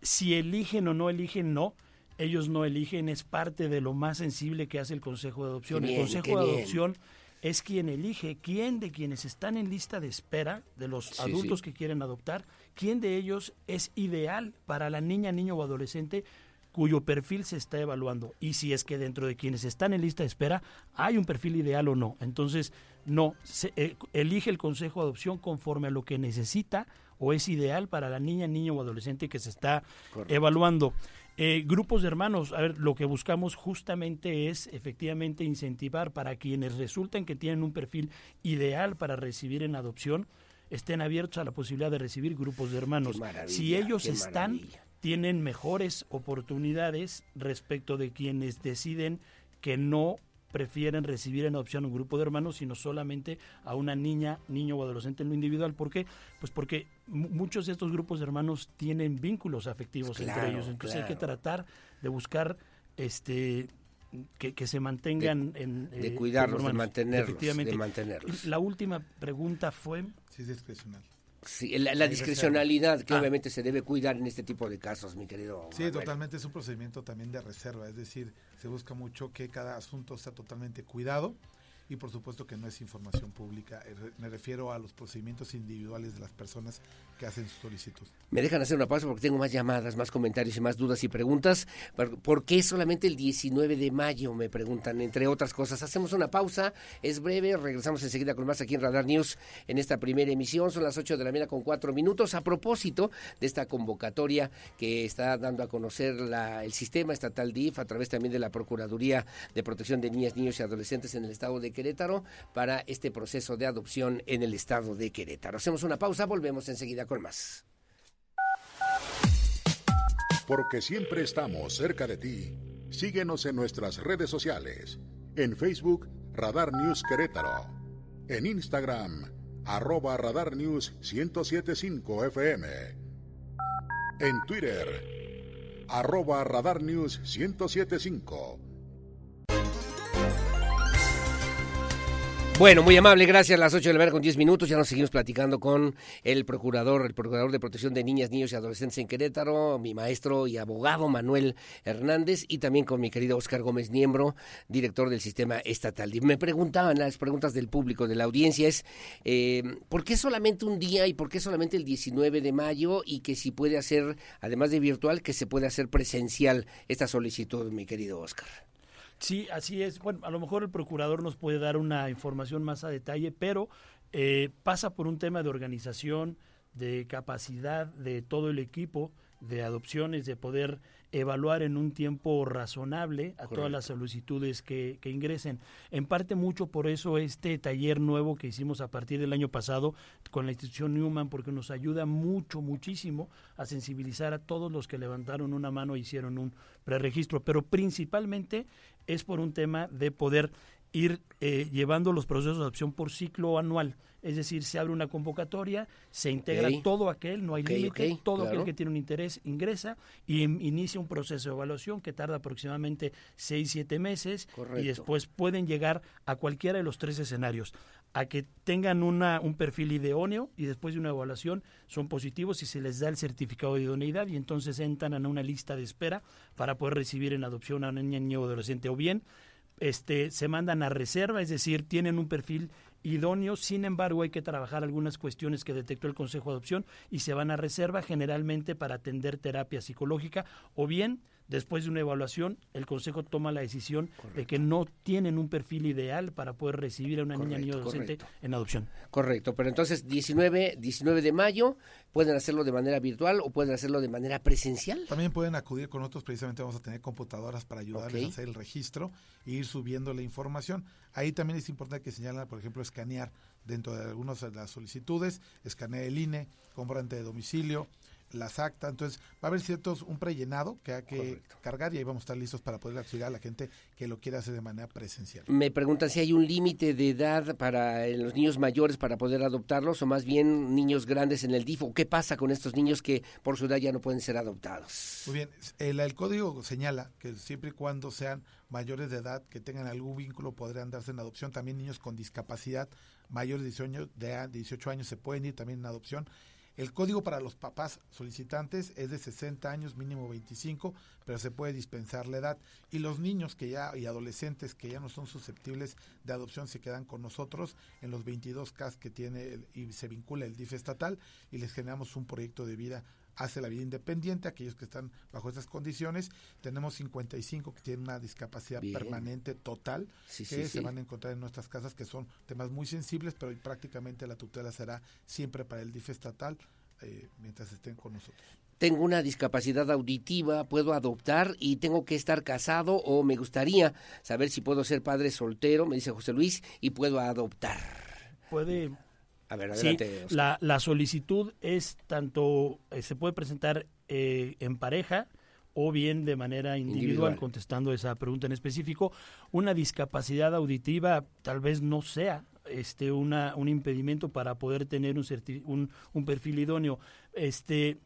Si eligen o no eligen, no ellos no eligen, es parte de lo más sensible que hace el Consejo de Adopción. el Consejo de Adopción es quien elige quién de quienes están en lista de espera, de los adultos que quieren adoptar, quién de ellos es ideal para la niña, niño o adolescente cuyo perfil se está evaluando y si es que dentro de quienes están en lista de espera hay un perfil ideal o no. Entonces, no, se, eh, elige el consejo de adopción conforme a lo que necesita o es ideal para la niña, niño o adolescente que se está evaluando. Eh, grupos de hermanos, a ver, lo que buscamos justamente es efectivamente incentivar para quienes resulten que tienen un perfil ideal para recibir en adopción, estén abiertos a la posibilidad de recibir grupos de hermanos. Si ellos están, tienen mejores oportunidades respecto de quienes deciden que no prefieren recibir en adopción un grupo de hermanos, sino solamente a una niña, niño o adolescente en lo individual. ¿Por qué? Pues porque muchos de estos grupos de hermanos tienen vínculos afectivos entre ellos. Entonces hay que tratar de buscar este que, se mantengan en de eh, cuidarlos, de mantenerlos, de mantenerlos. La última pregunta fue si es discrecional. Sí, la, discrecionalidad que ah. obviamente se debe cuidar en este tipo de casos, mi querido. Sí, totalmente es un procedimiento también de reserva, es decir, se busca mucho que cada asunto sea totalmente cuidado y por supuesto que no es información pública. Eh, me refiero a los procedimientos individuales de las personas que hacen su solicitud. Me dejan hacer una pausa porque tengo más llamadas, más comentarios y más dudas y preguntas. ¿Por qué solamente el 19 de mayo? Me preguntan, entre otras cosas. Hacemos una pausa, es breve, regresamos enseguida con más aquí en Radar News en esta primera emisión. Son las 8 de la mañana con 4 minutos. A propósito de esta convocatoria que está dando a conocer la, el sistema estatal DIF a través también de la Procuraduría de Protección de Niñas, Niños y Adolescentes en el estado de Querétaro para este proceso de adopción en el estado de Querétaro. Hacemos una pausa, volvemos enseguida con más. Porque siempre estamos cerca de ti. Síguenos en nuestras redes sociales. En Facebook, Radar News Querétaro. En Instagram, arroba Radar News 1075 FM. En Twitter, arroba Radar News 1075 Bueno, muy amable, gracias. Las 8 de la mañana con 10 minutos ya nos seguimos platicando con el procurador, el procurador de protección de niñas, niños y adolescentes en Querétaro, mi maestro y abogado Manuel Hernández y también con mi querido Oscar Gómez Niembro, director del sistema estatal. Me preguntaban las preguntas del público, de la audiencia, es eh, ¿por qué solamente un día y por qué solamente el 19 de mayo y que si puede hacer, además de virtual, que se puede hacer presencial esta solicitud, mi querido Oscar? Sí, así es. Bueno, a lo mejor el procurador nos puede dar una información más a detalle, pero eh, pasa por un tema de organización, de capacidad de todo el equipo de adopciones, de poder evaluar en un tiempo razonable a todas las solicitudes que, que, ingresen. En parte mucho por eso este taller nuevo que hicimos a partir del año pasado con la institución Newman, porque nos ayuda mucho, muchísimo a sensibilizar a todos los que levantaron una mano e hicieron un preregistro, pero principalmente es por un tema de poder ir eh, llevando los procesos de adopción por ciclo anual. Es decir, se abre una convocatoria, se integra todo aquel, no hay límite, todo aquel que tiene un interés ingresa y inicia un proceso de evaluación que tarda aproximadamente 6, 7 meses y después pueden llegar a cualquiera de los tres escenarios. A que tengan una, un perfil idóneo y después de una evaluación son positivos y se les da el certificado de idoneidad y entonces entran a una lista de espera para poder recibir en adopción a una niña, niño o adolescente o bien este, se mandan a reserva, es decir, tienen un perfil idóneo, sin embargo hay que trabajar algunas cuestiones que detectó el Consejo de Adopción y se van a reserva generalmente para atender terapia psicológica o bien después de una evaluación, el Consejo toma la decisión de que no tienen un perfil ideal para poder recibir a una niña niño adolescente en adopción. Correcto, pero entonces 19, 19 de mayo pueden hacerlo de manera virtual o pueden hacerlo de manera presencial. También pueden acudir con nosotros, precisamente vamos a tener computadoras para ayudarles a hacer el registro e ir subiendo la información. Ahí también es importante que señalan, por ejemplo, escanear dentro de algunas de las solicitudes, escanear el INE, comprante de domicilio, las actas, entonces va a haber ciertos, un prellenado que hay que cargar y ahí vamos a estar listos para poder acceder a la gente que lo quiera hacer de manera presencial. Me preguntan si hay un límite de edad para los niños mayores para poder adoptarlos o más bien niños grandes en el DIF o. Qué pasa con estos niños que por su edad ya no pueden ser adoptados. Muy bien, el, el código señala que siempre y cuando sean mayores de edad que tengan algún vínculo podrían darse en adopción, también niños con discapacidad mayores de 18 años, de 18 años se pueden ir también en adopción el código para los papás solicitantes es de 60 años, mínimo 25, pero se puede dispensar la edad. Y los niños que ya y adolescentes que ya no son susceptibles de adopción se quedan con nosotros en los 22 CAS que tiene y se vincula el DIF estatal y les generamos un proyecto de vida hace la vida independiente, aquellos que están bajo estas condiciones. Tenemos 55 que tienen una discapacidad permanente total, que se van a encontrar en nuestras casas, que son temas muy sensibles, pero prácticamente la tutela será siempre para el DIF estatal eh, mientras estén con nosotros. Tengo una discapacidad auditiva, puedo adoptar y tengo que estar casado o me gustaría saber si puedo ser padre soltero, me dice José Luis, y puedo adoptar. Puede sí, la, la, solicitud es tanto, eh, se puede presentar eh, en pareja o bien de manera individual, contestando esa pregunta en específico. Una discapacidad auditiva tal vez no sea este una, un impedimento para poder tener un, un, un perfil idóneo. Este,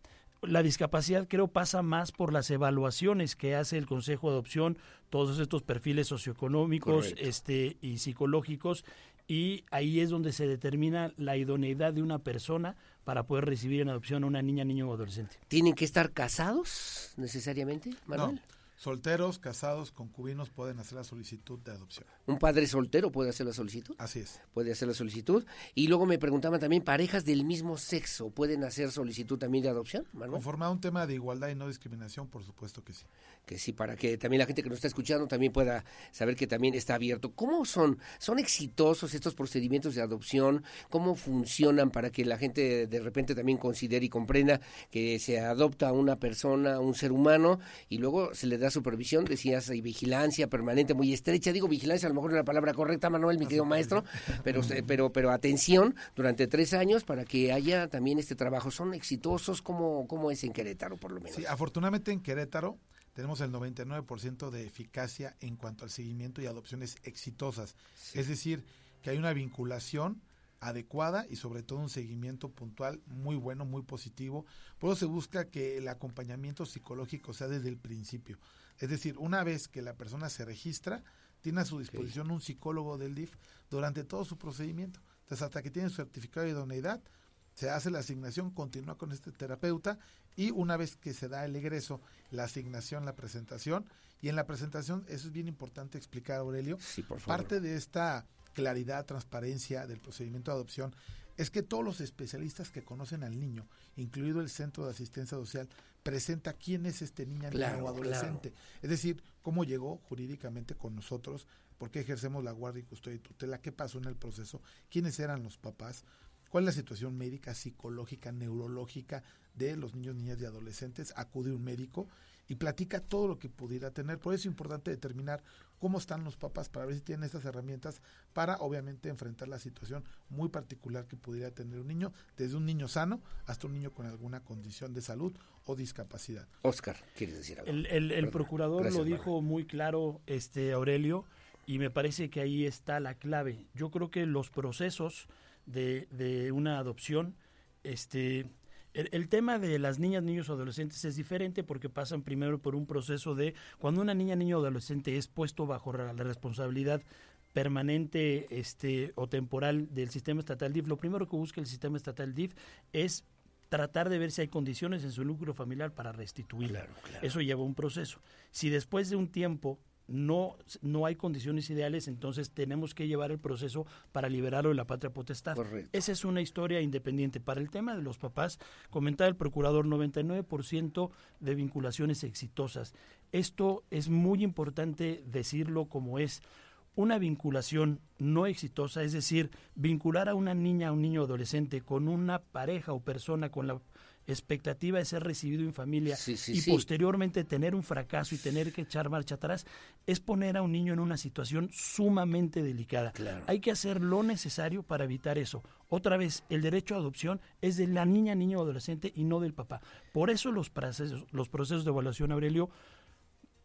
la discapacidad creo pasa más por las evaluaciones que hace el Consejo de Adopción, todos estos perfiles socioeconómicos este, y psicológicos, y ahí es donde se determina la idoneidad de una persona para poder recibir en adopción a una niña, niño o adolescente. ¿Tienen que estar casados necesariamente, Manuel? Solteros, casados, concubinos pueden hacer la solicitud de adopción. ¿Un padre soltero puede hacer la solicitud? Así es. Puede hacer la solicitud. Y luego me preguntaban también, ¿parejas del mismo sexo pueden hacer solicitud también de adopción? Conforme a un tema de igualdad y no discriminación, por supuesto que sí. Que sí, para que también la gente que nos está escuchando también pueda saber que también está abierto. ¿Cómo son? ¿Son exitosos estos procedimientos de adopción? ¿Cómo funcionan para que la gente de repente también considere y comprenda que se adopta a una persona, un ser humano, y luego se le da supervisión, decías, y vigilancia permanente muy estrecha. Digo vigilancia, a lo mejor no es la palabra correcta, Manuel, mi querido maestro, pero, pero, pero atención durante tres años para que haya también este trabajo. ¿Son exitosos? ¿Cómo, cómo es en Querétaro, por lo menos? Sí, afortunadamente en Querétaro tenemos el 99% de eficacia en cuanto al seguimiento y adopciones exitosas. Es decir, que hay una vinculación adecuada y sobre todo un seguimiento puntual muy bueno, muy positivo. Por eso se busca que el acompañamiento psicológico sea desde el principio. Es decir, una vez que la persona se registra, tiene a su disposición un psicólogo del DIF durante todo su procedimiento. Entonces, hasta que tiene su certificado de idoneidad, se hace la asignación, continúa con este terapeuta y una vez que se da el egreso, la asignación, la presentación, y en la presentación, eso es bien importante explicar, Aurelio, parte de esta claridad, transparencia del procedimiento de adopción es que todos los especialistas que conocen al niño, incluido el Centro de Asistencia Social, presenta quién es este niño o adolescente. Es decir, cómo llegó jurídicamente con nosotros, por qué ejercemos la guardia y custodia y tutela, qué pasó en el proceso, quiénes eran los papás, cuál es la situación médica, psicológica, neurológica de los niños, niñas y adolescentes. Acude un médico y platica todo lo que pudiera tener. Por eso es importante determinar cómo están los papás para ver si tienen estas herramientas para obviamente enfrentar la situación muy particular que pudiera tener un niño, desde un niño sano hasta un niño con alguna condición de salud o discapacidad. Oscar, ¿quieres decir algo? El, procurador lo dijo muy claro, este Aurelio, y me parece que ahí está la clave. Yo creo que los procesos de, de una adopción, este, el, tema de las niñas, niños o adolescentes es diferente porque pasan primero por un proceso de cuando una niña, niño o adolescente es puesto bajo la responsabilidad permanente este o temporal del sistema estatal DIF, lo primero que busca el sistema estatal DIF es tratar de ver si hay condiciones en su núcleo familiar para restituirla. Eso lleva un proceso. Si después de un tiempo no, no hay condiciones ideales, entonces tenemos que llevar el proceso para liberarlo de la patria potestad. Esa es una historia independiente. Para el tema de los papás, comentaba el procurador, 99% de vinculaciones exitosas. Esto es muy importante decirlo como es una vinculación no exitosa, es decir, vincular a una niña, a un niño adolescente con una pareja o persona con la expectativa de ser recibido en familia y posteriormente tener un fracaso y tener que echar marcha atrás, es poner a un niño en una situación sumamente delicada. Hay que hacer lo necesario para evitar eso. Otra vez, el derecho a adopción es de la niña, niño o adolescente y no del papá. Por eso los procesos, los procesos de evaluación, Aurelio,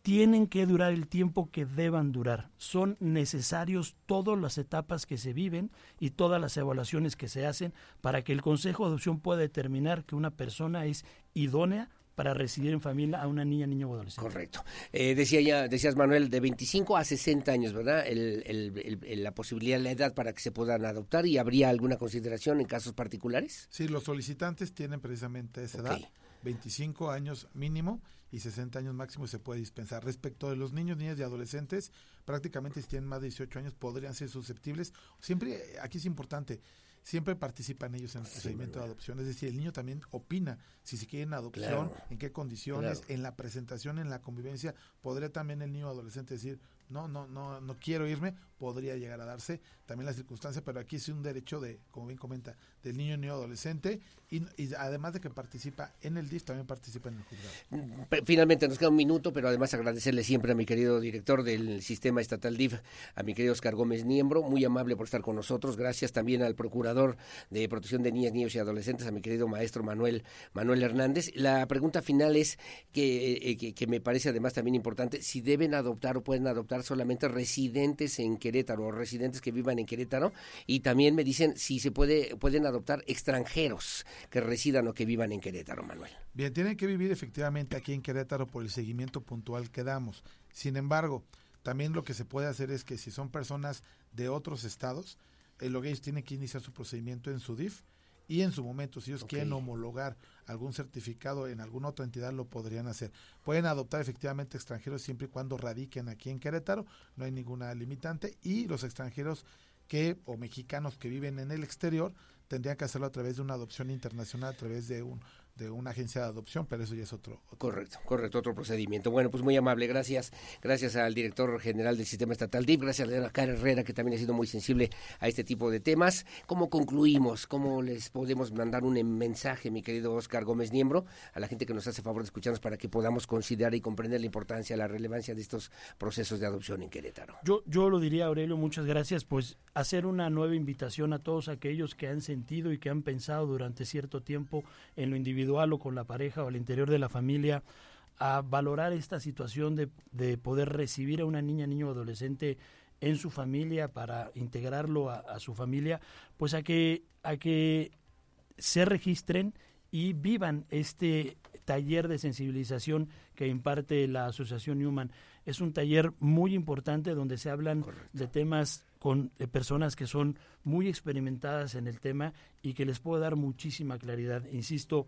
tienen que durar el tiempo que deban durar. Son necesarios todas las etapas que se viven y todas las evaluaciones que se hacen para que el Consejo de Adopción pueda determinar que una persona es idónea para residir en familia a una niña, niño o adolescente. Correcto. Eh, decía ya, decías Manuel, de 25 a 60 años, ¿verdad? la posibilidad, la edad para que se puedan adoptar y habría alguna consideración en casos particulares. Sí, los solicitantes tienen precisamente esa edad, 25 años mínimo y 60 años máximo se puede dispensar. Respecto de los niños, niñas y adolescentes, prácticamente si tienen más de 18 años podrían ser susceptibles. Siempre, aquí es importante, siempre participan ellos en el procedimiento de adopción. Es decir, el niño también opina si se quiere en adopción, en qué condiciones, en la presentación, en la convivencia. Podría también el niño adolescente decir, no, no, no, no quiero irme, podría llegar a darse también la circunstancia, pero aquí es un derecho de, como bien comenta, del niño niño adolescente y, además de que participa en el DIF, también participa en el juzgado. Finalmente nos queda un minuto, pero además agradecerle siempre a mi querido director del sistema estatal DIF, a mi querido Oscar Gómez Niembro, muy amable por estar con nosotros. Gracias también al procurador de protección de niñas, niños y adolescentes, a mi querido maestro Manuel Manuel Hernández. La pregunta final es que, eh, que, que me parece además también importante, si deben adoptar o pueden adoptar solamente residentes en Querétaro o residentes que vivan en Querétaro y también me dicen si se puede pueden adoptar extranjeros que residan o que vivan en Querétaro, Manuel. Bien, tienen que vivir efectivamente aquí en Querétaro por el seguimiento puntual que damos. Sin embargo, también lo que se puede hacer es que si son personas de otros estados, el ellos tienen que iniciar su procedimiento en su DIF y en su momento, si ellos quieren homologar algún certificado en alguna otra entidad, lo podrían hacer. Pueden adoptar efectivamente extranjeros siempre y cuando radiquen aquí en Querétaro, no hay ninguna limitante, y los extranjeros que o mexicanos que viven en el exterior tendrían que hacerlo a través de una adopción internacional, a través de un de una agencia de adopción, pero eso ya es otro, Correcto, correcto, otro procedimiento. Bueno, pues muy amable, gracias. Gracias al director general del Sistema Estatal DIP, gracias a la Cara Herrera, que también ha sido muy sensible a este tipo de temas. ¿Cómo concluimos? ¿Cómo les podemos mandar un mensaje, mi querido Oscar Gómez Niembro, a la gente que nos hace favor de escucharnos para que podamos considerar y comprender la importancia, la relevancia de estos procesos de adopción en Querétaro? Yo, yo lo diría, Aurelio, muchas gracias, pues hacer una nueva invitación a todos aquellos que han sentido y que han pensado durante cierto tiempo en lo individual o con la pareja o al interior de la familia a valorar esta situación de, de poder recibir a una niña, niño o adolescente en su familia para integrarlo a, su familia, pues a que, a que se registren y vivan este taller de sensibilización que imparte la Asociación Newman. Es un taller muy importante donde se hablan de temas con personas que son muy experimentadas en el tema y que les puede dar muchísima claridad. Insisto,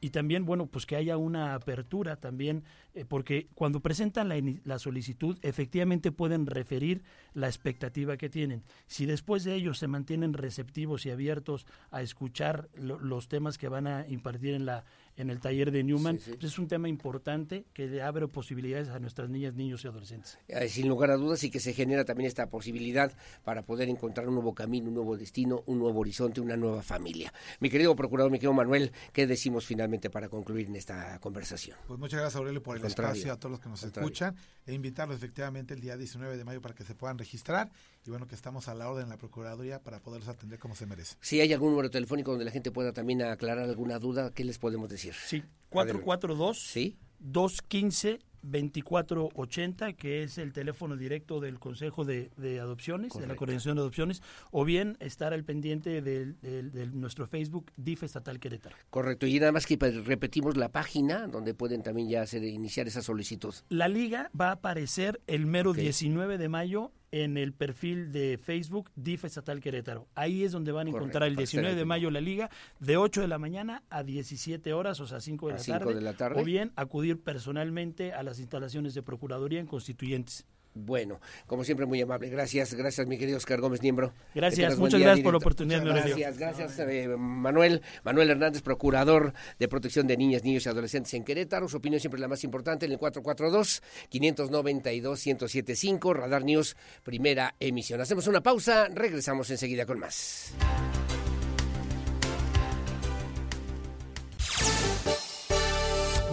y también, bueno, pues que haya una apertura también, eh, porque cuando presentan la, la, solicitud, efectivamente pueden referir la expectativa que tienen. Si después de ellos se mantienen receptivos y abiertos a escuchar los temas que van a impartir en la en el taller de Newman. Pues es un tema importante que le abre posibilidades a nuestras niñas, niños y adolescentes. Eh, sin lugar a dudas y que se genera también esta posibilidad para poder encontrar un nuevo camino, un nuevo destino, un nuevo horizonte, una nueva familia. Mi querido procurador, mi querido Manuel, ¿qué decimos finalmente para concluir en esta conversación? Pues muchas gracias Aurelio por el espacio, a todos los que nos escuchan e invitarlos efectivamente el día 19 de mayo para que se puedan registrar y bueno que estamos a la orden en la Procuraduría para poderlos atender como se merece. Si hay algún número telefónico donde la gente pueda también aclarar alguna duda, ¿qué les podemos decir? Sí, 442 ¿Sí? 215 2480, que es el teléfono directo del Consejo de, Adopciones, de la Coordinación de Adopciones, o bien estar al pendiente de, nuestro Facebook DIF Estatal Querétaro. Correcto, y nada más que repetimos la página donde pueden también ya hacer, iniciar esa solicitud. La liga va a aparecer el mero 19 de mayo en el perfil de Facebook DIF Estatal Querétaro. Ahí es donde van a encontrar el 19 de mayo la liga, de 8 de la mañana a 17 horas, o sea, 5 de, la, tarde, de la tarde, o bien acudir personalmente a las instalaciones de Procuraduría en Constituyentes. Bueno, como siempre, muy amable. Gracias, gracias, mi querido Oscar Gómez Niembro. Gracias, muchas gracias por la oportunidad. gracias, gracias, eh, Manuel. Manuel Hernández, procurador de protección de niñas, niños y adolescentes en Querétaro. Su opinión siempre es la más importante en el 442-592-1075, Radar News, primera emisión. Hacemos una pausa, regresamos enseguida con más.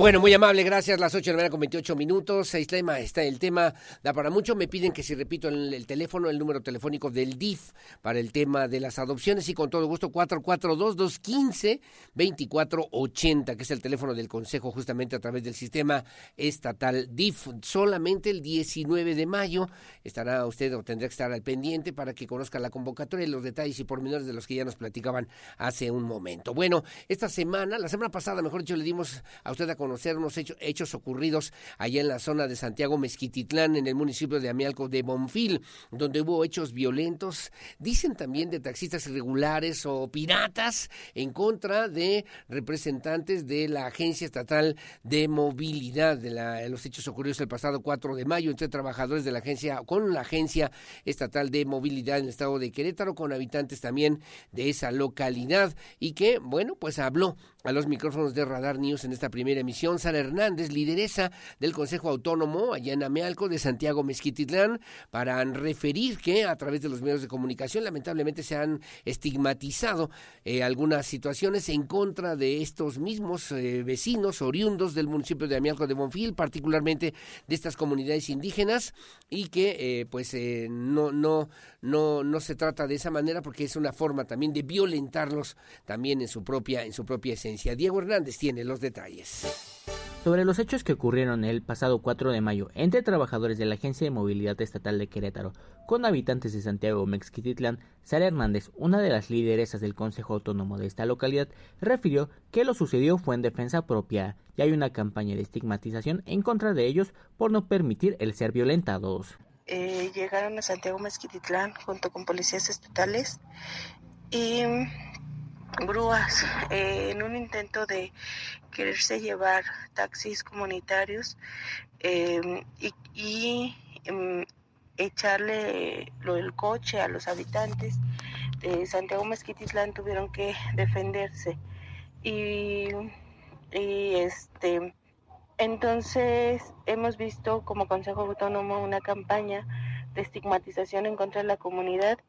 Bueno, muy amable, gracias. Las 8 de la mañana con 28 minutos. Está, está el tema, da para mucho. Me piden que si repito el, teléfono, el número telefónico del DIF para el tema de las adopciones y con todo gusto 442-215-2480, que es el teléfono del Consejo justamente a través del sistema estatal DIF. Solamente el 19 de mayo estará usted o tendrá que estar al pendiente para que conozca la convocatoria y los detalles y pormenores de los que ya nos platicaban hace un momento. Bueno, esta semana, la semana pasada, mejor dicho, le dimos a usted a conocer conocer unos hechos, ocurridos allá en la zona de Santiago Mezquititlán, en el municipio de Amialco de Bonfil, donde hubo hechos violentos, dicen también de taxistas irregulares o piratas en contra de representantes de la Agencia Estatal de Movilidad, de, los hechos ocurridos el pasado 4 de mayo entre trabajadores de la agencia, con la Agencia Estatal de Movilidad en el estado de Querétaro, con habitantes también de esa localidad, y que, bueno, pues habló a los micrófonos de Radar News en esta primera emisión. Sara Hernández, lideresa del Consejo Autónomo allá en Amealco de Santiago Mezquititlán, para referir que a través de los medios de comunicación lamentablemente se han estigmatizado eh, algunas situaciones en contra de estos mismos eh, vecinos oriundos del municipio de Amialco de Bonfil, particularmente de estas comunidades indígenas y que eh, pues no no no no se trata de esa manera porque es una forma también de violentarlos también en su propia en su propia esencia. Diego Hernández tiene los detalles. Sobre los hechos que ocurrieron el pasado 4 de mayo entre trabajadores de la Agencia de Movilidad Estatal de Querétaro con habitantes de Santiago Mexquititlán, Sara Hernández, una de las lideresas del Consejo Autónomo de esta localidad, refirió que lo sucedido fue en defensa propia y hay una campaña de estigmatización en contra de ellos por no permitir el ser violentados. Eh, llegaron a Santiago Mezquititlán junto con policías estatales y grúas eh, en un intento de quererse llevar taxis comunitarios em, y, em, echarle lo del coche a los habitantes de Santiago Mezquitislán tuvieron que defenderse. Y, y este entonces hemos visto como Consejo Autónomo una campaña de estigmatización en contra de la comunidad,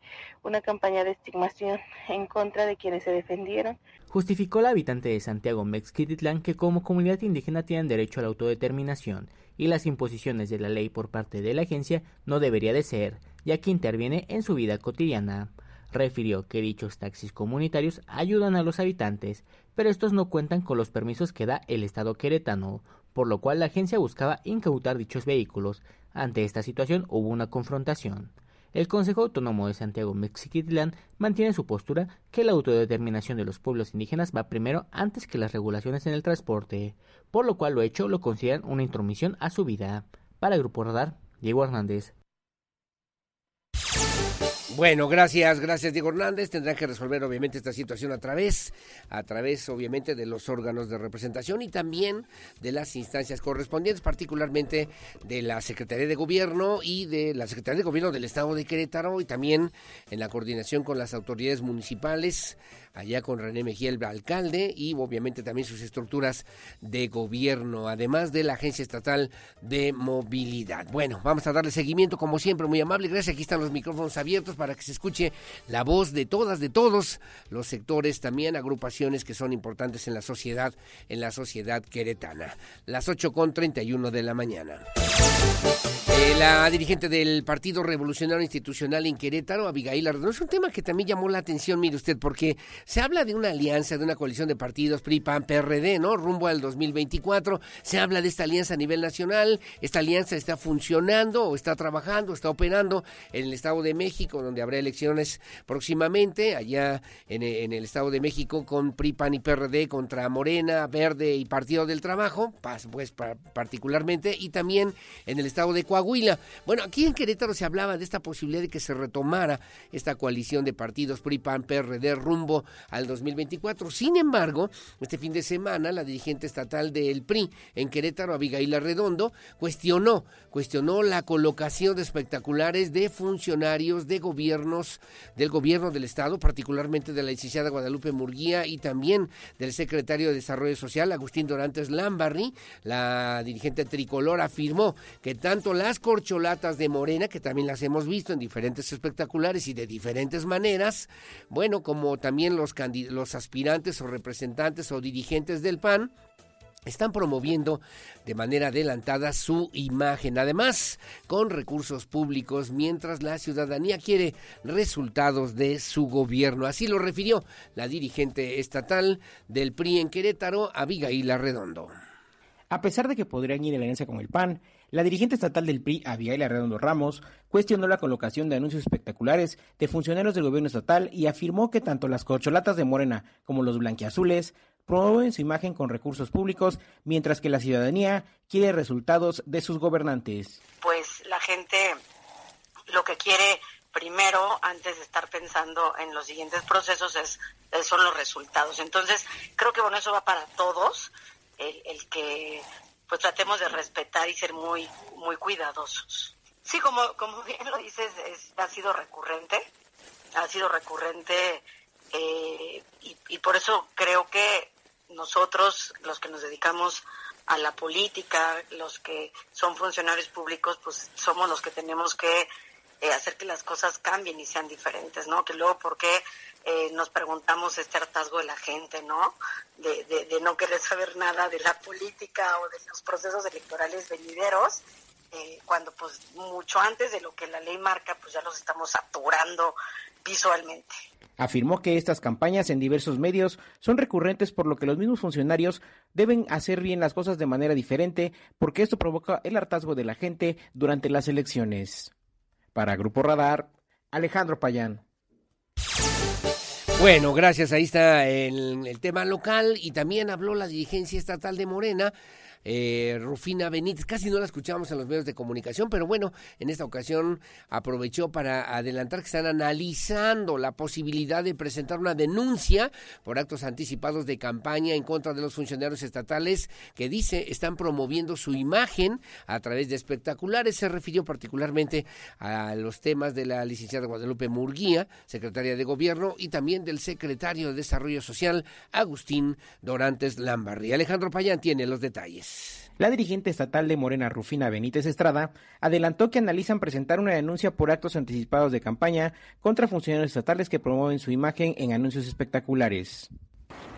una campaña de estigmación en contra de quienes se defendieron. Justificó la habitante de Santiago Mexquititlán que como comunidad indígena tienen derecho a la autodeterminación y las imposiciones de la ley por parte de la agencia no debería de ser, ya que interviene en su vida cotidiana. Refirió que dichos taxis comunitarios ayudan a los habitantes, pero estos no cuentan con los permisos que da el Estado queretano, por lo cual la agencia buscaba incautar dichos vehículos. Ante esta situación hubo una confrontación. El Consejo Autónomo de Santiago Mexiquitlán mantiene su postura que la autodeterminación de los pueblos indígenas va primero antes que las regulaciones en el transporte, por lo cual lo hecho lo consideran una intromisión a su vida. Para Grupo Radar, Diego Hernández. Bueno, gracias, gracias Diego Hernández. Tendrán que resolver obviamente esta situación a través, a través obviamente de los órganos de representación y también de las instancias correspondientes, particularmente de la Secretaría de Gobierno y de la Secretaría de Gobierno del Estado de Querétaro y también en la coordinación con las autoridades municipales allá con René Mejía, el alcalde, y obviamente también sus estructuras de gobierno, además de la Agencia Estatal de Movilidad. Bueno, vamos a darle seguimiento, como siempre, muy amable. Gracias, aquí están los micrófonos abiertos para que se escuche la voz de todas, de todos los sectores, también agrupaciones que son importantes en la sociedad, en la sociedad queretana. Las 8 con 31 de la mañana. Eh, la dirigente del Partido Revolucionario Institucional en Querétaro, Abigail Ardón, es un tema que también llamó la atención, mire usted, porque se habla de una alianza, de una coalición de partidos PRI, PAN, PRD, ¿no? Rumbo al 2024. Se habla de esta alianza a nivel nacional. Esta alianza está funcionando está trabajando, está operando en el Estado de México, donde habrá elecciones próximamente, allá en, el Estado de México con PRI, PAN y PRD contra Morena, Verde y Partido del Trabajo, pues particularmente, y también en el Estado de Coahuila. Bueno, aquí en Querétaro se hablaba de esta posibilidad de que se retomara esta coalición de partidos PRI, PAN, PRD rumbo al 2024. Sin embargo, este fin de semana la dirigente estatal del PRI en Querétaro, Abigail Arredondo, cuestionó, cuestionó la colocación de espectaculares de funcionarios de gobiernos del gobierno del estado, particularmente de la licenciada Guadalupe Murguía y también del secretario de Desarrollo Social, Agustín Dorantes Lambarri. La dirigente tricolor afirmó que tanto las corcholatas de Morena, que también las hemos visto en diferentes espectaculares y de diferentes maneras, bueno, como también los, aspirantes o representantes o dirigentes del PAN están promoviendo de manera adelantada su imagen, además con recursos públicos, mientras la ciudadanía quiere resultados de su gobierno. Así lo refirió la dirigente estatal del PRI en Querétaro, Abigail Arredondo. A pesar de que podrían ir en alianza con el PAN, la dirigente estatal del PRI, Abigail Arredondo Ramos, cuestionó la colocación de anuncios espectaculares de funcionarios del gobierno estatal y afirmó que tanto las corcholatas de Morena como los blanquiazules promueven su imagen con recursos públicos, mientras que la ciudadanía quiere resultados de sus gobernantes. Pues la gente lo que quiere primero, antes de estar pensando en los siguientes procesos, es, son los resultados. Entonces, creo que bueno, eso va para todos, el, el que pues tratemos de respetar y ser muy, muy cuidadosos. Sí, como, como *laughs* bien lo dices, ha sido recurrente, ha sido recurrente eh, y, por eso creo que nosotros, los que nos dedicamos a la política, los que son funcionarios públicos, pues somos los que tenemos que eh, hacer que las cosas cambien y sean diferentes, ¿no? Que luego, ¿por qué eh, nos preguntamos este hartazgo de la gente, ¿no? De, de, no querer saber nada de la política o de los procesos electorales venideros, eh, cuando pues mucho antes de lo que la ley marca, pues ya los estamos saturando visualmente. Afirmó que estas campañas en diversos medios son recurrentes por lo que los mismos funcionarios deben hacer bien las cosas de manera diferente porque esto provoca el hartazgo de la gente durante las elecciones. Para Grupo Radar, Alejandro Payán. Bueno, gracias. Ahí está el, el, tema local y también habló la dirigencia estatal de Morena eh, Rufina Benítez. Casi no la escuchamos en los medios de comunicación, pero bueno, en esta ocasión aprovechó para adelantar que están analizando la posibilidad de presentar una denuncia por actos anticipados de campaña en contra de los funcionarios estatales que dice están promoviendo su imagen a través de espectaculares. Se refirió particularmente a los temas de la licenciada Guadalupe Murguía, secretaria de Gobierno, y también del secretario de Desarrollo Social, Agustín Dorantes Lambarri. Alejandro Payán tiene los detalles. La dirigente estatal de Morena, Rufina Benítez Estrada, adelantó que analizan presentar una denuncia por actos anticipados de campaña contra funcionarios estatales que promueven su imagen en anuncios espectaculares.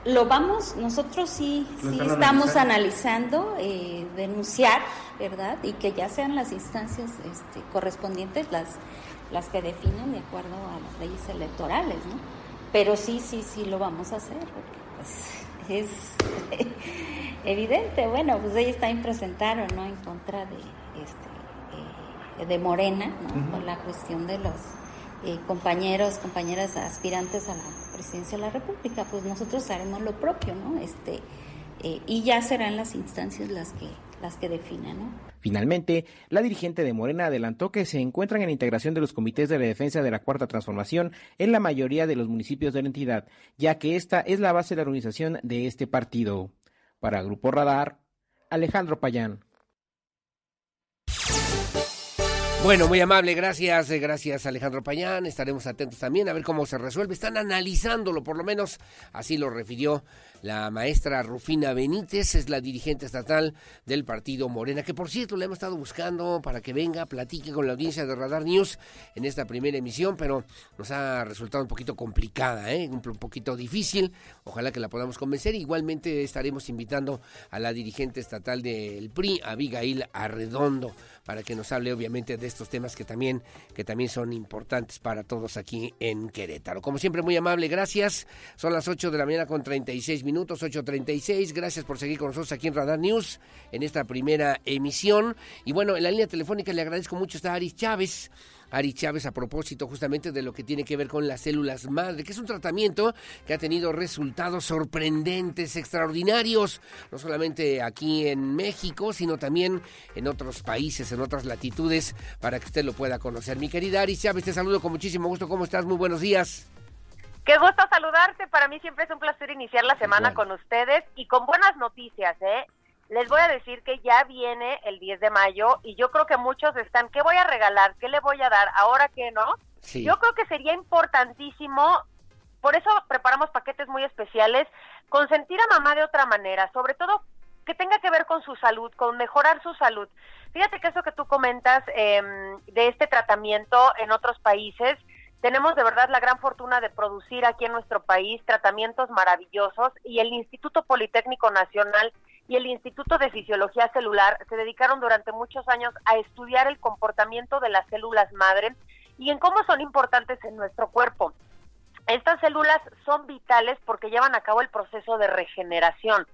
Lo vamos, nosotros sí, sí estamos analizando, eh, denunciar, ¿verdad? Y que ya sean las instancias este, correspondientes las, las que definen de acuerdo a las leyes electorales, ¿no? Pero sí, sí, sí lo vamos a hacer, porque pues, es *laughs* evidente, bueno, pues ellos también presentaron, ¿no? En contra de, este, eh, de Morena, ¿no? Por la cuestión de los eh, compañeros, compañeras aspirantes a la presidencia de la República, pues nosotros haremos lo propio, ¿no? Este, eh, y ya serán las instancias las que, las que definan, ¿no? Finalmente, la dirigente de Morena adelantó que se encuentran en integración de los comités de la defensa de la Cuarta Transformación en la mayoría de los municipios de la entidad, ya que esta es la base de la organización de este partido. Para Grupo Radar, Alejandro Payán. Bueno, muy amable, gracias, eh, gracias Alejandro Pañán. Estaremos atentos también a ver cómo se resuelve. Están analizándolo, por lo menos así lo refirió la maestra Rufina Benítez, es la dirigente estatal del partido Morena, que por cierto le hemos estado buscando para que venga, platique con la audiencia de Radar News en esta primera emisión, pero nos ha resultado un poquito complicada, ¿eh? un, poquito difícil. Ojalá que la podamos convencer. Igualmente estaremos invitando a la dirigente estatal del PRI, Abigail Arredondo, para que nos hable obviamente de estos temas que también, que también son importantes para todos aquí en Querétaro. Como siempre, muy amable, gracias. Son las 8 de la mañana con 36 minutos minutos, 8.36. Gracias por seguir con nosotros aquí en Radar News en esta primera emisión. Y bueno, en la línea telefónica le agradezco mucho está Ari Chávez. Ari Chávez a propósito justamente de lo que tiene que ver con las células madre, que es un tratamiento que ha tenido resultados sorprendentes, extraordinarios, no solamente aquí en México, sino también en otros países, en otras latitudes, para que usted lo pueda conocer. Mi querida Ari Chávez, te saludo con muchísimo gusto. ¿Cómo estás? Muy buenos días. Qué gusto saludarte. Para mí siempre es un placer iniciar la semana con ustedes y con buenas noticias, ¿eh? Les voy a decir que ya viene el 10 de mayo y yo creo que muchos están, ¿qué voy a regalar? ¿Qué le voy a dar? Ahora que no. Yo creo que sería importantísimo, por eso preparamos paquetes muy especiales, consentir a mamá de otra manera, sobre todo que tenga que ver con su salud, con mejorar su salud. Fíjate que eso que tú comentas em, de este tratamiento en otros países, tenemos de verdad la gran fortuna de producir aquí en nuestro país tratamientos maravillosos y el Instituto Politécnico Nacional y el Instituto de Fisiología Celular se dedicaron durante muchos años a estudiar el comportamiento de las células madre y en cómo son importantes en nuestro cuerpo. Estas células son vitales porque llevan a cabo el proceso de regeneración.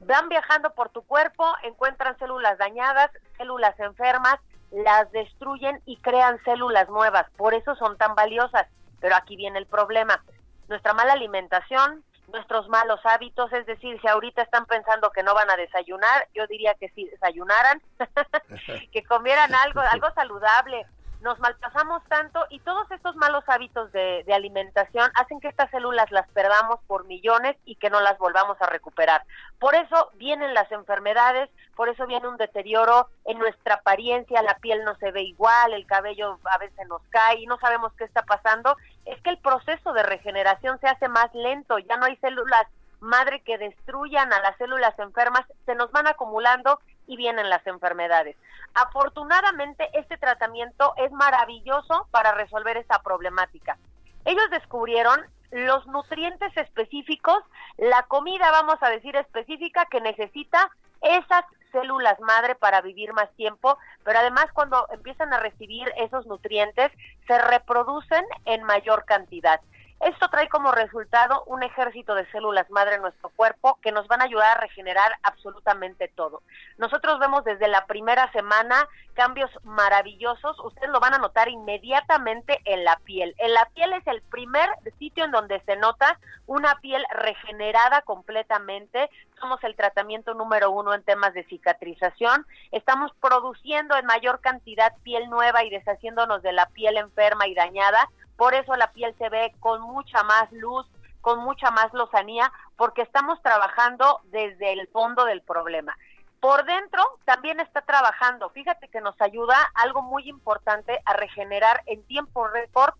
Van viajando por tu cuerpo, encuentran células dañadas, células enfermas, las destruyen y crean células nuevas, por eso son tan valiosas. Pero aquí viene el problema, nuestra mala alimentación, nuestros malos hábitos, es decir, si ahorita están pensando que no van a desayunar, yo diría que si desayunaran, *laughs* que comieran algo, *laughs* algo saludable, nos malpasamos tanto y todos estos malos hábitos de, alimentación hacen que estas células las perdamos por millones y que no las volvamos a recuperar. Por eso vienen las enfermedades, por eso viene un deterioro en nuestra apariencia, la piel no se ve igual, el cabello a veces nos cae y no sabemos qué está pasando. Es que el proceso de regeneración se hace más lento, ya no hay células madre que destruyan a las células enfermas, se nos van acumulando y vienen las enfermedades. Afortunadamente, este tratamiento es maravilloso para resolver esta problemática. Ellos descubrieron los nutrientes específicos, la comida, vamos a decir, específica que necesita esas células madre para vivir más tiempo, pero además cuando empiezan a recibir esos nutrientes, se reproducen en mayor cantidad. Esto trae como resultado un ejército de células madre en nuestro cuerpo que nos van a ayudar a regenerar absolutamente todo. Nosotros vemos desde la primera semana cambios maravillosos, ustedes lo van a notar inmediatamente en la piel. En la piel es el primer sitio en donde se nota una piel regenerada completamente. Somos el tratamiento número uno en temas de cicatrización. Estamos produciendo en mayor cantidad piel nueva y deshaciéndonos de la piel enferma y dañada por eso la piel se ve con mucha más luz, con mucha más lozanía, porque estamos trabajando desde el fondo del problema. Por dentro también está trabajando, fíjate que nos ayuda algo muy importante a regenerar en tiempo récord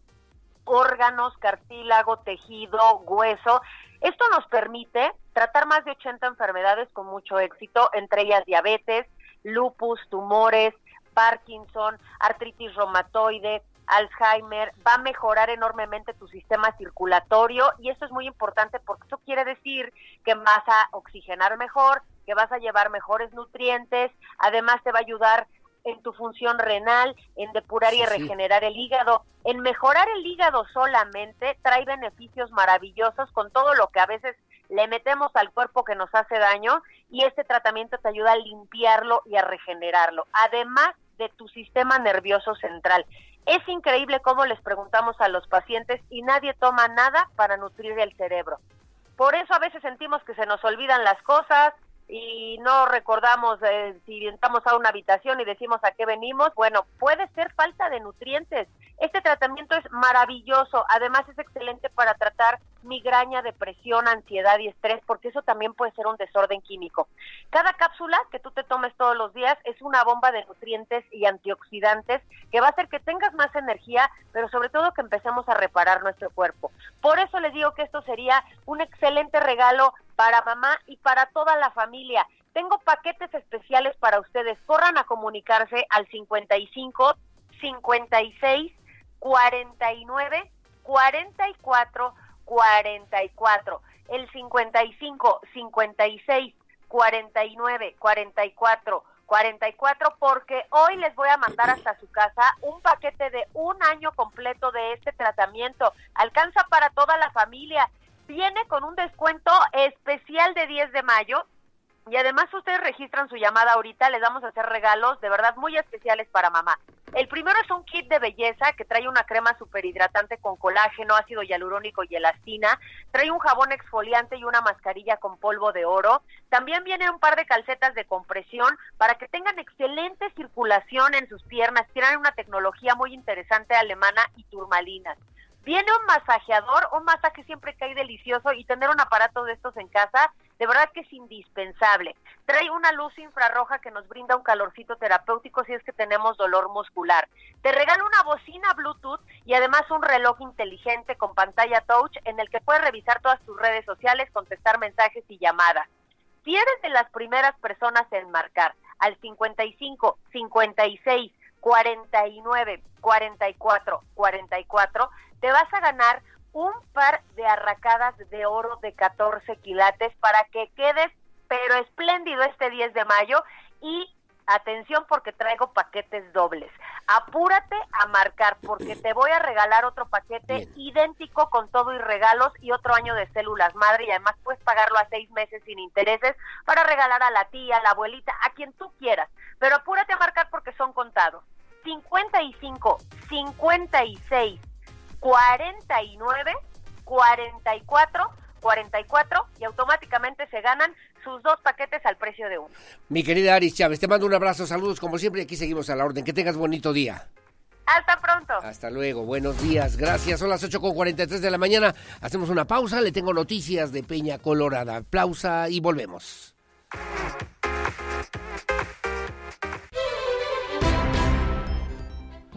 órganos, cartílago, tejido, hueso. Esto nos permite tratar más de 80 enfermedades con mucho éxito, entre ellas diabetes, lupus, tumores, Parkinson, artritis reumatoide, Alzheimer, va a mejorar enormemente tu sistema circulatorio y esto es muy importante porque eso quiere decir que vas a oxigenar mejor, que vas a llevar mejores nutrientes, además te va a ayudar en tu función renal, en depurar y regenerar el hígado. En mejorar el hígado solamente trae beneficios maravillosos con todo lo que a veces le metemos al cuerpo que nos hace daño y este tratamiento te ayuda a limpiarlo y a regenerarlo, además de tu sistema nervioso central. Es increíble cómo les preguntamos a los pacientes y nadie toma nada para nutrir el cerebro. Por eso a veces sentimos que se nos olvidan las cosas, y no recordamos eh, si entramos a una habitación y decimos a qué venimos, bueno, puede ser falta de nutrientes. Este tratamiento es maravilloso, además es excelente para tratar migraña, depresión, ansiedad y estrés, porque eso también puede ser un desorden químico. Cada cápsula que tú te tomes todos los días es una bomba de nutrientes y antioxidantes que va a hacer que tengas más energía, pero sobre todo que empecemos a reparar nuestro cuerpo. Por eso les digo que esto sería un excelente regalo para mamá y para toda la familia. Tengo paquetes especiales para ustedes. Corran a comunicarse al 55 56 49 44 44. El 55 56 49 44 44 porque hoy les voy a mandar hasta su casa un paquete de un año completo de este tratamiento. Alcanza para toda la familia viene con un descuento especial de 10 de mayo. Y además ustedes registran su llamada ahorita, les vamos a hacer regalos de verdad muy especiales para mamá. El primero es un kit de belleza que trae una crema super hidratante con colágeno, ácido hialurónico y elastina. Trae un jabón exfoliante y una mascarilla con polvo de oro. También viene un par de calcetas de compresión para que tengan excelente circulación en sus piernas. Tienen una tecnología muy interesante alemana y turmalinas. Viene un masajeador, un masaje siempre cae delicioso y tener un aparato de estos en casa, de verdad que es indispensable. Trae una luz infrarroja que nos brinda un calorcito terapéutico si es que tenemos dolor muscular. Te regala una bocina Bluetooth y además un reloj inteligente con pantalla touch en el que puedes revisar todas tus redes sociales, contestar mensajes y llamadas. Si eres de las primeras personas en marcar al 55 56 49 44 44 te vas a ganar un par de arracadas de oro de 14 quilates para que quedes pero espléndido este 10 de mayo y atención porque traigo paquetes dobles. Apúrate a marcar porque te voy a regalar otro paquete idéntico con todo y regalos y otro año de células madre y además puedes pagarlo a seis meses sin intereses para regalar a la tía, a la abuelita, a quien tú quieras. Pero apúrate a marcar porque son contados. 55, 56, 49 44 44 y automáticamente se ganan sus dos paquetes al precio de uno. Mi querida Aris Chávez, te mando un abrazo, saludos como siempre y aquí seguimos a la orden. Que tengas bonito día. Hasta pronto. Hasta luego, buenos días, gracias. Son las 8.43 de la mañana. Hacemos una pausa, le tengo noticias de Peña Colorada. Pausa y volvemos.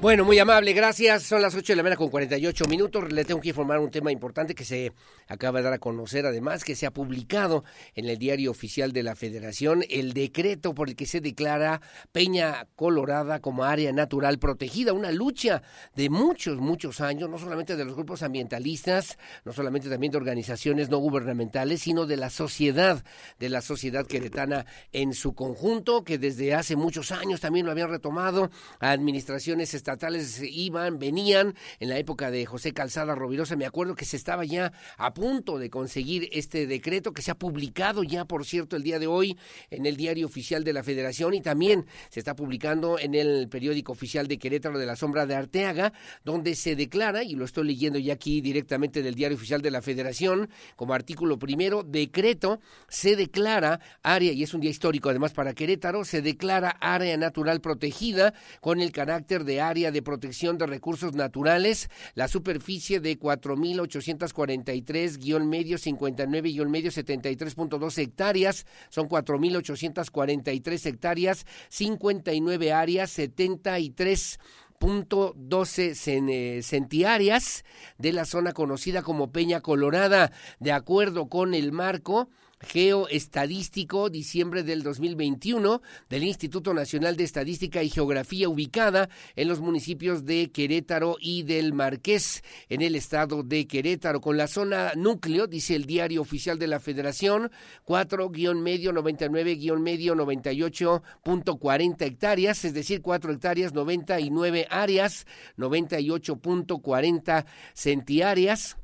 Bueno, muy amable, gracias. Son las 8 de la mañana con 48 minutos. Le tengo que informar un tema importante que se acaba de dar a conocer, además, que se ha publicado en el diario oficial de la Federación el decreto por el que se declara Peña Colorada como área natural protegida. Una lucha de muchos, muchos años, no solamente de los grupos ambientalistas, no solamente también de organizaciones no gubernamentales, sino de la sociedad, de la sociedad queretana en su conjunto, que desde hace muchos años también lo habían retomado a administraciones estatales estatales iban, venían. En la época de José Calzada Rovirosa me acuerdo que se estaba ya a punto de conseguir este decreto que se ha publicado ya, por cierto, el día de hoy en el diario oficial de la Federación y también se está publicando en el periódico oficial de Querétaro de la Sombra de Arteaga, donde se declara, y lo estoy leyendo ya aquí directamente del diario oficial de la Federación, como artículo primero, decreto, se declara área, y es un día histórico además para Querétaro, se declara área natural protegida con el carácter de área de protección de recursos naturales, la superficie de 4.843 guion medio 59 guion medio 73.2 hectáreas, son 4.843 hectáreas, 59 áreas, 73 punto doce centiáreas de la zona conocida como Peña Colorada, de acuerdo con el marco geoestadístico diciembre del 2021 del Instituto Nacional de Estadística y Geografía ubicada en los municipios de Querétaro y del Marqués en el estado de Querétaro. Con la zona núcleo dice el diario oficial de la Federación 4 guion medio 99 guion medio 98.40 hectáreas es decir 4 hectáreas 99 áreas 98.40 centiáreas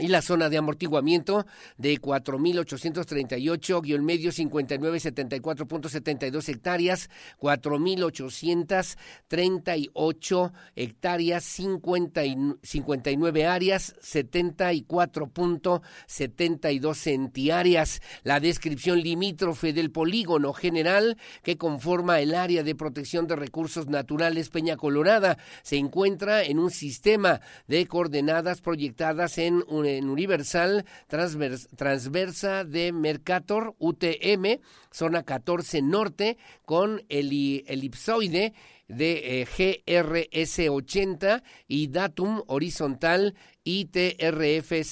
y la zona de amortiguamiento de 4.838, guion medio 5974.72 hectáreas, 4.838 hectáreas, 59 áreas, 74.72 centiáreas. La descripción limítrofe del polígono general que conforma el área de protección de recursos naturales Peña Colorada se encuentra en un sistema de coordenadas proyectadas en un en Universal Transversa de Mercator UTM, zona 14 Norte, con el elipsoide de eh, GRS80 y datum horizontal ITRF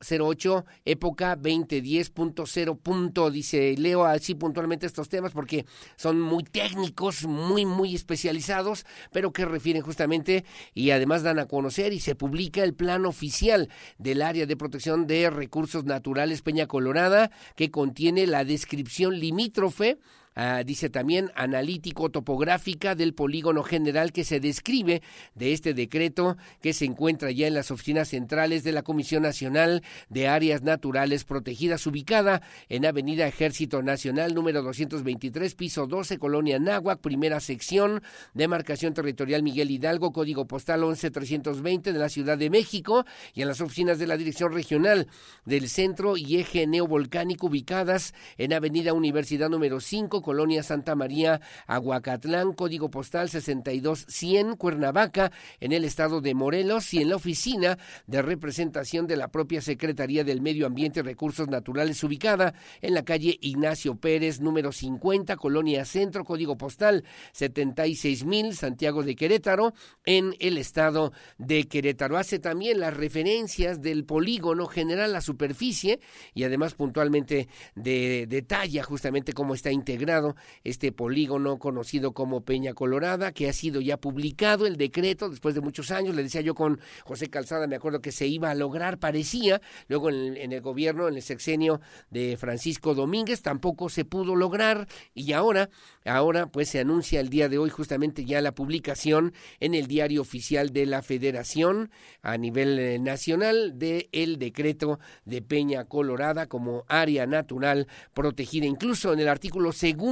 08 08, época 2010.0 punto, dice, leo así puntualmente estos temas porque son muy técnicos, muy, muy especializados, pero que refieren justamente y además dan a conocer y se publica el plan oficial del área de protección de recursos naturales Peña Colorada, que contiene la descripción limítrofe Ah, dice también analítico topográfica del polígono general que se describe de este decreto que se encuentra ya en las oficinas centrales de la Comisión Nacional de Áreas Naturales Protegidas, ubicada en Avenida Ejército Nacional número 223, piso 12, Colonia Náhuac, primera sección, demarcación territorial Miguel Hidalgo, código postal 11320 de la Ciudad de México, y en las oficinas de la Dirección Regional del Centro y Eje Neovolcánico ubicadas en Avenida Universidad número 5, Colonia Santa María, Aguacatlán, código postal 62100, Cuernavaca, en el estado de Morelos, y en la oficina de representación de la propia Secretaría del Medio Ambiente y Recursos Naturales, ubicada en la calle Ignacio Pérez, número 50, Colonia Centro, código postal 76000, Santiago de Querétaro, en el estado de Querétaro. Hace también las referencias del polígono general, la superficie, y además puntualmente de, detalla justamente cómo está integrado este polígono conocido como Peña Colorada, que ha sido ya publicado el decreto después de muchos años. Le decía yo con José Calzada, me acuerdo que se iba a lograr, parecía, luego en el, gobierno, en el sexenio de Francisco Domínguez, tampoco se pudo lograr y ahora, ahora pues se anuncia el día de hoy justamente ya la publicación en el diario oficial de la Federación a nivel eh, nacional de el decreto de Peña Colorada como área natural protegida. Incluso en el artículo segundo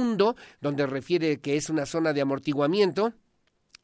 donde refiere que es una zona de amortiguamiento,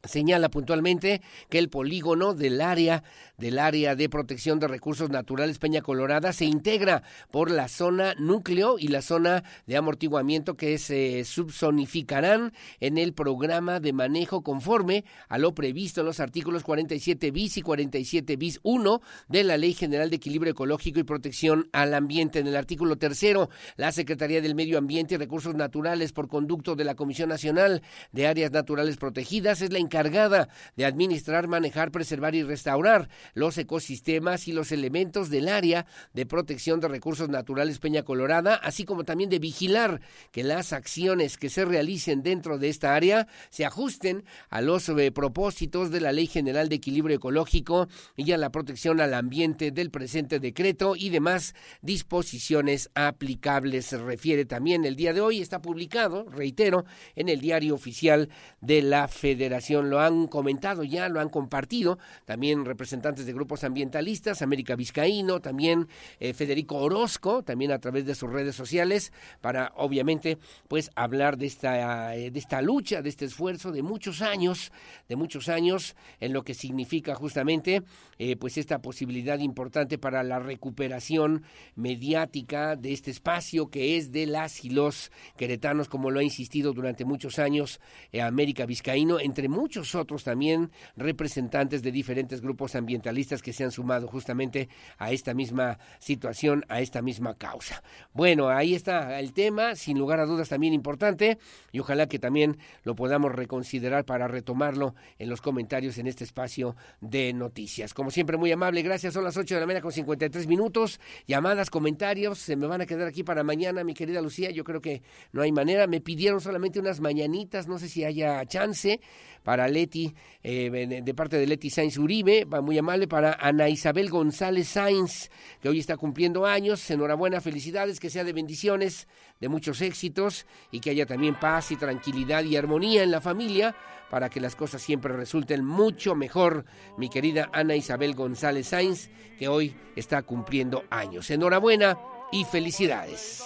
señala puntualmente que el polígono del área del área de protección de recursos naturales Peña Colorada se integra por la zona núcleo y la zona de amortiguamiento que se subsonificarán en el programa de manejo conforme a lo previsto en los artículos 47 bis y 47 bis 1 de la Ley General de Equilibrio Ecológico y Protección al Ambiente. En el artículo tercero, la Secretaría del Medio Ambiente y Recursos Naturales por conducto de la Comisión Nacional de Áreas Naturales Protegidas es la encargada de administrar, manejar, preservar y restaurar los ecosistemas y los elementos del área de protección de recursos naturales Peña Colorada, así como también de vigilar que las acciones que se realicen dentro de esta área se ajusten a los eh, propósitos de la Ley General de Equilibrio Ecológico y a la protección al ambiente del presente decreto y demás disposiciones aplicables. Se refiere también el día de hoy, está publicado, reitero, en el diario oficial de la Federación Lo han comentado ya, lo han compartido. También representantes de grupos ambientalistas, América Vizcaíno, también eh, Federico Orozco, también a través de sus redes sociales, para obviamente pues hablar de esta, eh, de esta lucha, de este esfuerzo de muchos años, de muchos años, en lo que significa justamente eh, pues esta posibilidad importante para la recuperación mediática de este espacio que es de las y los queretanos, como lo ha insistido durante muchos años América Vizcaíno, entre muchos otros también representantes de diferentes grupos ambientalistas que se han sumado justamente a esta misma situación, a esta misma causa. Bueno, ahí está el tema, sin lugar a dudas también importante, y ojalá que también lo podamos reconsiderar para retomarlo en los comentarios en este espacio de noticias. Como siempre, muy amable, gracias. Son las 8 de la mañana con 53 minutos. Llamadas, comentarios, se me van a quedar aquí para mañana, mi querida Lucía. Yo creo que no hay manera. Me pidieron solamente unas mañanitas, no sé si haya chance para Leti, eh, de parte de Leti Sainz Uribe, muy amable, para Ana Isabel González Sainz, que hoy está cumpliendo años. Enhorabuena, felicidades, que sea de bendiciones, de muchos éxitos y que haya también paz y tranquilidad y armonía en la familia para que las cosas siempre resulten mucho mejor, mi querida Ana Isabel González Sainz, que hoy está cumpliendo años. Enhorabuena y felicidades.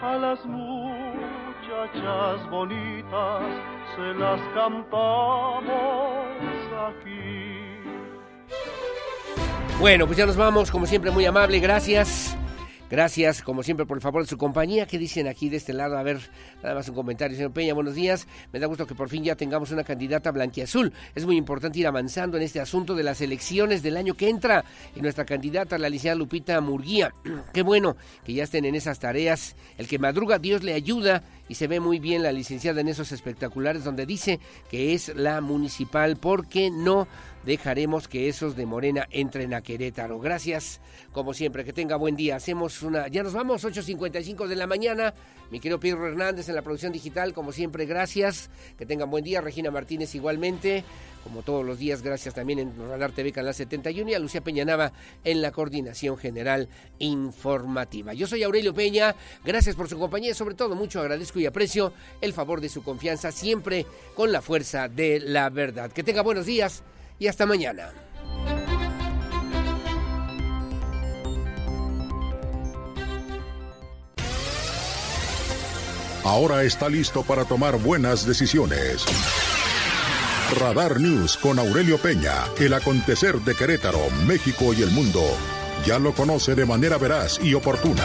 A las bonitas se las cantamos aquí. Bueno, pues ya nos vamos, como siempre muy amable, gracias. Gracias, como siempre, por el favor de su compañía. ¿Qué dicen aquí de este lado? A ver, nada más un comentario, señor Peña. Buenos días. Me da gusto que por fin ya tengamos una candidata blanquiazul. Es muy importante ir avanzando en este asunto de las elecciones del año que entra. Y nuestra candidata, la licenciada Lupita Murguía. *clears throat* Qué bueno que ya estén en esas tareas. El que madruga, Dios le ayuda. Y se ve muy bien la licenciada en esos espectaculares donde dice que es la municipal porque no dejaremos que esos de Morena entren a Querétaro. Gracias, como siempre, que tenga buen día. Hacemos una, ya nos vamos, 8.55 de la mañana. Mi querido Pedro Hernández en la producción digital, como siempre, gracias. Que tengan buen día. Regina Martínez igualmente, como todos los días, gracias también en Radar TV Canal 71 y a Lucía Peñanava en la coordinación general informativa. Yo soy Aurelio Peña, gracias por su compañía y sobre todo mucho agradezco y aprecio el favor de su confianza siempre con la fuerza de la verdad. Que tenga buenos días y hasta mañana. Ahora está listo para tomar buenas decisiones. Radar News con Aurelio Peña, el acontecer de Querétaro, México y el mundo. Ya lo conoce de manera veraz y oportuna.